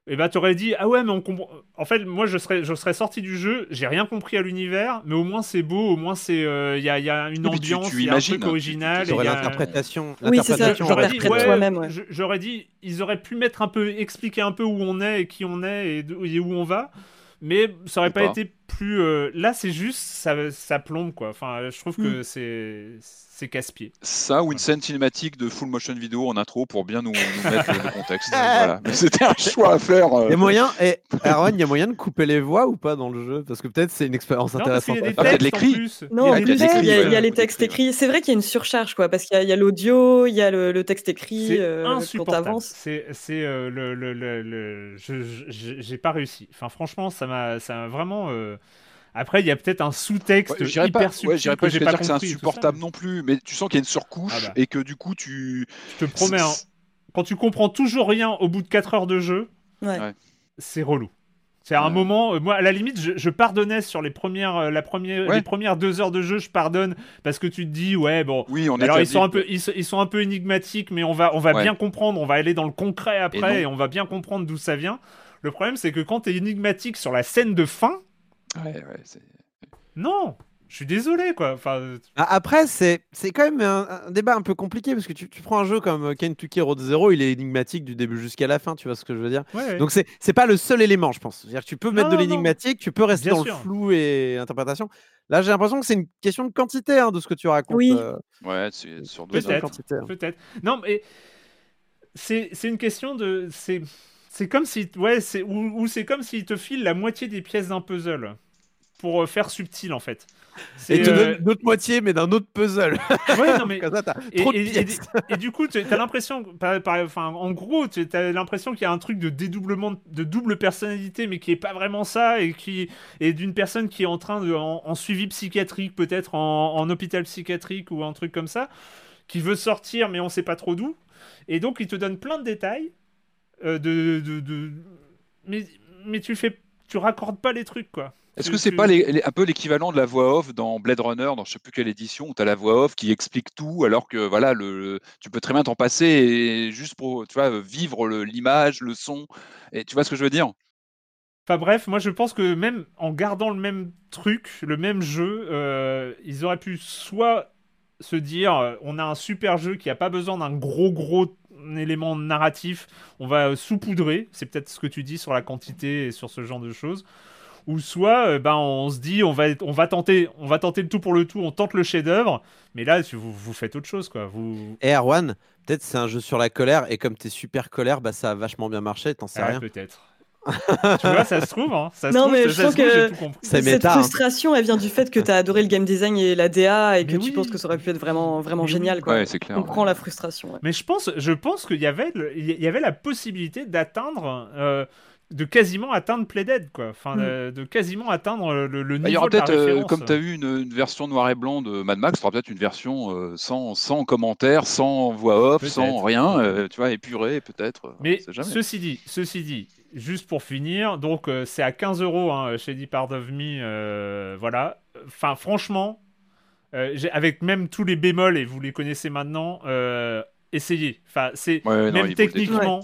Et bah, t'aurais dit ah ouais, mais on comprend. En fait, moi, je serais, je serais sorti du jeu, j'ai rien compris à l'univers, mais au moins c'est beau, au moins c'est, il y, a, y a une ambiance, il y a un truc tu- original. tu- et J'aurais y a- l'interprétation. Oui, c'est ça, J'aurais dit, ouais, toi-même, ouais. j'aurais dit, ils auraient pu mettre un peu, expliquer un peu où on est et qui on est et, où on va, mais ça aurait pas, pas. été plus. euh, là, c'est juste, ça, ça plombe quoi. Enfin, je trouve Mm. que c'est, c'est casse-pied. Ça ou une scène cinématique de full motion vidéo en intro pour bien nous, nous mettre le, le contexte. voilà. Mais c'était un choix à faire. euh. Il y a moyen, et Erwan, il y a moyen de couper les voix ou pas dans le jeu? Parce que peut-être c'est une expérience Non, parce intéressante. y a des. Ah, il y a de textes en l'écrit. plus. Non, Il y a il y il y les ouais. textes écrits. C'est vrai qu'il y a une surcharge, quoi, parce qu'il y a- il y a l'audio, il y a le, le texte écrit C'est euh, insupportable. t'avances. C'est, c'est euh, le, le, le, le- j'ai pas réussi. Enfin, franchement, ça m'a, ça m'a vraiment. euh, Après, il y a peut-être un sous-texte Ouais, hyper pas, subtil ouais, pas que j'ai jusqu'à pas dire que c'est tout ça, insupportable mais non plus, mais tu sens qu'il y a une surcouche Ah bah. et que du coup tu. Je te promets, hein, quand tu comprends toujours rien au bout de 4 heures de jeu, Ouais. C'est relou. C'est à un moment, euh, moi à la limite, je, je pardonnais sur les premières, euh, la première, Ouais. les premières deux heures de jeu, je pardonne parce que tu te dis ouais bon. Oui, on Alors ils sont un peu, ils, sont- ils sont un peu énigmatiques, mais on va, on va Ouais. bien comprendre, on va aller dans le concret après Et et, on va bien comprendre d'où ça vient. Le problème c'est que quand t'es énigmatique sur la scène de fin, Ouais, ouais, c'est- non, je suis désolé quoi. Enfin, Après, c'est c'est quand même un, un débat un peu compliqué parce que tu, tu prends un jeu comme euh, Kentucky Road Zero, il est énigmatique du début jusqu'à la fin, tu vois ce que je veux dire? Ouais, ouais. Donc c'est c'est pas le seul élément, je pense. C'est-à-dire que tu peux mettre Non, de non, l'énigmatique, tu peux rester Bien dans sûr. le flou et l'interprétation. Là, j'ai l'impression que c'est une question de quantité hein, de ce que tu racontes. Oui. euh, ouais, c'est sur deux Peut-être. quantité, hein. Peut-être. Non, mais c'est c'est une question de. C'est c'est comme si. Ouais, c'est ou, ou c'est comme s'il te file la moitié des pièces d'un puzzle pour euh, faire subtil en fait. Et te euh, donne moitié, mais d'un autre puzzle. Ouais, non, mais. Ça, Et, du coup, tu as l'impression, enfin, en gros, tu as l'impression qu'il y a un truc de dédoublement, de double personnalité, mais qui est pas vraiment ça, et qui est d'une personne qui est en train de, en, en suivi psychiatrique, peut-être en, en hôpital psychiatrique ou un truc comme ça, qui veut sortir, mais on sait pas trop d'où. Et donc, il te donne plein de détails, euh, de, de, de- mais, mais tu fais tu raccordes pas les trucs, quoi. Est-ce que c'est pas les- les- un peu l'équivalent de la voix off dans Blade Runner, dans je sais plus quelle édition, où tu as la voix off qui explique tout, alors que voilà, le, tu peux très bien t'en passer et juste pour tu vois, vivre l'image, le son. Et tu vois ce que je veux dire? Enfin bref, moi je pense que même en gardant le même truc, le même jeu, euh, ils auraient pu soit se dire euh, on a un super jeu qui a pas besoin d'un gros gros élément narratif, on va saupoudrer, c'est peut-être ce que tu dis sur la quantité et sur ce genre de choses. Ou soit euh, ben on se dit on va on va tenter on va tenter le tout pour le tout, on tente le chef-d'œuvre, mais là tu- vous, vous faites autre chose quoi. Vous Et Erwan, peut-être c'est un jeu sur la colère et comme t'es super colère, bah ça a vachement bien marché, t'en sais Ouais, rien. peut-être. tu vois, ça se trouve, hein, ça se Non, trouve, mais je se sens trouve, j'ai que cette méta, hein. frustration, elle vient du fait que tu as adoré le game design et la DA et que Mais tu oui. penses que ça aurait pu être vraiment, vraiment Mais génial. Quoi. Ouais, c'est clair. On comprend la frustration. ouais. Mais je pense, je pense qu'il y avait, le- il y avait la possibilité d'atteindre, euh, de quasiment atteindre Playdead, quoi. Enfin, Mm. de, de quasiment atteindre le, le Bah, Il y niveau aura de la peut-être, euh, comme tu as eu une, une version noir et blanc de Mad Max, tu auras peut-être une version euh, sans, sans commentaire, sans voix off, sans rien, euh, tu vois, épurée peut-être. euh, Mais ceci dit, ceci dit, juste pour finir, donc euh, c'est à 15 euros hein, chez Depart of Me, euh, voilà. Enfin, franchement, euh, avec même tous les bémols et vous les connaissez maintenant, euh, essayez. Enfin, c'est Ouais, ouais, non, même il techniquement.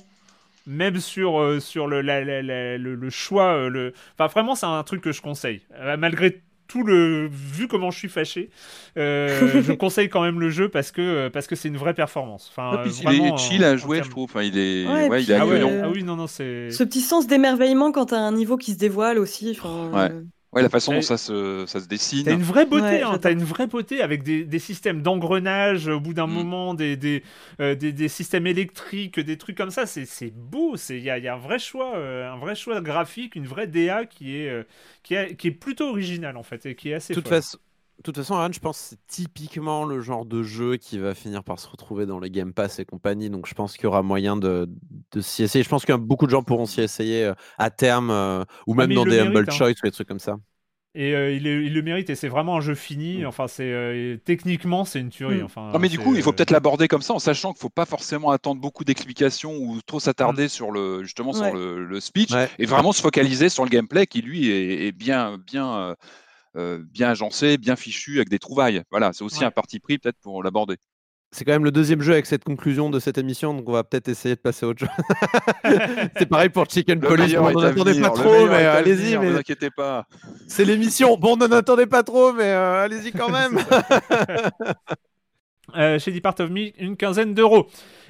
Même sur, euh, sur le, la- la- la- le, le choix, euh, le... enfin vraiment c'est un truc que je conseille. Euh, malgré tout le, vu comment je suis fâché, euh, je conseille quand même le jeu parce que parce que c'est une vraie performance. Enfin, puis, il est chill à jouer, je trouve. Enfin, il est, Ouais, ouais, et il est Ah, euh, ah oui, non, non, c'est. Ce petit sens d'émerveillement quand tu as un niveau qui se dévoile aussi. enfin, Ouais. Ouais, la façon dont ça se, ça se dessine. T'as une vraie beauté, Ouais, hein, t'as une vraie beauté avec des, des systèmes d'engrenage au bout d'un Mm. moment, des, des, euh, des, des systèmes électriques, des trucs comme ça. C'est c'est beau, c'est- il y a, il y a un vrai choix, euh, un vrai choix graphique, une vraie DA qui est, euh, qui est, qui est plutôt originale en fait et qui est assez. De toute, folle. façon, de toute façon, Aaron, je pense que c'est typiquement le genre de jeu qui va finir par se retrouver dans les Game Pass et compagnie. Donc je pense qu'il y aura moyen de, de s'y essayer. Je pense que beaucoup de gens pourront s'y essayer euh, à terme euh, ou même mais dans des mérite, Humble hein. Choice ou des trucs comme ça. Et euh, il, est- il le mérite et c'est vraiment un jeu fini. Mm. Enfin, c'est euh, techniquement c'est une tuerie. Mm. Enfin, Non, mais du coup, il faut peut-être l'aborder comme ça, en sachant qu'il faut pas forcément attendre beaucoup d'explications ou trop s'attarder sur le, justement, sur le, le speech, Ouais. et vraiment se focaliser sur le gameplay qui lui est, est bien, bien, bien agencé, bien fichu, avec des trouvailles. Voilà, c'est aussi Ouais. un parti pris peut-être pour l'aborder. C'est quand même le deuxième jeu avec cette conclusion de cette émission, donc on va peut-être essayer de passer à autre chose. c'est pareil pour Chicken Le Police, meilleur on n'en attendait venir, pas trop, mais allez-y, Ne mais vous inquiétez pas. c'est l'émission. Bon, on n'en attendait pas trop, mais euh, allez-y quand même. Euh, chez Depart of Me, une quinzaine d'euros.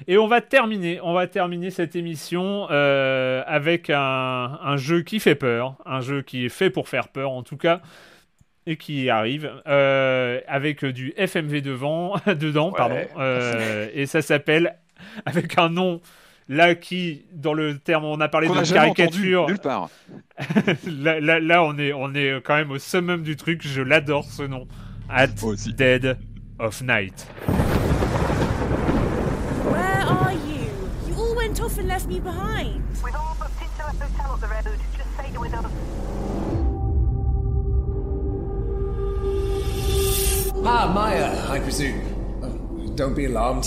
Et on va terminer, on va terminer cette émission euh, avec un, un jeu qui fait peur, un jeu qui est fait pour faire peur en tout cas, et qui arrive euh, avec du FMV devant, dedans, Ouais. pardon. Euh, et ça s'appelle avec un nom. Là, qui, dans le terme, on a parlé de caricature. nulle part. là, là, là, on est, on est quand même au summum du truc. Je l'adore ce nom. At aussi. Dead of Night. Where are you? You all went off and left me behind. We've all hotel at the. Just with us. Ah, Maya, I presume. Oh, don't be alarmed.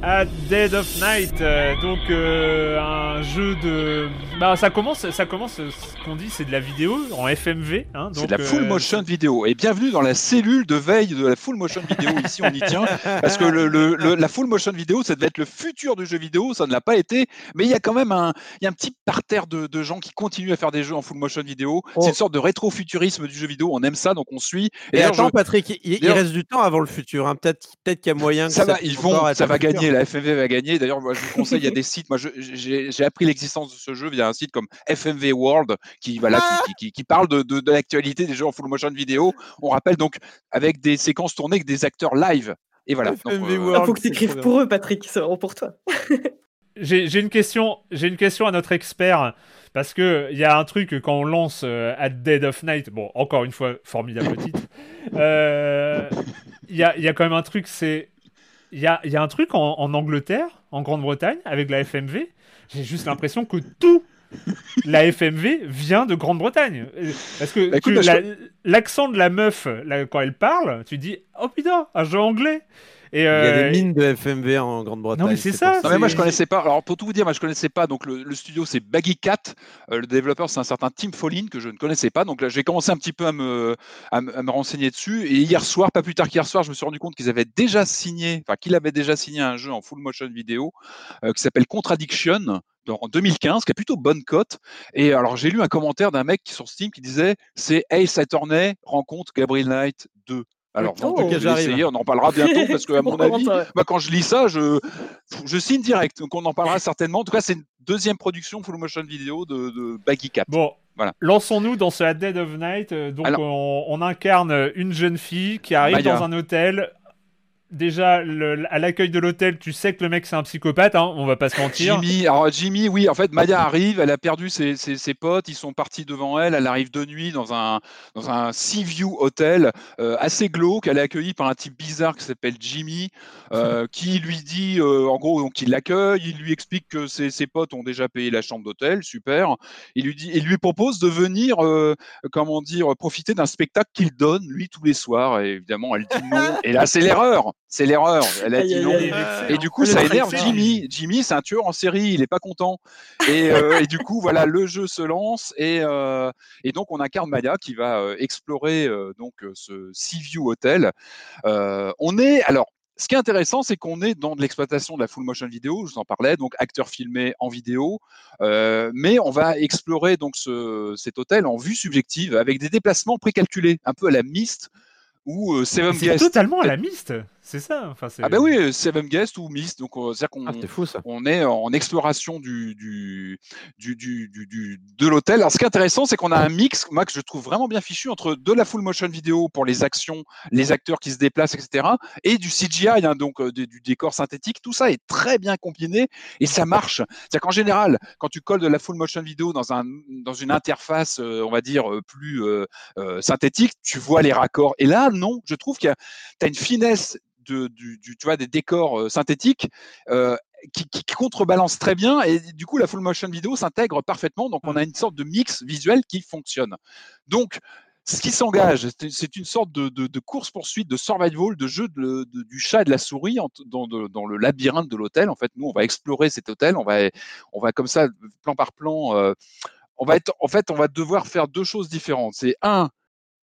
At Dead of Night, euh, donc euh, un jeu de, bah ça commence, ça commence, ce qu'on dit c'est de la vidéo en FMV, hein, C'est de la full euh, motion vidéo. Et bienvenue dans la cellule de veille de la full motion vidéo. Ici, on y tient. Parce que le, le- le- la full motion vidéo, ça devait être le futur du jeu vidéo. Ça ne l'a pas été. Mais il y a quand même un, il y a un petit parterre de, de gens qui continuent à faire des jeux en full motion vidéo. Oh. C'est une sorte de rétro-futurisme du jeu vidéo. On aime ça, donc on suit. Et d'ailleurs, attends, je- Patrick, il, reste du temps avant le futur. hein. Peut-être peut qu'il y a moyen que ça va, puisse ils vont, ça va futur. gagner, la FMV va gagner. D'ailleurs, moi, je vous conseille, il y a des sites. Moi, j'ai appris l'existence de ce jeu via un site comme FMV World, qui, voilà, Ah qui, qui- qui parle de, de- de l'actualité des jeux en full motion vidéo. On rappelle donc avec des séquences tournées avec des acteurs live. Et voilà. Donc, FMV euh, World, Il faut que tu écrives pour eux, Patrick. C'est vraiment pour toi. J'ai j'ai une question, j'ai une question à notre expert parce que il y a un truc quand on lance euh, At Dead of Night. Bon, encore une fois, formidable titre. Euh, Il y, a, il y a quand même un truc, c'est il y a, il y a un truc en, en Angleterre, en Grande-Bretagne, avec la FMV. J'ai juste l'impression que tout la FMV vient de Grande-Bretagne. Parce que Bah, tu- la- que- l'accent de la meuf, là, quand elle parle, tu dis Oh putain, un jeu anglais Et, Il y a euh, des mines de FMV en Grande-Bretagne. Non, mais c'est ça, Non, mais moi je connaissais pas. Alors pour tout vous dire, moi je connaissais pas. Donc le, le studio c'est Baggy Cat. Euh, le développeur c'est un certain Tim Follin que je ne connaissais pas. Donc là j'ai commencé un petit peu à me, à, me- à me renseigner dessus. Et hier soir, pas plus tard qu'hier soir, je me suis rendu compte qu'ils avaient déjà signé, enfin qu'il avait déjà signé un jeu en full motion vidéo euh, qui s'appelle Contradiction en 2015, qui a plutôt bonne cote. Et alors j'ai lu un commentaire d'un mec qui- sur Steam qui disait c'est Ace Attorney rencontre Gabriel Knight 2. Alors, Oh. on en parlera bientôt parce que, à mon avis, bah, quand je lis ça, je, je signe direct. Donc, on en parlera certainement. En tout cas, c'est une deuxième production full motion vidéo de, de Baggy Cat. Bon, Voilà. lançons-nous dans ce Dead of Night. Euh, Donc, Alors- on, on incarne une jeune fille qui arrive Maya. dans un hôtel. Déjà, le- à l'accueil de l'hôtel, tu sais que le mec c'est un psychopathe, hein, on va pas se mentir. Jimmy, alors Jimmy, oui, en fait, Maya arrive, elle a perdu ses, ses- ses potes, ils sont partis devant elle, elle arrive de nuit dans un, dans un Sea View Hotel euh, assez glauque, elle est accueillie par un type bizarre qui s'appelle Jimmy, euh, qui lui dit, euh, en gros, donc il l'accueille, il lui explique que ses, ses potes ont déjà payé la chambre d'hôtel, super, il lui, dit, il lui propose de venir, comment dire, profiter d'un spectacle qu'il donne, lui, tous les soirs, et évidemment, elle dit non, et là, c'est l'erreur, c'est l'erreur, elle a dit non. Et du coup, ça énerve Jimmy. Jimmy, c'est un tueur en série, il est pas content. Et, euh, et du coup, voilà, le jeu se lance et, euh, et donc on incarne Maya qui va euh, explorer euh, donc ce Sea View Hotel. Euh, on est alors. Ce qui est intéressant, c'est qu'on est dans de l'exploitation de la full motion vidéo, je vous en parlais, donc acteur filmé en vidéo, euh, mais on va explorer donc ce, cet hôtel en vue subjective avec des déplacements précalculés, un peu à la Myst ou euh, Seven C'est totalement à la miste, c'est ça. Enfin, c'est- Ah bah oui, Seven Guest ou Myst, donc euh, c'est-à-dire qu'on Ah, fou ça. on est en exploration du, du, du, du, du- du- de l'hôtel. Alors, ce qui est intéressant, c'est qu'on a un mix, moi, que je trouve vraiment bien fichu, entre de la full motion vidéo pour les actions, les acteurs qui se déplacent, etc., et du CGI, hein, donc euh, du, du décor synthétique. Tout ça est très bien combiné et ça marche. C'est-à-dire qu'en général, quand tu colles de la full motion vidéo dans, un, dans une interface, euh, on va dire, plus euh, euh, synthétique, tu vois les raccords. Et là, non, je trouve qu'il y a as une finesse de, du, du- tu vois, des décors euh, synthétiques euh, qui, qui contrebalance très bien et du coup la full motion vidéo s'intègre parfaitement. Donc on a une sorte de mix visuel qui fonctionne. Donc ce qui s'engage c'est- une sorte de, de- de course poursuite de survival de jeu de- du chat et de la souris en- dans, dans le labyrinthe de l'hôtel. En fait nous on va explorer cet hôtel. On va on va comme ça plan par plan euh, on va être en fait on va devoir faire deux choses différentes. C'est un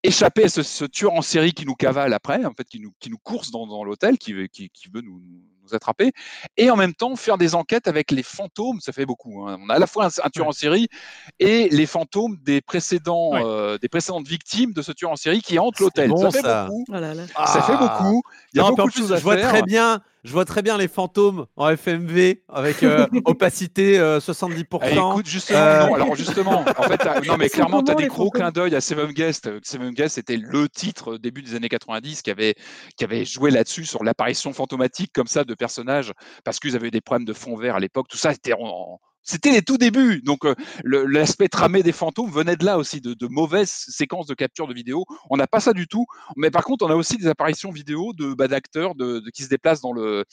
échapper à ce, ce tueur en série qui nous cavale après, en fait, qui nous, qui nous course dans, dans l'hôtel, qui, veut- qui, qui veut nous, nous attraper, et en même temps faire des enquêtes avec les fantômes, ça fait beaucoup. hein. On a à la fois un, un tueur en série et les fantômes des, précédents, euh, des précédentes victimes de ce tueur en série qui hantent l'hôtel. bon, ça fait beaucoup. Oh là là. Ça fait Ah. beaucoup. Il y a Non, beaucoup de plus, choses à je vois très bien, je vois très bien les fantômes en FMV avec euh, opacité euh, 70%. Eh, écoute, justement, Euh, non, alors justement, en fait, non, mais clairement, tu as des gros fantômes clins d'œil à Seven Guest. Euh, Seven Guest, c'était le titre euh, début des années 90 qui avait, qui avait joué là-dessus, sur l'apparition fantomatique comme ça de personnages, parce qu'ils avaient eu des problèmes de fond vert à l'époque. Tout ça était en- en- C'était les tout débuts. Donc, euh, l'aspect tramé des fantômes venait de là aussi, de, de mauvaises séquences de capture de vidéo. On n'a pas ça du tout. Mais par contre, on a aussi des apparitions vidéo de bah, d'acteurs de, de- qui se déplacent dans le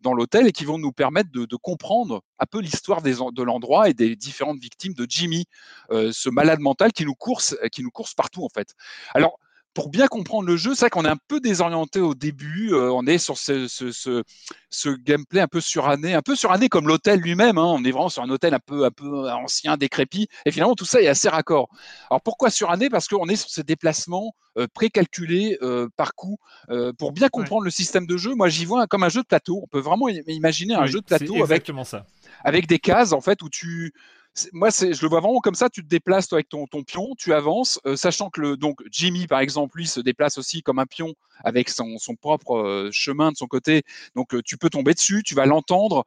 dans l'hôtel et qui vont nous permettre de, de comprendre un peu l'histoire de l'endroit et des différentes victimes de Jimmy, euh, ce malade mental qui nous course, qui nous course partout en fait. Alors pour bien comprendre le jeu, c'est vrai qu'on est un peu désorienté au début. euh, on est sur ce, ce, ce, ce gameplay un peu suranné, un peu suranné comme l'hôtel lui-même. hein. On est vraiment sur un hôtel un peu, un peu ancien, décrépit. Et finalement, tout ça est assez raccord. Alors pourquoi suranné? Parce qu'on est sur ces déplacements euh, précalculés euh, par coup. Euh, pour bien comprendre le système de jeu, moi j'y vois comme un jeu de plateau. On peut vraiment imaginer un Oui, jeu de plateau avec exactement ça. avec des cases en fait où tu moi je le vois vraiment comme ça tu te déplaces toi, avec ton, pion tu avances euh, sachant que le donc Jimmy par exemple lui se déplace aussi comme un pion avec son, son propre euh, chemin de son côté. Donc euh, tu peux tomber dessus tu vas l'entendre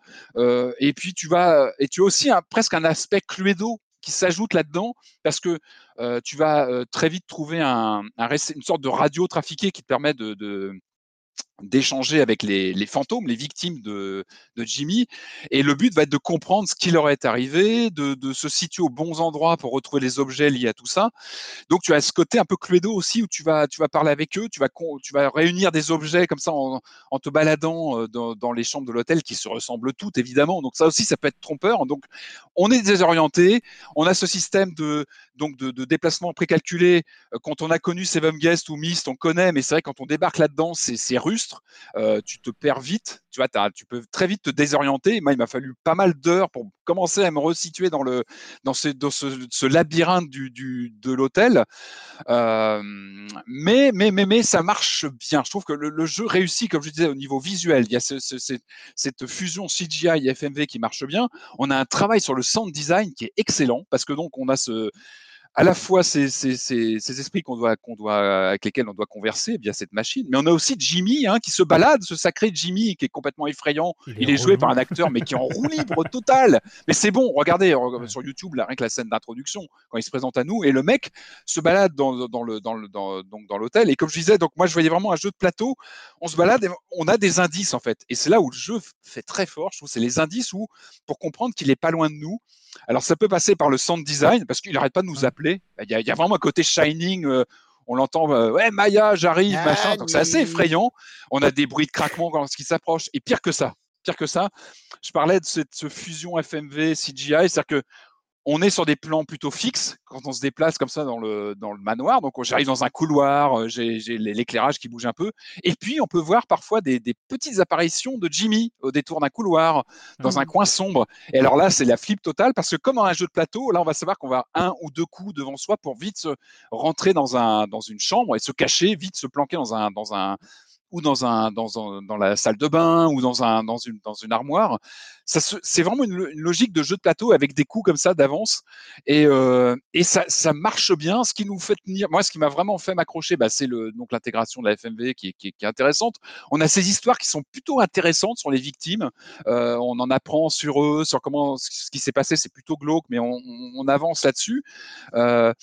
et puis tu vas et tu as aussi presque un aspect Cluedo qui s'ajoute là-dedans parce que tu vas très vite trouver un, une sorte de radio trafiquée qui te permet de d'échanger avec les, les, fantômes, les victimes de, de, Jimmy. Et le but va être de comprendre ce qui leur est arrivé, de, de, se situer aux bons endroits pour retrouver les objets liés à tout ça. Donc tu as ce côté un peu Cluedo aussi où tu vas, tu vas parler avec eux, tu vas, tu vas réunir des objets comme ça en, te baladant euh, dans, dans les chambres de l'hôtel qui se ressemblent toutes évidemment. Donc ça aussi, ça peut être trompeur. Donc on est désorienté, on a ce système de, donc de, déplacement précalculé. Euh, quand on a connu Seven Guest ou Myst, on connaît, mais c'est vrai quand on débarque là-dedans, c'est Euh, tu te perds vite. Tu vois, tu peux très vite te désorienter. Moi, il m'a fallu pas mal d'heures pour commencer à me resituer dans le dans ce, labyrinthe de l'hôtel. Euh, mais mais mais mais ça marche bien. Je trouve que le, jeu réussit, comme je disais, au niveau visuel. Il y a ce, ce, cette fusion CGI et FMV qui marche bien. On a un travail sur le sound design qui est excellent parce que donc on a ce à la fois ces, ces, ces, ces esprits qu'on doit, qu'on doit, avec lesquels on doit converser via cette machine, mais on a aussi Jimmy hein, qui se balade, ce sacré Jimmy qui est complètement effrayant. Il, Il est, est joué par un acteur, mais qui est en roue libre total. Mais c'est bon, regardez sur YouTube, là, rien que la scène d'introduction, quand il se présente à nous, et le mec se balade dans, dans le, dans le, dans, donc dans l'hôtel. Et comme je disais, donc moi je voyais vraiment un jeu de plateau. On se balade, et on a des indices en fait. Et c'est là où le jeu fait très fort. Je trouve c'est les indices où pour comprendre qu'il est pas loin de nous. Alors ça peut passer par le sound design parce qu'il n'arrête pas de nous appeler. Il y a, il y a vraiment un côté shining. Euh, on l'entend, euh, ouais Maya, j'arrive, ah, machin. Donc c'est assez effrayant. On a des bruits de craquement qui s'approche. Et pire que ça, pire que ça, je parlais de cette, ce fusion FMV CGI, c'est-à-dire que on est sur des plans plutôt fixes quand on se déplace comme ça dans le, dans le manoir. Donc, j'arrive dans un couloir, euh, j'ai l'éclairage qui bouge un peu. Et puis, on peut voir parfois des, des petites apparitions de Jimmy au détour d'un couloir, dans mmh. un coin sombre. Et alors là, c'est la flip totale parce que comme dans un jeu de plateau, là, on va savoir qu'on va un ou deux coups devant soi pour vite se rentrer dans, un, dans une chambre et se cacher, vite se planquer dans un, dans un, ou dans, un, dans, un, dans la salle de bain ou dans, un, dans, une, dans une armoire. C'est vraiment une, logique de jeu de plateau avec des coups comme ça d'avance. Et, euh, et ça, ça, marche bien. Ce qui nous fait tenir, moi, ce qui m'a vraiment fait m'accrocher, bah, c'est l'intégration de la FMV qui est, qui, qui est, intéressante. On a ces histoires qui sont plutôt intéressantes sur les victimes. Euh, on en apprend sur eux, sur comment ce qui s'est passé. C'est plutôt glauque, mais on, on avance là-dessus. Euh,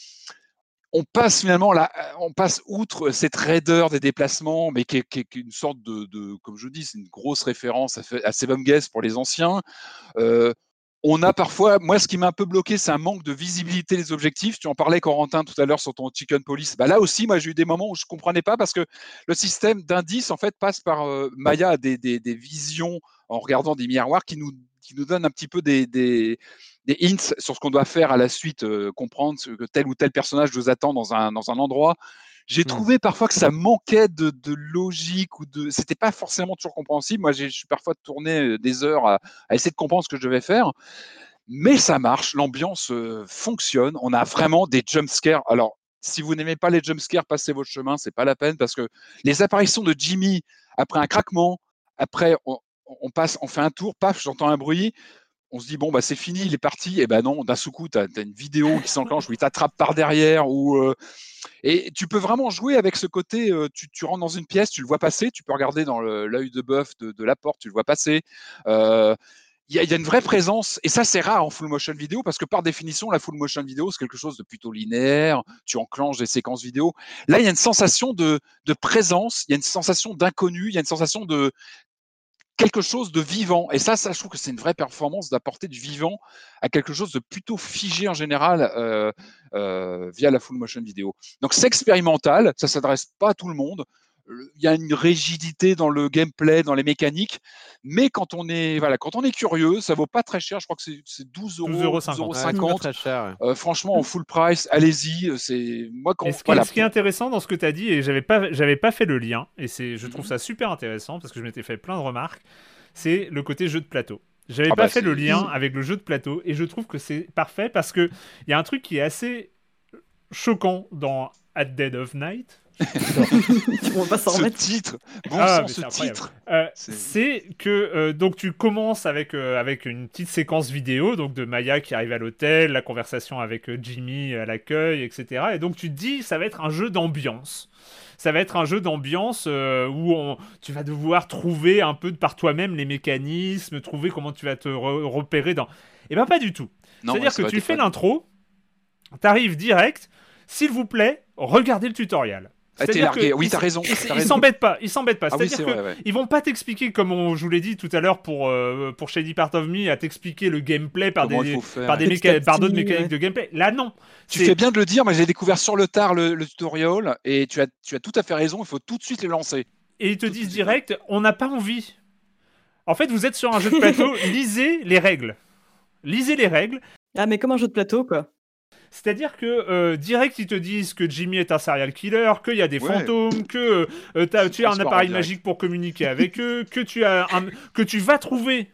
on passe finalement là, on passe outre cette raideur des déplacements, mais qui est, une sorte de, comme je dis, c'est une grosse référence à, à Seven Guest pour les anciens. Euh, on a parfois, moi, ce qui m'a un peu bloqué, c'est un manque de visibilité des objectifs. Tu en parlais, Corentin, tout à l'heure sur ton Chicken Police. Bah, là aussi, moi, j'ai eu des moments où je comprenais pas parce que le système d'indices, en fait, passe par euh, Maya des, des, visions en regardant des miroirs qui nous, qui nous donnent un petit peu des, des hints sur ce qu'on doit faire à la suite, euh, comprendre ce que tel ou tel personnage nous attend dans un, dans un endroit. J'ai mmh. trouvé parfois que ça manquait de, de logique ou de. C'était pas forcément toujours compréhensible. Moi, je suis parfois tourné des heures à, à, essayer de comprendre ce que je devais faire. Mais ça marche, l'ambiance euh, fonctionne. On a vraiment des jump scares. Alors, si vous n'aimez pas les jump scares, passez votre chemin, c'est pas la peine parce que les apparitions de Jimmy après un craquement, après on, on passe, on fait un tour, paf, j'entends un bruit on se dit bon bah c'est fini, il est parti, et ben non, d'un coup tu une vidéo qui s'enclenche où il t'attrape par derrière ou euh, et tu peux vraiment jouer avec ce côté, euh, tu, rentres dans une pièce, tu le vois passer, tu peux regarder dans l'œil de bœuf de, la porte, tu le vois passer. Euh, il y, a, y, a une vraie présence, et ça c'est rare en full motion vidéo parce que par définition la full motion vidéo c'est quelque chose de plutôt linéaire, tu enclenches des séquences vidéo. Là il y a une sensation de, de présence, il y a une sensation d'inconnu, il y a une sensation de quelque chose de vivant. Et ça, ça je trouve que c'est une vraie performance d'apporter du vivant à quelque chose de plutôt figé en général euh, euh, via la full motion vidéo. Donc c'est expérimental, ça s'adresse pas à tout le monde il y a une rigidité dans le gameplay, dans les mécaniques, mais quand on est voilà, quand on est curieux, ça vaut pas très cher. Je crois que c'est 12 euros, 12 euros 50. 50. très cher. Euh, franchement, en full price, allez-y. C'est moi quand. ce, qui, voilà. ce qui est intéressant dans ce que tu as dit, et j'avais pas j'avais pas fait le lien, et c'est je trouve mm -hmm. ça super intéressant parce que je m'étais fait plein de remarques. C'est le côté jeu de plateau. J'avais ah pas bah fait le lien avec le jeu de plateau, et je trouve que c'est parfait parce que il y a un truc qui est assez choquant dans At Dead of Night, on va pas ce titre, bon ah, sang, ce titre. Euh, c'est que euh, donc tu commences avec euh, avec une petite séquence vidéo donc de Maya qui arrive à l'hôtel, la conversation avec euh, Jimmy à l'accueil, etc. Et donc tu te dis ça va être un jeu d'ambiance. Ça va être un jeu d'ambiance euh, où on, tu vas devoir trouver un peu de par toi-même les mécanismes, trouver comment tu vas te re repérer dans. Et eh ben pas du tout. C'est-à-dire que tu fais l'intro, t'arrives direct. S'il vous plaît, regardez le tutoriel. Ah, t'es C'est-à-dire largué. que Oui, ils- t'as raison. Ils s'embêtent pas, ils s'embêtent pas. Ah oui, C'est-à-dire c'est que vrai, ouais. ils vont pas t'expliquer, comme on, je vous l'ai dit tout à l'heure pour, euh, pour Shady Part of Me, à t'expliquer le gameplay par Comment des, par des méca- par d'autres mécaniques ouais. de gameplay. Là, non. Tu fais bien de le dire, mais j'ai découvert sur le tard le, le tutoriel et tu as, tu as tout à fait raison. Il faut tout de suite les lancer. Et ils te disent direct, on n'a pas envie. En fait, vous êtes sur un jeu de plateau, lisez les règles. Lisez les règles. Ah, mais comme un jeu de plateau, quoi. C'est-à-dire que euh, direct ils te disent que Jimmy est un serial killer, qu'il y a des Ouais. fantômes, que euh, tu as un transparent appareil direct. magique pour communiquer avec eux, que tu as un- que tu vas trouver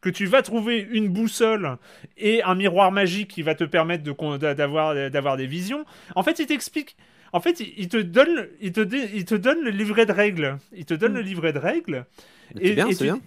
que tu vas trouver une boussole et un miroir magique qui va te permettre de d'avoir des visions. En fait, il t'explique. En fait, il te donne, il te, dé- il te donne le livret de règles. Il te donne le livret de règles. C'est bien, c'est tu- bien.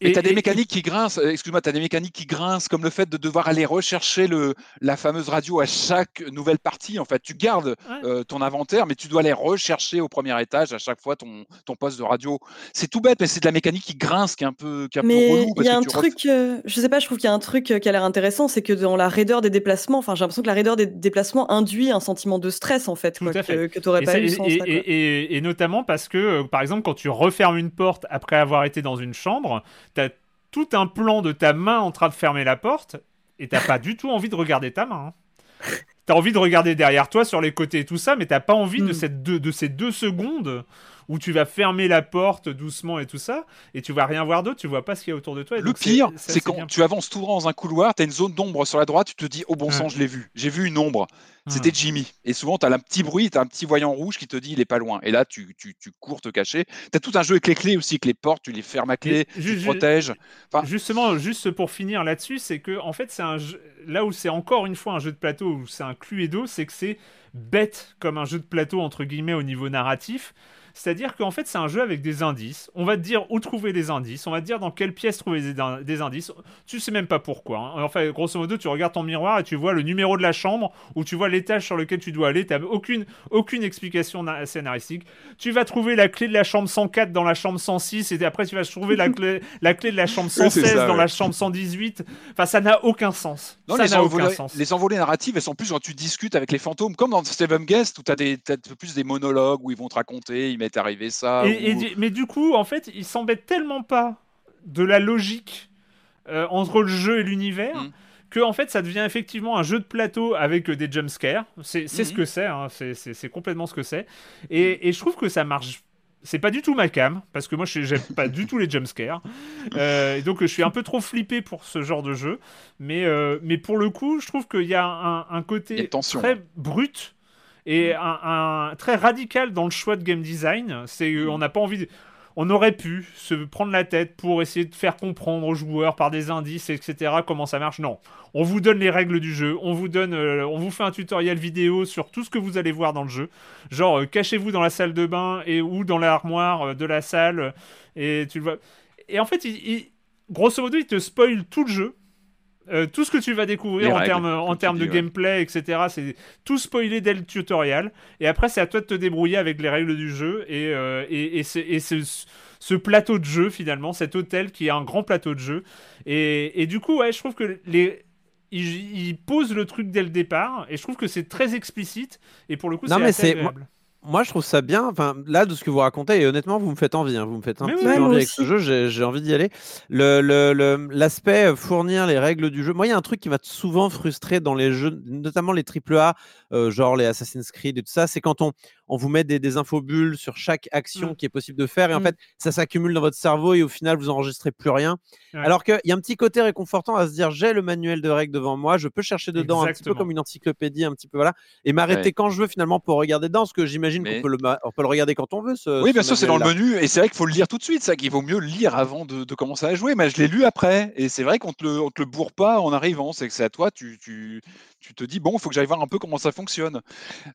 Et t'as des et- mécaniques qui grincent, euh, excuse-moi, t'as des mécaniques qui grincent, comme le fait de devoir aller rechercher le, la fameuse radio à chaque nouvelle partie. En fait, tu gardes euh, ton inventaire, mais tu dois aller rechercher au premier étage à chaque fois ton, ton poste de radio. C'est tout bête, mais c'est de la mécanique qui grince, qui est un peu, qui est un peu Mais relou. il y a un tu ref- truc, euh, je sais pas, je trouve qu'il y a un truc euh, qui a l'air intéressant, c'est que dans la raideur des déplacements, enfin j'ai l'impression que la raideur des déplacements induit un sentiment de stress en fait, quoi, que, que t'aurais Et pas ça- eu et, sans et- ça. quoi. et- et- et notamment parce que, par exemple, quand tu refermes une porte après avoir été dans une chambre, t'as tout un plan de ta main en train de fermer la porte et t'as pas du tout envie de regarder ta main. hein. T'as envie de regarder derrière toi, sur les côtés et tout ça, mais t'as pas envie de, cette deux, de ces deux secondes où tu vas fermer la porte doucement et tout ça, et tu vas rien voir d'autre, tu vois pas ce qu'il y a autour de toi. et Le pire, c'est quand tu avances tout droit dans un couloir, tu as une zone d'ombre sur la droite, tu te dis, au bon sang, je l'ai vu. J'ai vu une ombre. C'était. Jimmy. Et souvent, tu as un petit bruit, tu as un petit voyant rouge qui te dit, il est pas loin. Et là, tu, tu, tu cours te cacher. Tu as tout un jeu avec les clés aussi, que les portes, tu les fermes à clé, tu te protèges. Enfin, Justement, juste pour finir là-dessus, c'est que en fait, c'est un jeu... là où c'est encore une fois un jeu de plateau où c'est un cluedo, c'est que c'est bête comme un jeu de plateau entre guillemets au niveau narratif. C'est-à-dire qu'en fait, c'est un jeu avec des indices. On va te dire où trouver les indices. On va te dire dans quelle pièce trouver des, in- des indices. Tu sais même pas pourquoi. hein. Enfin, grosso modo, tu regardes ton miroir et tu vois le numéro de la chambre ou tu vois l'étage sur lequel tu dois aller. Tu aucune, aucune explication na- scénaristique. Tu vas trouver la clé de la chambre 104 dans la chambre 106 et après, tu vas trouver la clé, la clé de la chambre Oui, c'est 116 ça, dans ouais. la chambre 118. Enfin, ça n'a aucun sens. non, ça les, n'a aucun envolées, sens. les envolées narratives, elles sont plus quand tu discutes avec les fantômes, comme dans Steven Guest, où tu as, des, t'as plus des monologues où ils vont te raconter, il m'est arrivé ça. Et- ou- mais du coup, en fait, ils s'embêtent tellement pas de la logique euh, entre le jeu et l'univers Mm. que en fait, ça devient effectivement un jeu de plateau avec euh, des jumpscares. C'est ce Mhm. que c'est, hein, c'est- c'est complètement ce que c'est. Et, et je trouve que ça marche. C'est pas du tout ma cam, parce que moi je- j'aime pas du tout les jumpscares. Euh, donc je suis un peu trop flippé pour ce genre de jeu. Mais, euh, mais pour le coup, je trouve qu'il y a un, un Il côté très brut et un, un- très radical dans le choix de game design. C'est euh, on n'a pas envie. de- On aurait pu se prendre la tête pour essayer de faire comprendre aux joueurs par des indices, etc., comment ça marche. Non, on vous donne les règles du jeu, on vous donne, euh, on vous fait un tutoriel vidéo sur tout ce que vous allez voir dans le jeu. Genre, euh, cachez-vous dans la salle de bain et ou dans l'armoire euh, de la salle et tu le vois. Et en fait, il, il- grosso modo, il te spoil tout le jeu. Euh, tout ce que tu vas découvrir en termes en termes de dis, ouais. gameplay, etc. C'est tout spoilé dès le tutoriel. Et après, c'est à toi de te débrouiller avec les règles du jeu et, euh, et, et, c'est- et ce, ce plateau de jeu, finalement, cet hôtel qui est un grand plateau de jeu. Et, et du coup, ouais, je trouve que les. Ils, ils posent le truc dès le départ et je trouve que c'est très explicite et pour le coup c'est mais c'est-. Moi, je trouve ça bien. Enfin, là, de ce que vous racontez, et honnêtement, vous me faites envie. hein, Vous me faites un Mais petit oui, peu moi envie avec ce jeu. J'ai envie d'y aller. Le- le- le- L'aspect euh, fournir les règles du jeu. Moi, il y a un truc qui m'a souvent frustré dans les jeux, notamment les AAA, euh, genre les Assassin's Creed et tout ça, c'est quand on, on vous met des, des infobulles sur chaque action Mm. qui est possible de faire, et en Mm. fait, ça s'accumule dans votre cerveau, et au final, vous enregistrez plus rien. Ouais. Alors qu'il y a un petit côté réconfortant à se dire, j'ai le manuel de règles devant moi, je peux chercher dedans un petit peu comme une encyclopédie, un petit peu voilà, et m'arrêter Ouais. quand je veux finalement pour regarder dedans, parce que j'imagine Mais- qu'on peut le, on peut le regarder quand on veut. Ce, Oui, ce bien sûr, c'est dans le menu, et c'est vrai qu'il faut le lire tout de suite, ça qu'il vaut mieux le lire avant de, de commencer à jouer. Mais je l'ai lu après, et c'est vrai qu'on te le, on te le bourre pas en arrivant, c'est que c'est à toi, tu, tu, tu te dis bon, il faut que j'aille voir un peu comment ça fonctionne.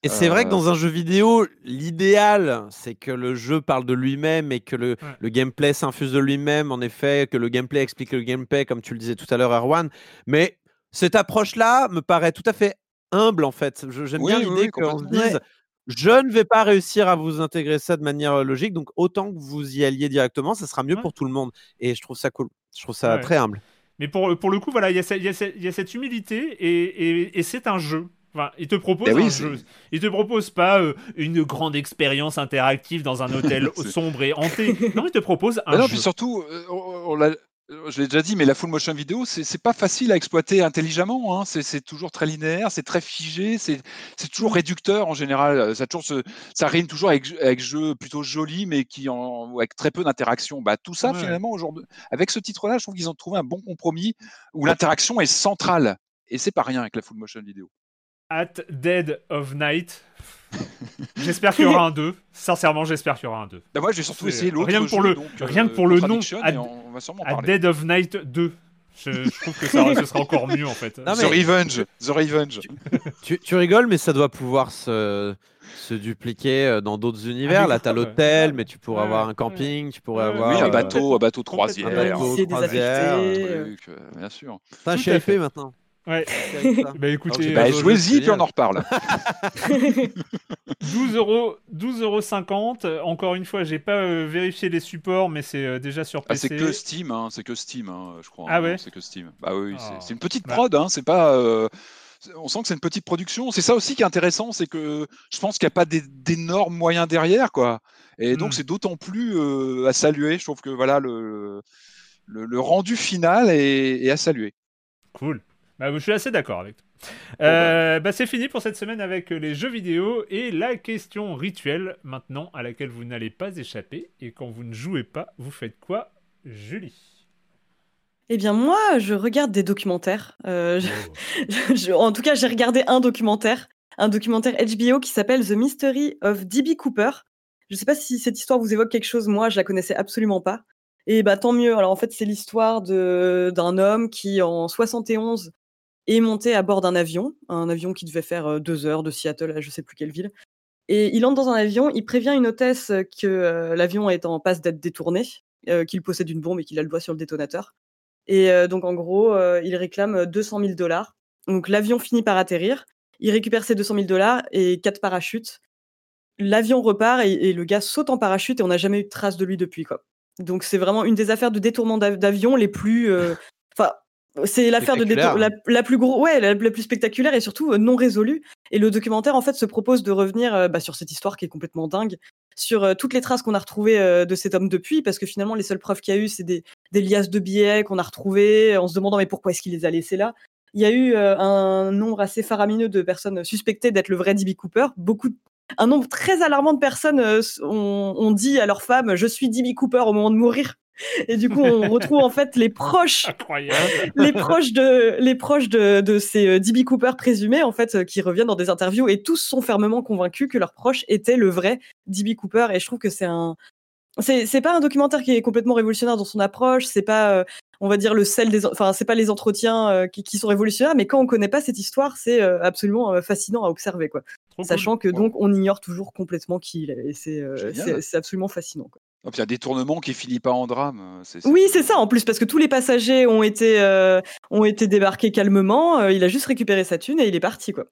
Et c'est vrai que Euh, dans un jeu vidéo, l'idéal, c'est que le jeu parle de lui-même et que le, Ouais. le gameplay s'infuse de lui-même, en effet, que le gameplay explique le gameplay, comme tu le disais tout à l'heure, Erwan. Mais cette approche-là me paraît tout à fait humble, en fait. Je- J'aime Oui, bien l'idée oui, qu'on se dise. Je ne vais pas réussir à vous intégrer ça de manière euh, logique, donc autant que vous y alliez directement, ça sera mieux Ouais. pour tout le monde. Et je trouve ça cool. Je trouve ça Ouais. très humble. Mais pour, pour le coup, voilà, il y, y y a cette humilité et, et- et c'est un jeu. Enfin, il te propose Ben oui, un jeu. Il te propose pas euh, une grande expérience interactive dans un hôtel sombre et hanté. Non, il te propose un Bah non, jeu. puis surtout, euh, on- je l'ai déjà dit, mais la full motion vidéo, c'est pas facile à exploiter intelligemment. hein. C'est toujours très linéaire, c'est très figé, c'est toujours réducteur en général. Euh, Ça, toujours se- ça rime toujours avec, avec jeux plutôt jolis, mais qui en, avec très peu d'interaction. Bah, tout ça, Ouais. finalement, aujourd'hui, avec ce titre-là, je trouve qu'ils ont trouvé un bon compromis où l'interaction est centrale. Et c'est pas rien avec la full motion vidéo. At Dead of Night. j'espère qu'il y aura un 2. Sincèrement, j'espère qu'il y aura un 2. Bah, moi, j'ai surtout essayé l'autre rien que pour jeu, le, donc, rien que euh, pour le nom. At, et on, on va sûrement At parler. Dead of Night 2. Je, je trouve que ça, ce sera encore mieux en fait. Non, The Revenge, The Revenge. Tu, tu rigoles, mais ça doit pouvoir se, se dupliquer euh, dans d'autres univers. Ah, Là, tu as grave. l'hôtel, mais tu pourrais Ouais, avoir un camping, tu pourrais Ouais, avoir. Oui, un euh, bateau, un bateau de complètement. un croisière. bateau croisière. un euh, truc, euh, bien sûr. Hypé fait. maintenant. Ouais. Bah écoutez, Bah, euh, joué, jouez-y, puis on en reparle. 12 euros, 12 euros 50. Euh, Encore une fois, j'ai pas euh, vérifié les supports, mais c'est euh, déjà sur Ah, PC. c'est que Steam, hein, c'est que Steam, hein, je crois. Ah hein, ouais C'est que Steam. Bah oui, c'est- Ah. c'est une petite Bah. prod, hein, c'est pas. euh, on sent que c'est une petite production. C'est ça aussi qui est intéressant, c'est que je pense qu'il n'y a pas d'énormes moyens derrière, quoi. Et donc Hmm. c'est d'autant plus euh, à saluer. Je trouve que voilà le, le, le rendu final est, est à saluer. Cool. Bah, je suis assez d'accord avec toi. bah. Euh, bah, c'est fini pour cette semaine avec euh, les jeux vidéo et la question rituelle maintenant à laquelle vous n'allez pas échapper. Et quand vous ne jouez pas, vous faites quoi, Julie? Eh bien, moi, je regarde des documentaires. Euh, je- Oh. je- en tout cas, j'ai regardé un documentaire, un documentaire HBO qui s'appelle The Mystery of D.B. Cooper. Je ne sais pas si cette histoire vous évoque quelque chose. Moi, je la connaissais absolument pas. Et bah tant mieux. Alors en fait, c'est l'histoire de d'un homme qui en 71 est monté à bord d'un avion, un avion qui devait faire deux heures de Seattle à je sais plus quelle ville. Et il entre dans un avion, il prévient une hôtesse que l'avion est en passe d'être détourné, qu'il possède une bombe et qu'il a le doigt sur le détonateur. Et donc, en gros, il réclame 200 000 dollars. Donc, l'avion finit par atterrir. Il récupère ses 200 000 dollars et quatre parachutes. L'avion repart et, et le gars saute en parachute et on n'a jamais eu de trace de lui depuis. Quoi. Donc, c'est vraiment une des affaires de détournement d'av- d'avion les plus. Enfin, c'est l'affaire de détour... la, plus gros, ouais, la, la plus spectaculaire et surtout euh, non résolue. Et le documentaire, en fait, se propose de revenir euh, bah, sur cette histoire qui est complètement dingue, sur euh, toutes les traces qu'on a retrouvées euh, de cet homme depuis, parce que finalement, les seules preuves qu'il y a eu, c'est des, des liasses de billets qu'on a retrouvées en se demandant mais pourquoi est-ce qu'il les a laissés là? Il y a eu un nombre assez faramineux de personnes suspectées d'être le vrai D.B. Cooper. Beaucoup, un nombre très alarmant de personnes ont dit à leur femme je suis D.B. Cooper au moment de mourir. Et du coup, on retrouve en fait les proches les proches de les proches de, de ces euh, D.B. Cooper présumés en fait euh, qui reviennent dans des interviews et tous sont fermement convaincus que leur proche était le vrai D.B. Cooper et je trouve que c'est un c'est pas un documentaire qui est complètement révolutionnaire dans son approche c'est pas euh, on va dire le sel des enfin c'est pas les entretiens euh, qui, qui sont révolutionnaires mais quand on connaît pas cette histoire c'est euh, absolument fascinant à observer quoi Trop sachant cool. que donc on ignore toujours complètement qui il est et c'est absolument fascinant quoi. Oh, puis Il y a des tournements qui finissent pas en drame. Oui, c'est ça en plus, parce que tous les passagers ont été, euh, ont été débarqués calmement. euh, il a juste récupéré sa thune et il est parti, quoi.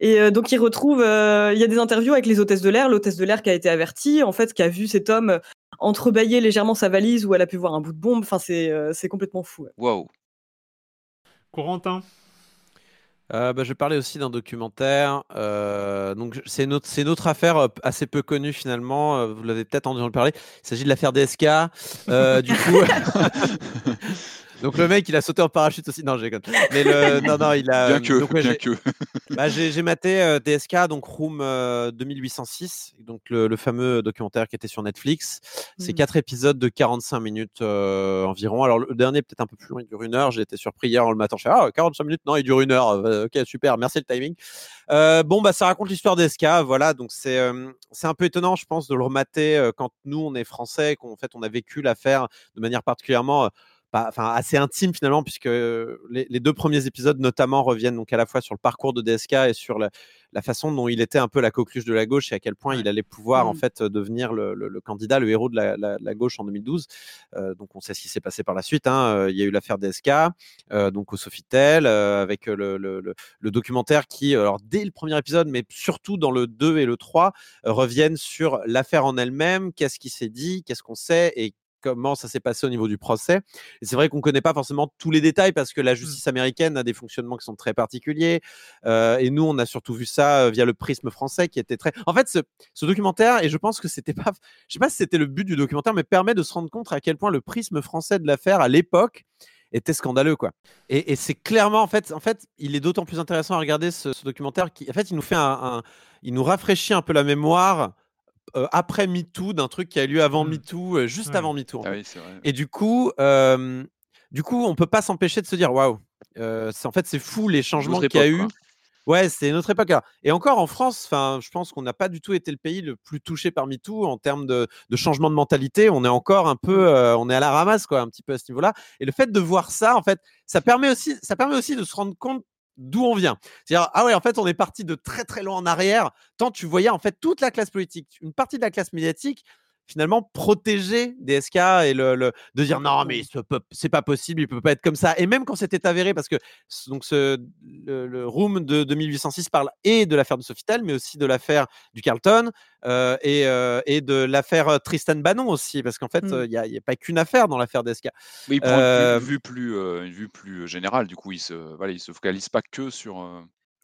Et euh, donc il retrouve, euh, il y a des interviews avec les hôtesses de l'air, l'hôtesse de l'air qui a été avertie, en fait, qui a vu cet homme entrebâiller légèrement sa valise où elle a pu voir un bout de bombe. Enfin, c'est euh, c'est complètement fou. Waouh. Corentin Euh, bah, je parler aussi d'un documentaire. euh, donc, c'est une, autre- c'est une autre affaire euh, assez peu connue finalement. euh, vous l'avez peut-être entendu parler. Il s'agit de l'affaire DSK. du coup, donc le mec, il a sauté en parachute aussi. Non, déconne. Mais le, non, non, il a. Bien que, donc, ouais, bien j'ai- que. bah, j'ai j'ai maté euh, DSK, donc Room euh, 2806, donc le, le fameux documentaire qui était sur Netflix. C'est Mhm. quatre épisodes de 45 minutes euh, environ. Alors le dernier peut-être un peu plus long, il dure une heure. J'ai été surpris hier en le matin. Je fais, ah 45 minutes, non, il dure une heure. Euh, ok, super, merci le timing. Euh, bon bah ça raconte l'histoire d'SK, voilà. Donc c'est euh, c'est un peu étonnant, je pense, de le remater euh, quand nous on est français, qu'en fait on a vécu l'affaire de manière particulièrement euh, enfin assez intime finalement puisque les, les deux premiers épisodes notamment reviennent donc à la fois sur le parcours de DSK et sur la, la façon dont il était un peu la coqueluche de la gauche et à quel point il allait pouvoir en Mm. fait devenir le, le- le candidat, le héros de la, la- la gauche en 2012. Euh, donc on sait ce qui s'est passé par la suite. hein. Euh, Il y a eu l'affaire DSK, euh, donc au Sofitel, euh, avec le, documentaire qui, alors dès le premier épisode, mais surtout dans le 2 et le 3, euh, reviennent sur l'affaire en elle-même, qu'est-ce qui s'est dit, qu'est-ce qu'on sait et comment ça s'est passé au niveau du procès. Et c'est vrai qu'on ne connaît pas forcément tous les détails parce que la justice américaine a des fonctionnements qui sont très particuliers. Euh, et nous, on a surtout vu ça euh, via le prisme français qui était très. En fait, ce, ce documentaire, et je pense que c'était pas, je sais pas si c'était le but du documentaire, mais permet de se rendre compte à quel point le prisme français de l'affaire à l'époque était scandaleux quoi. Et, et c'est clairement en fait, en fait, il est d'autant plus intéressant à regarder ce, ce documentaire qui, en fait, il nous fait un, un- il nous rafraîchit un peu la mémoire euh, après MeToo d'un truc qui a eu lieu avant MeToo, euh, juste Ouais. avant MeToo. en Ah oui. Et du coup, euh, du coup, on peut pas s'empêcher de se dire waouh. c'est- en fait, c'est fou les changements qu'il y a eu. Ouais, c'est une autre époque. alors. Et encore en France, enfin, je pense qu'on n'a pas du tout été le pays le plus touché par MeToo en termes de, de changement de mentalité. On est encore un peu, euh, on est à la ramasse, quoi, un petit peu à ce niveau-là. Et le fait de voir ça, en fait, ça permet aussi, ça permet aussi de se rendre compte d'où on vient. C'est-à-dire, ah ouais, en fait, on est parti de très très loin en arrière. Tant tu voyais en fait toute la classe politique, une partie de la classe médiatique finalement protéger DSK et le, le- de dire non mais ce peut- c'est pas possible il peut pas être comme ça et même quand c'était avéré parce que donc ce, le, le room de, de 1806 parle et de l'affaire de Sofitel mais aussi de l'affaire du Carlton euh, et, euh, et de l'affaire euh, Tristan Bannon aussi parce qu'en fait Mm. euh, il n'y a, il y a pas qu'une affaire dans l'affaire DSK Mais il prend Euh, une, vue, plus, euh, une vue plus générale. Du coup, il se, voilà, il se focalise pas que sur.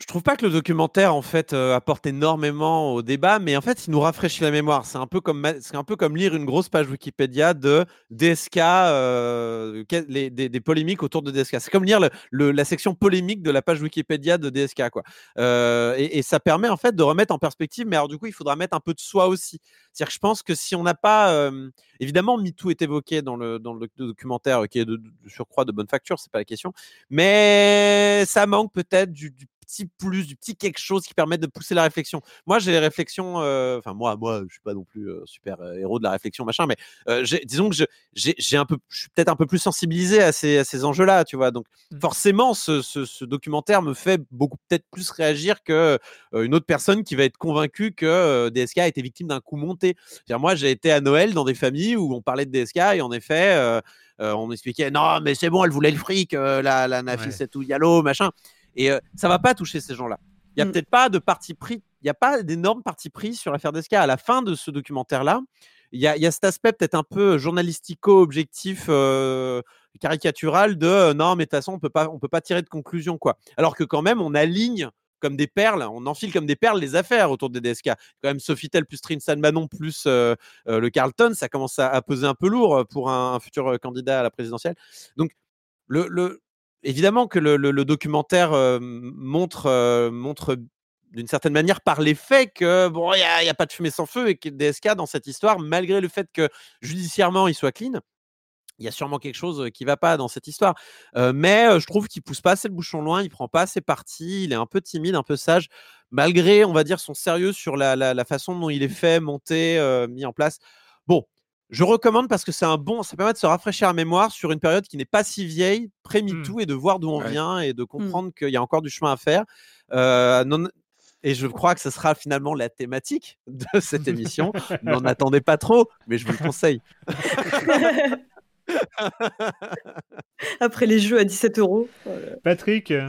Je trouve pas que le documentaire en fait euh, apporte énormément au débat, mais en fait il nous rafraîchit la mémoire. C'est un peu comme c'est un peu comme lire une grosse page Wikipédia de DSK, euh, des, polémiques autour de DSK. C'est comme lire la section polémique de la page Wikipédia de DSK quoi. Euh, et, ça permet en fait de remettre en perspective. Mais alors du coup il faudra mettre un peu de soi aussi. C'est-à-dire que je pense que si on n'a pas, évidemment MeToo est évoqué dans le dans le documentaire qui est de, de surcroît de bonne facture, c'est pas la question, mais ça manque peut-être du petit plus, du petit quelque chose qui permet de pousser la réflexion. Moi, j'ai les réflexions, euh, enfin moi, moi, je suis pas non plus euh, super euh, héros de la réflexion machin, mais disons que je, j'ai, un peu, je suis peut-être un peu plus sensibilisé à ces, à ces enjeux-là, tu vois? Donc forcément, ce, ce- ce documentaire me fait beaucoup peut-être plus réagir que une autre personne qui va être convaincue que DSK a été victime d'un coup monté. Moi, j'ai été à Noël dans des familles où on parlait de DSK et en effet, euh, euh, on expliquait non, mais c'est bon, elle voulait le fric, euh, la, la Nafis et tout, Yalo, machin. Et euh, ça va pas toucher ces gens-là. Il y a peut-être pas de parti pris, il n'y a pas d'énorme parti pris sur l'affaire DSK. À la fin de ce documentaire-là, il y a, il y a cet aspect peut-être un peu journalistico-objectif, euh, caricatural de euh, non, mais de toute façon, on peut pas, on peut pas tirer de conclusion, quoi. Alors que quand même, on aligne comme des perles, on enfile comme des perles les affaires autour des DSK. Quand même, Sofitel plus Trinsan Manon plus euh, euh, le Carlton, ça commence à, à peser un peu lourd pour un, un futur candidat à la présidentielle. Donc, le, le- évidemment que le, documentaire euh, montre, euh, montre d'une certaine manière par les faits que bon, il n'y a, pas de fumée sans feu et que DSK dans cette histoire, malgré le fait que judiciairement il soit clean, il y a sûrement quelque chose qui va pas dans cette histoire. Euh, mais euh, je trouve qu'il pousse pas assez le bouchon loin, il prend pas assez parti, il est un peu timide, un peu sage, malgré, on va dire, son sérieux sur la, façon dont il est fait, monté, euh, mis en place. Bon, je recommande parce que c'est un bon, ça permet de se rafraîchir la mémoire sur une période qui n'est pas si vieille, pré-MeToo, et de voir d'où on Ouais. vient et de comprendre qu'il y a encore du chemin à faire. Euh, non- et je crois que ce sera finalement la thématique de cette émission. N'en attendez pas trop, mais je vous le conseille. Après les jeux à 17 euros. voilà. Patrick euh,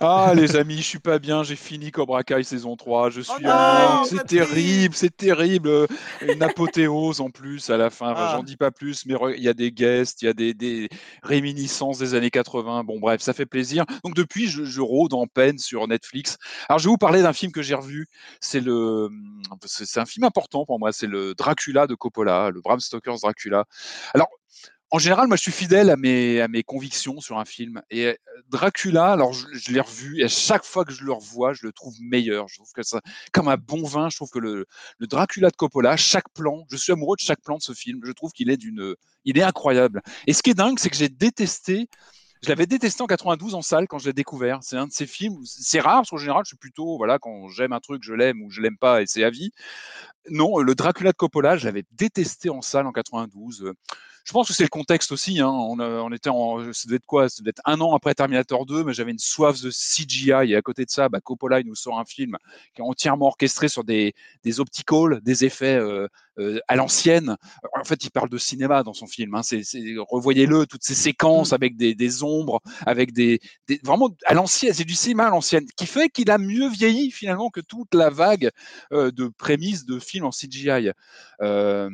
Ah, les amis, je suis pas bien. J'ai fini Cobra Kai saison 3. Je suis en- C'est terrible, c'est terrible. euh, Une apothéose en plus à la fin. Ah. J'en dis pas plus, mais il y a des guests, il y a des, des réminiscences des années 80. Bon, bref, ça fait plaisir. Donc, depuis, je, je rôde en peine sur Netflix. Alors, je vais vous parler d'un film que j'ai revu. C'est le, c'est un film important pour moi. C'est le Dracula de Coppola, le Bram Stoker's Dracula. Alors, en général, moi, je suis fidèle à mes, à mes convictions sur un film. Et euh, Dracula, alors je, l'ai revu, et à chaque fois que je le revois, je le trouve meilleur. Je trouve que ça, comme un bon vin, je trouve que le, le Dracula de Coppola, chaque plan, je suis amoureux de chaque plan de ce film. Je trouve qu'il est d'une, il est incroyable. Et ce qui est dingue, c'est que j'ai détesté. Je l'avais détesté en 92 en salle quand je l'ai découvert. C'est un de ces films. C'est rare parce qu'en général, je suis plutôt voilà quand j'aime un truc, je l'aime ou je l'aime pas et c'est à vie. Non, le Dracula de Coppola, je l'avais détesté en salle en 92. Euh, Je pense que c'est le contexte aussi. hein. On, a- on était en, ça devait être quoi? Ça devait être un an après Terminator 2, mais j'avais une soif de CGI. Et à côté de ça, bah, Coppola il nous sort un film qui est entièrement orchestré sur des, des opticals, des effets euh, euh, à l'ancienne. En fait, il parle de cinéma dans son film. hein. C'est- revoyez-le, toutes ces séquences avec des, des ombres, avec des, des- vraiment à l'ancienne. C'est du cinéma à l'ancienne, qui fait qu'il a mieux vieilli finalement que toute la vague euh, de prémices de films en CGI. Euh,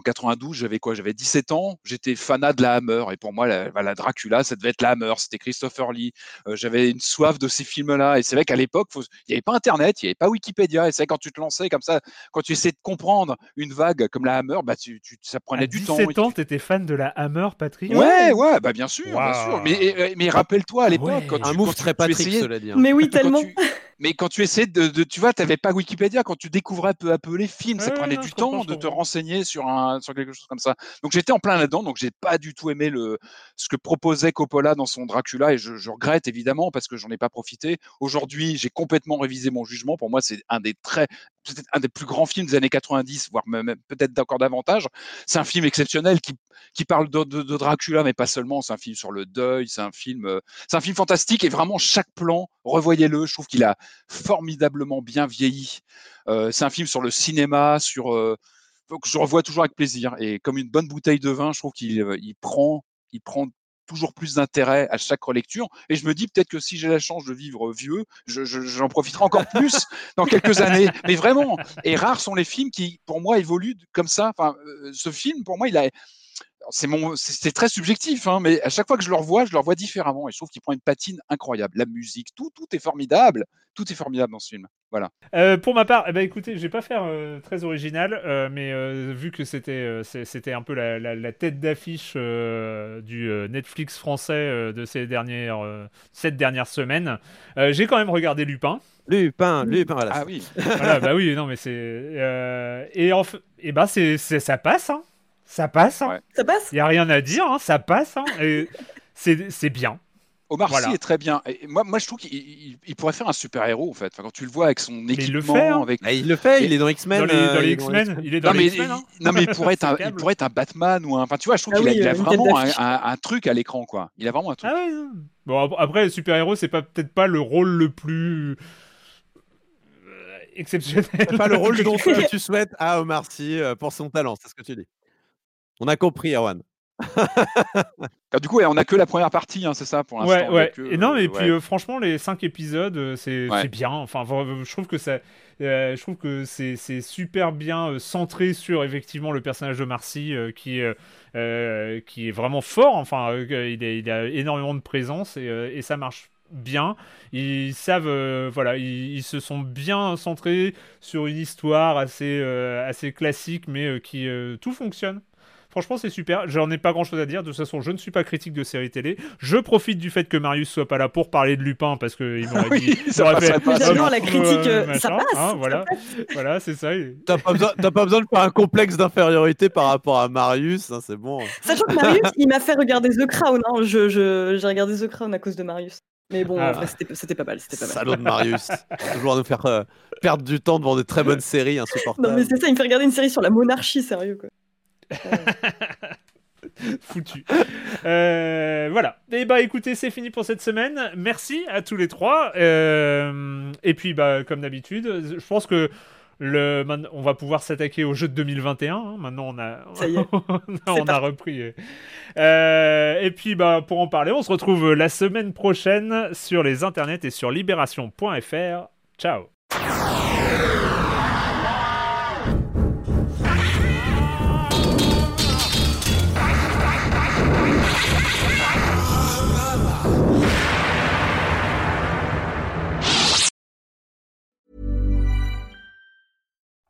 en 92, j'avais quoi? J'avais 17 ans, j'étais fanat de la Hammer, et pour moi, la, bah, la Dracula, ça devait être la Hammer, c'était Christopher Lee. Euh, j'avais une soif de ces films-là, et c'est vrai qu'à l'époque, il n'y avait pas Internet, il n'y avait pas Wikipédia, et c'est vrai quand tu te lançais comme ça, quand tu essayais de comprendre une vague comme la Hammer, bah, tu, tu- ça prenait À du 17 temps. ans, t'étais fan de la Hammer, Patrick? Ouais, ouais, bah bien sûr, bien sûr. Mais, mais rappelle-toi à l'époque, Ouais. quand tu, Un move quand tu- très tu Patrick, essayais- cela dit. hein. Mais oui, quand tellement. tu- mais quand tu essayais de, de- tu vois, tu n'avais pas Wikipédia, quand tu découvrais peu à peu les films, ça prenait du temps de te renseigner sur, un, sur quelque chose comme ça. Donc j'étais en plein là-dedans, donc j'ai pas du tout aimé le, ce que proposait Coppola dans son Dracula, et je, je regrette évidemment parce que j'en ai pas profité. Aujourd'hui, j'ai complètement révisé mon jugement. Pour moi, c'est un des très, peut-être un des plus grands films des années 90, voire même, peut-être encore davantage. C'est un film exceptionnel qui, qui parle de, Dracula, mais pas seulement. C'est un film sur le deuil, c'est un film, euh, c'est un film fantastique et vraiment chaque plan, revoyez-le. Je trouve qu'il a formidablement bien vieilli. Euh, c'est un film sur le cinéma, sur euh, que je revois toujours avec plaisir. Et comme une bonne bouteille de vin, je trouve qu'il euh, prend, il prend toujours plus d'intérêt à chaque relecture. Et je me dis peut-être que si j'ai la chance de vivre vieux, je- je- j'en profiterai encore plus dans quelques années. Mais vraiment, et rares sont les films qui, pour moi, évoluent comme ça. Enfin, euh, ce film, pour moi, il a c'est mon, c'est c'est très subjectif, hein, mais à chaque fois que je le revois, je le revois différemment et je trouve qu'il prend une patine incroyable. La musique, tout, tout est formidable, tout est formidable dans ce film. Voilà. Euh, pour ma part, eh ben, écoutez, je vais pas faire euh, très original, euh, mais euh, vu que c'était euh, un peu la, la- la tête d'affiche euh, du euh, Netflix français euh, de ces dernières euh, cette dernière semaine, euh, j'ai quand même regardé Lupin. Lupin, Lupin, voilà. Ah oui. voilà, bah oui, non, mais c'est euh, et en f- et ben c'est c'est- ça passe, hein. Ça passe, hein. Ça passe Il y a rien à dire, hein, ça passe, hein, et c'est c'est bien. Omar Sy est très bien. Et moi, moi, je trouve qu'il il- il pourrait faire un super héros en fait. Enfin, quand tu le vois avec son équipement, il le fait, hein. avec Ah, il le fait, il est dans X-Men. Dans les, euh, dans les il est dans X-Men, il est dans non, les mais, X-Men. hein. non mais il pourrait être un, C'est il câble. pourrait être un Batman ou un. Enfin, tu vois, je trouve Ah qu'il a, il vraiment un, d'affiche. un- un truc à l'écran quoi. Il a vraiment un truc. Ah ouais. Bon ap- après super héros c'est pas peut-être pas le rôle le plus euh, exceptionnel. C'est pas le rôle que dont tu peux- tu souhaites à Omar Sy euh, pour son talent, c'est ce que tu dis. On a compris, Erwan. Ah, du coup, on a que la première partie, hein, c'est ça pour l'instant. Ouais, ouais. que- et non, mais ouais. puis euh, franchement, les cinq épisodes, euh, c'est Ouais. bien. Enfin, je trouve que ça, euh, je trouve que c'est super bien euh, centré sur effectivement le personnage de Marcy, euh, qui est euh, qui est vraiment fort. Enfin, euh, il, est- il a énormément de présence et, euh, et ça marche bien. Ils savent, euh, voilà, ils, ils se sont bien centrés sur une histoire assez euh, assez classique, mais euh, qui euh, tout fonctionne. Franchement, c'est super. J'en ai pas grand chose à dire. De toute façon, je ne suis pas critique de séries télé. Je profite du fait que Marius soit pas là pour parler de Lupin parce qu'il m'aurait Oui, dit. ça pas, J'adore euh, la critique, euh, machin, ça passe, hein, ça voilà, voilà, c'est ça. T'as pas, besoin- t'as pas besoin de faire un complexe d'infériorité par rapport à Marius, hein, c'est bon. Sachant que Marius, il m'a fait regarder The Crown. Hein. Je, je- j'ai regardé The Crown à cause de Marius. Mais bon, Ah. en vrai, c'était, c'était pas mal. C'était pas mal. Salaud de Marius. Toujours à nous faire euh, perdre du temps devant de très bonnes séries insupportables. Non, mais c'est ça, il me fait regarder une série sur la monarchie, sérieux, quoi. foutu. Euh, voilà. Et bah écoutez, c'est fini pour cette semaine. Merci à tous les trois. Euh, et puis bah comme d'habitude, je pense que le, on va pouvoir s'attaquer au jeu de 2021. hein. Maintenant, on a, Ça y est. on a repris. Euh, et puis, bah, pour en parler, on se retrouve la semaine prochaine sur les internets et sur libération.fr. Ciao.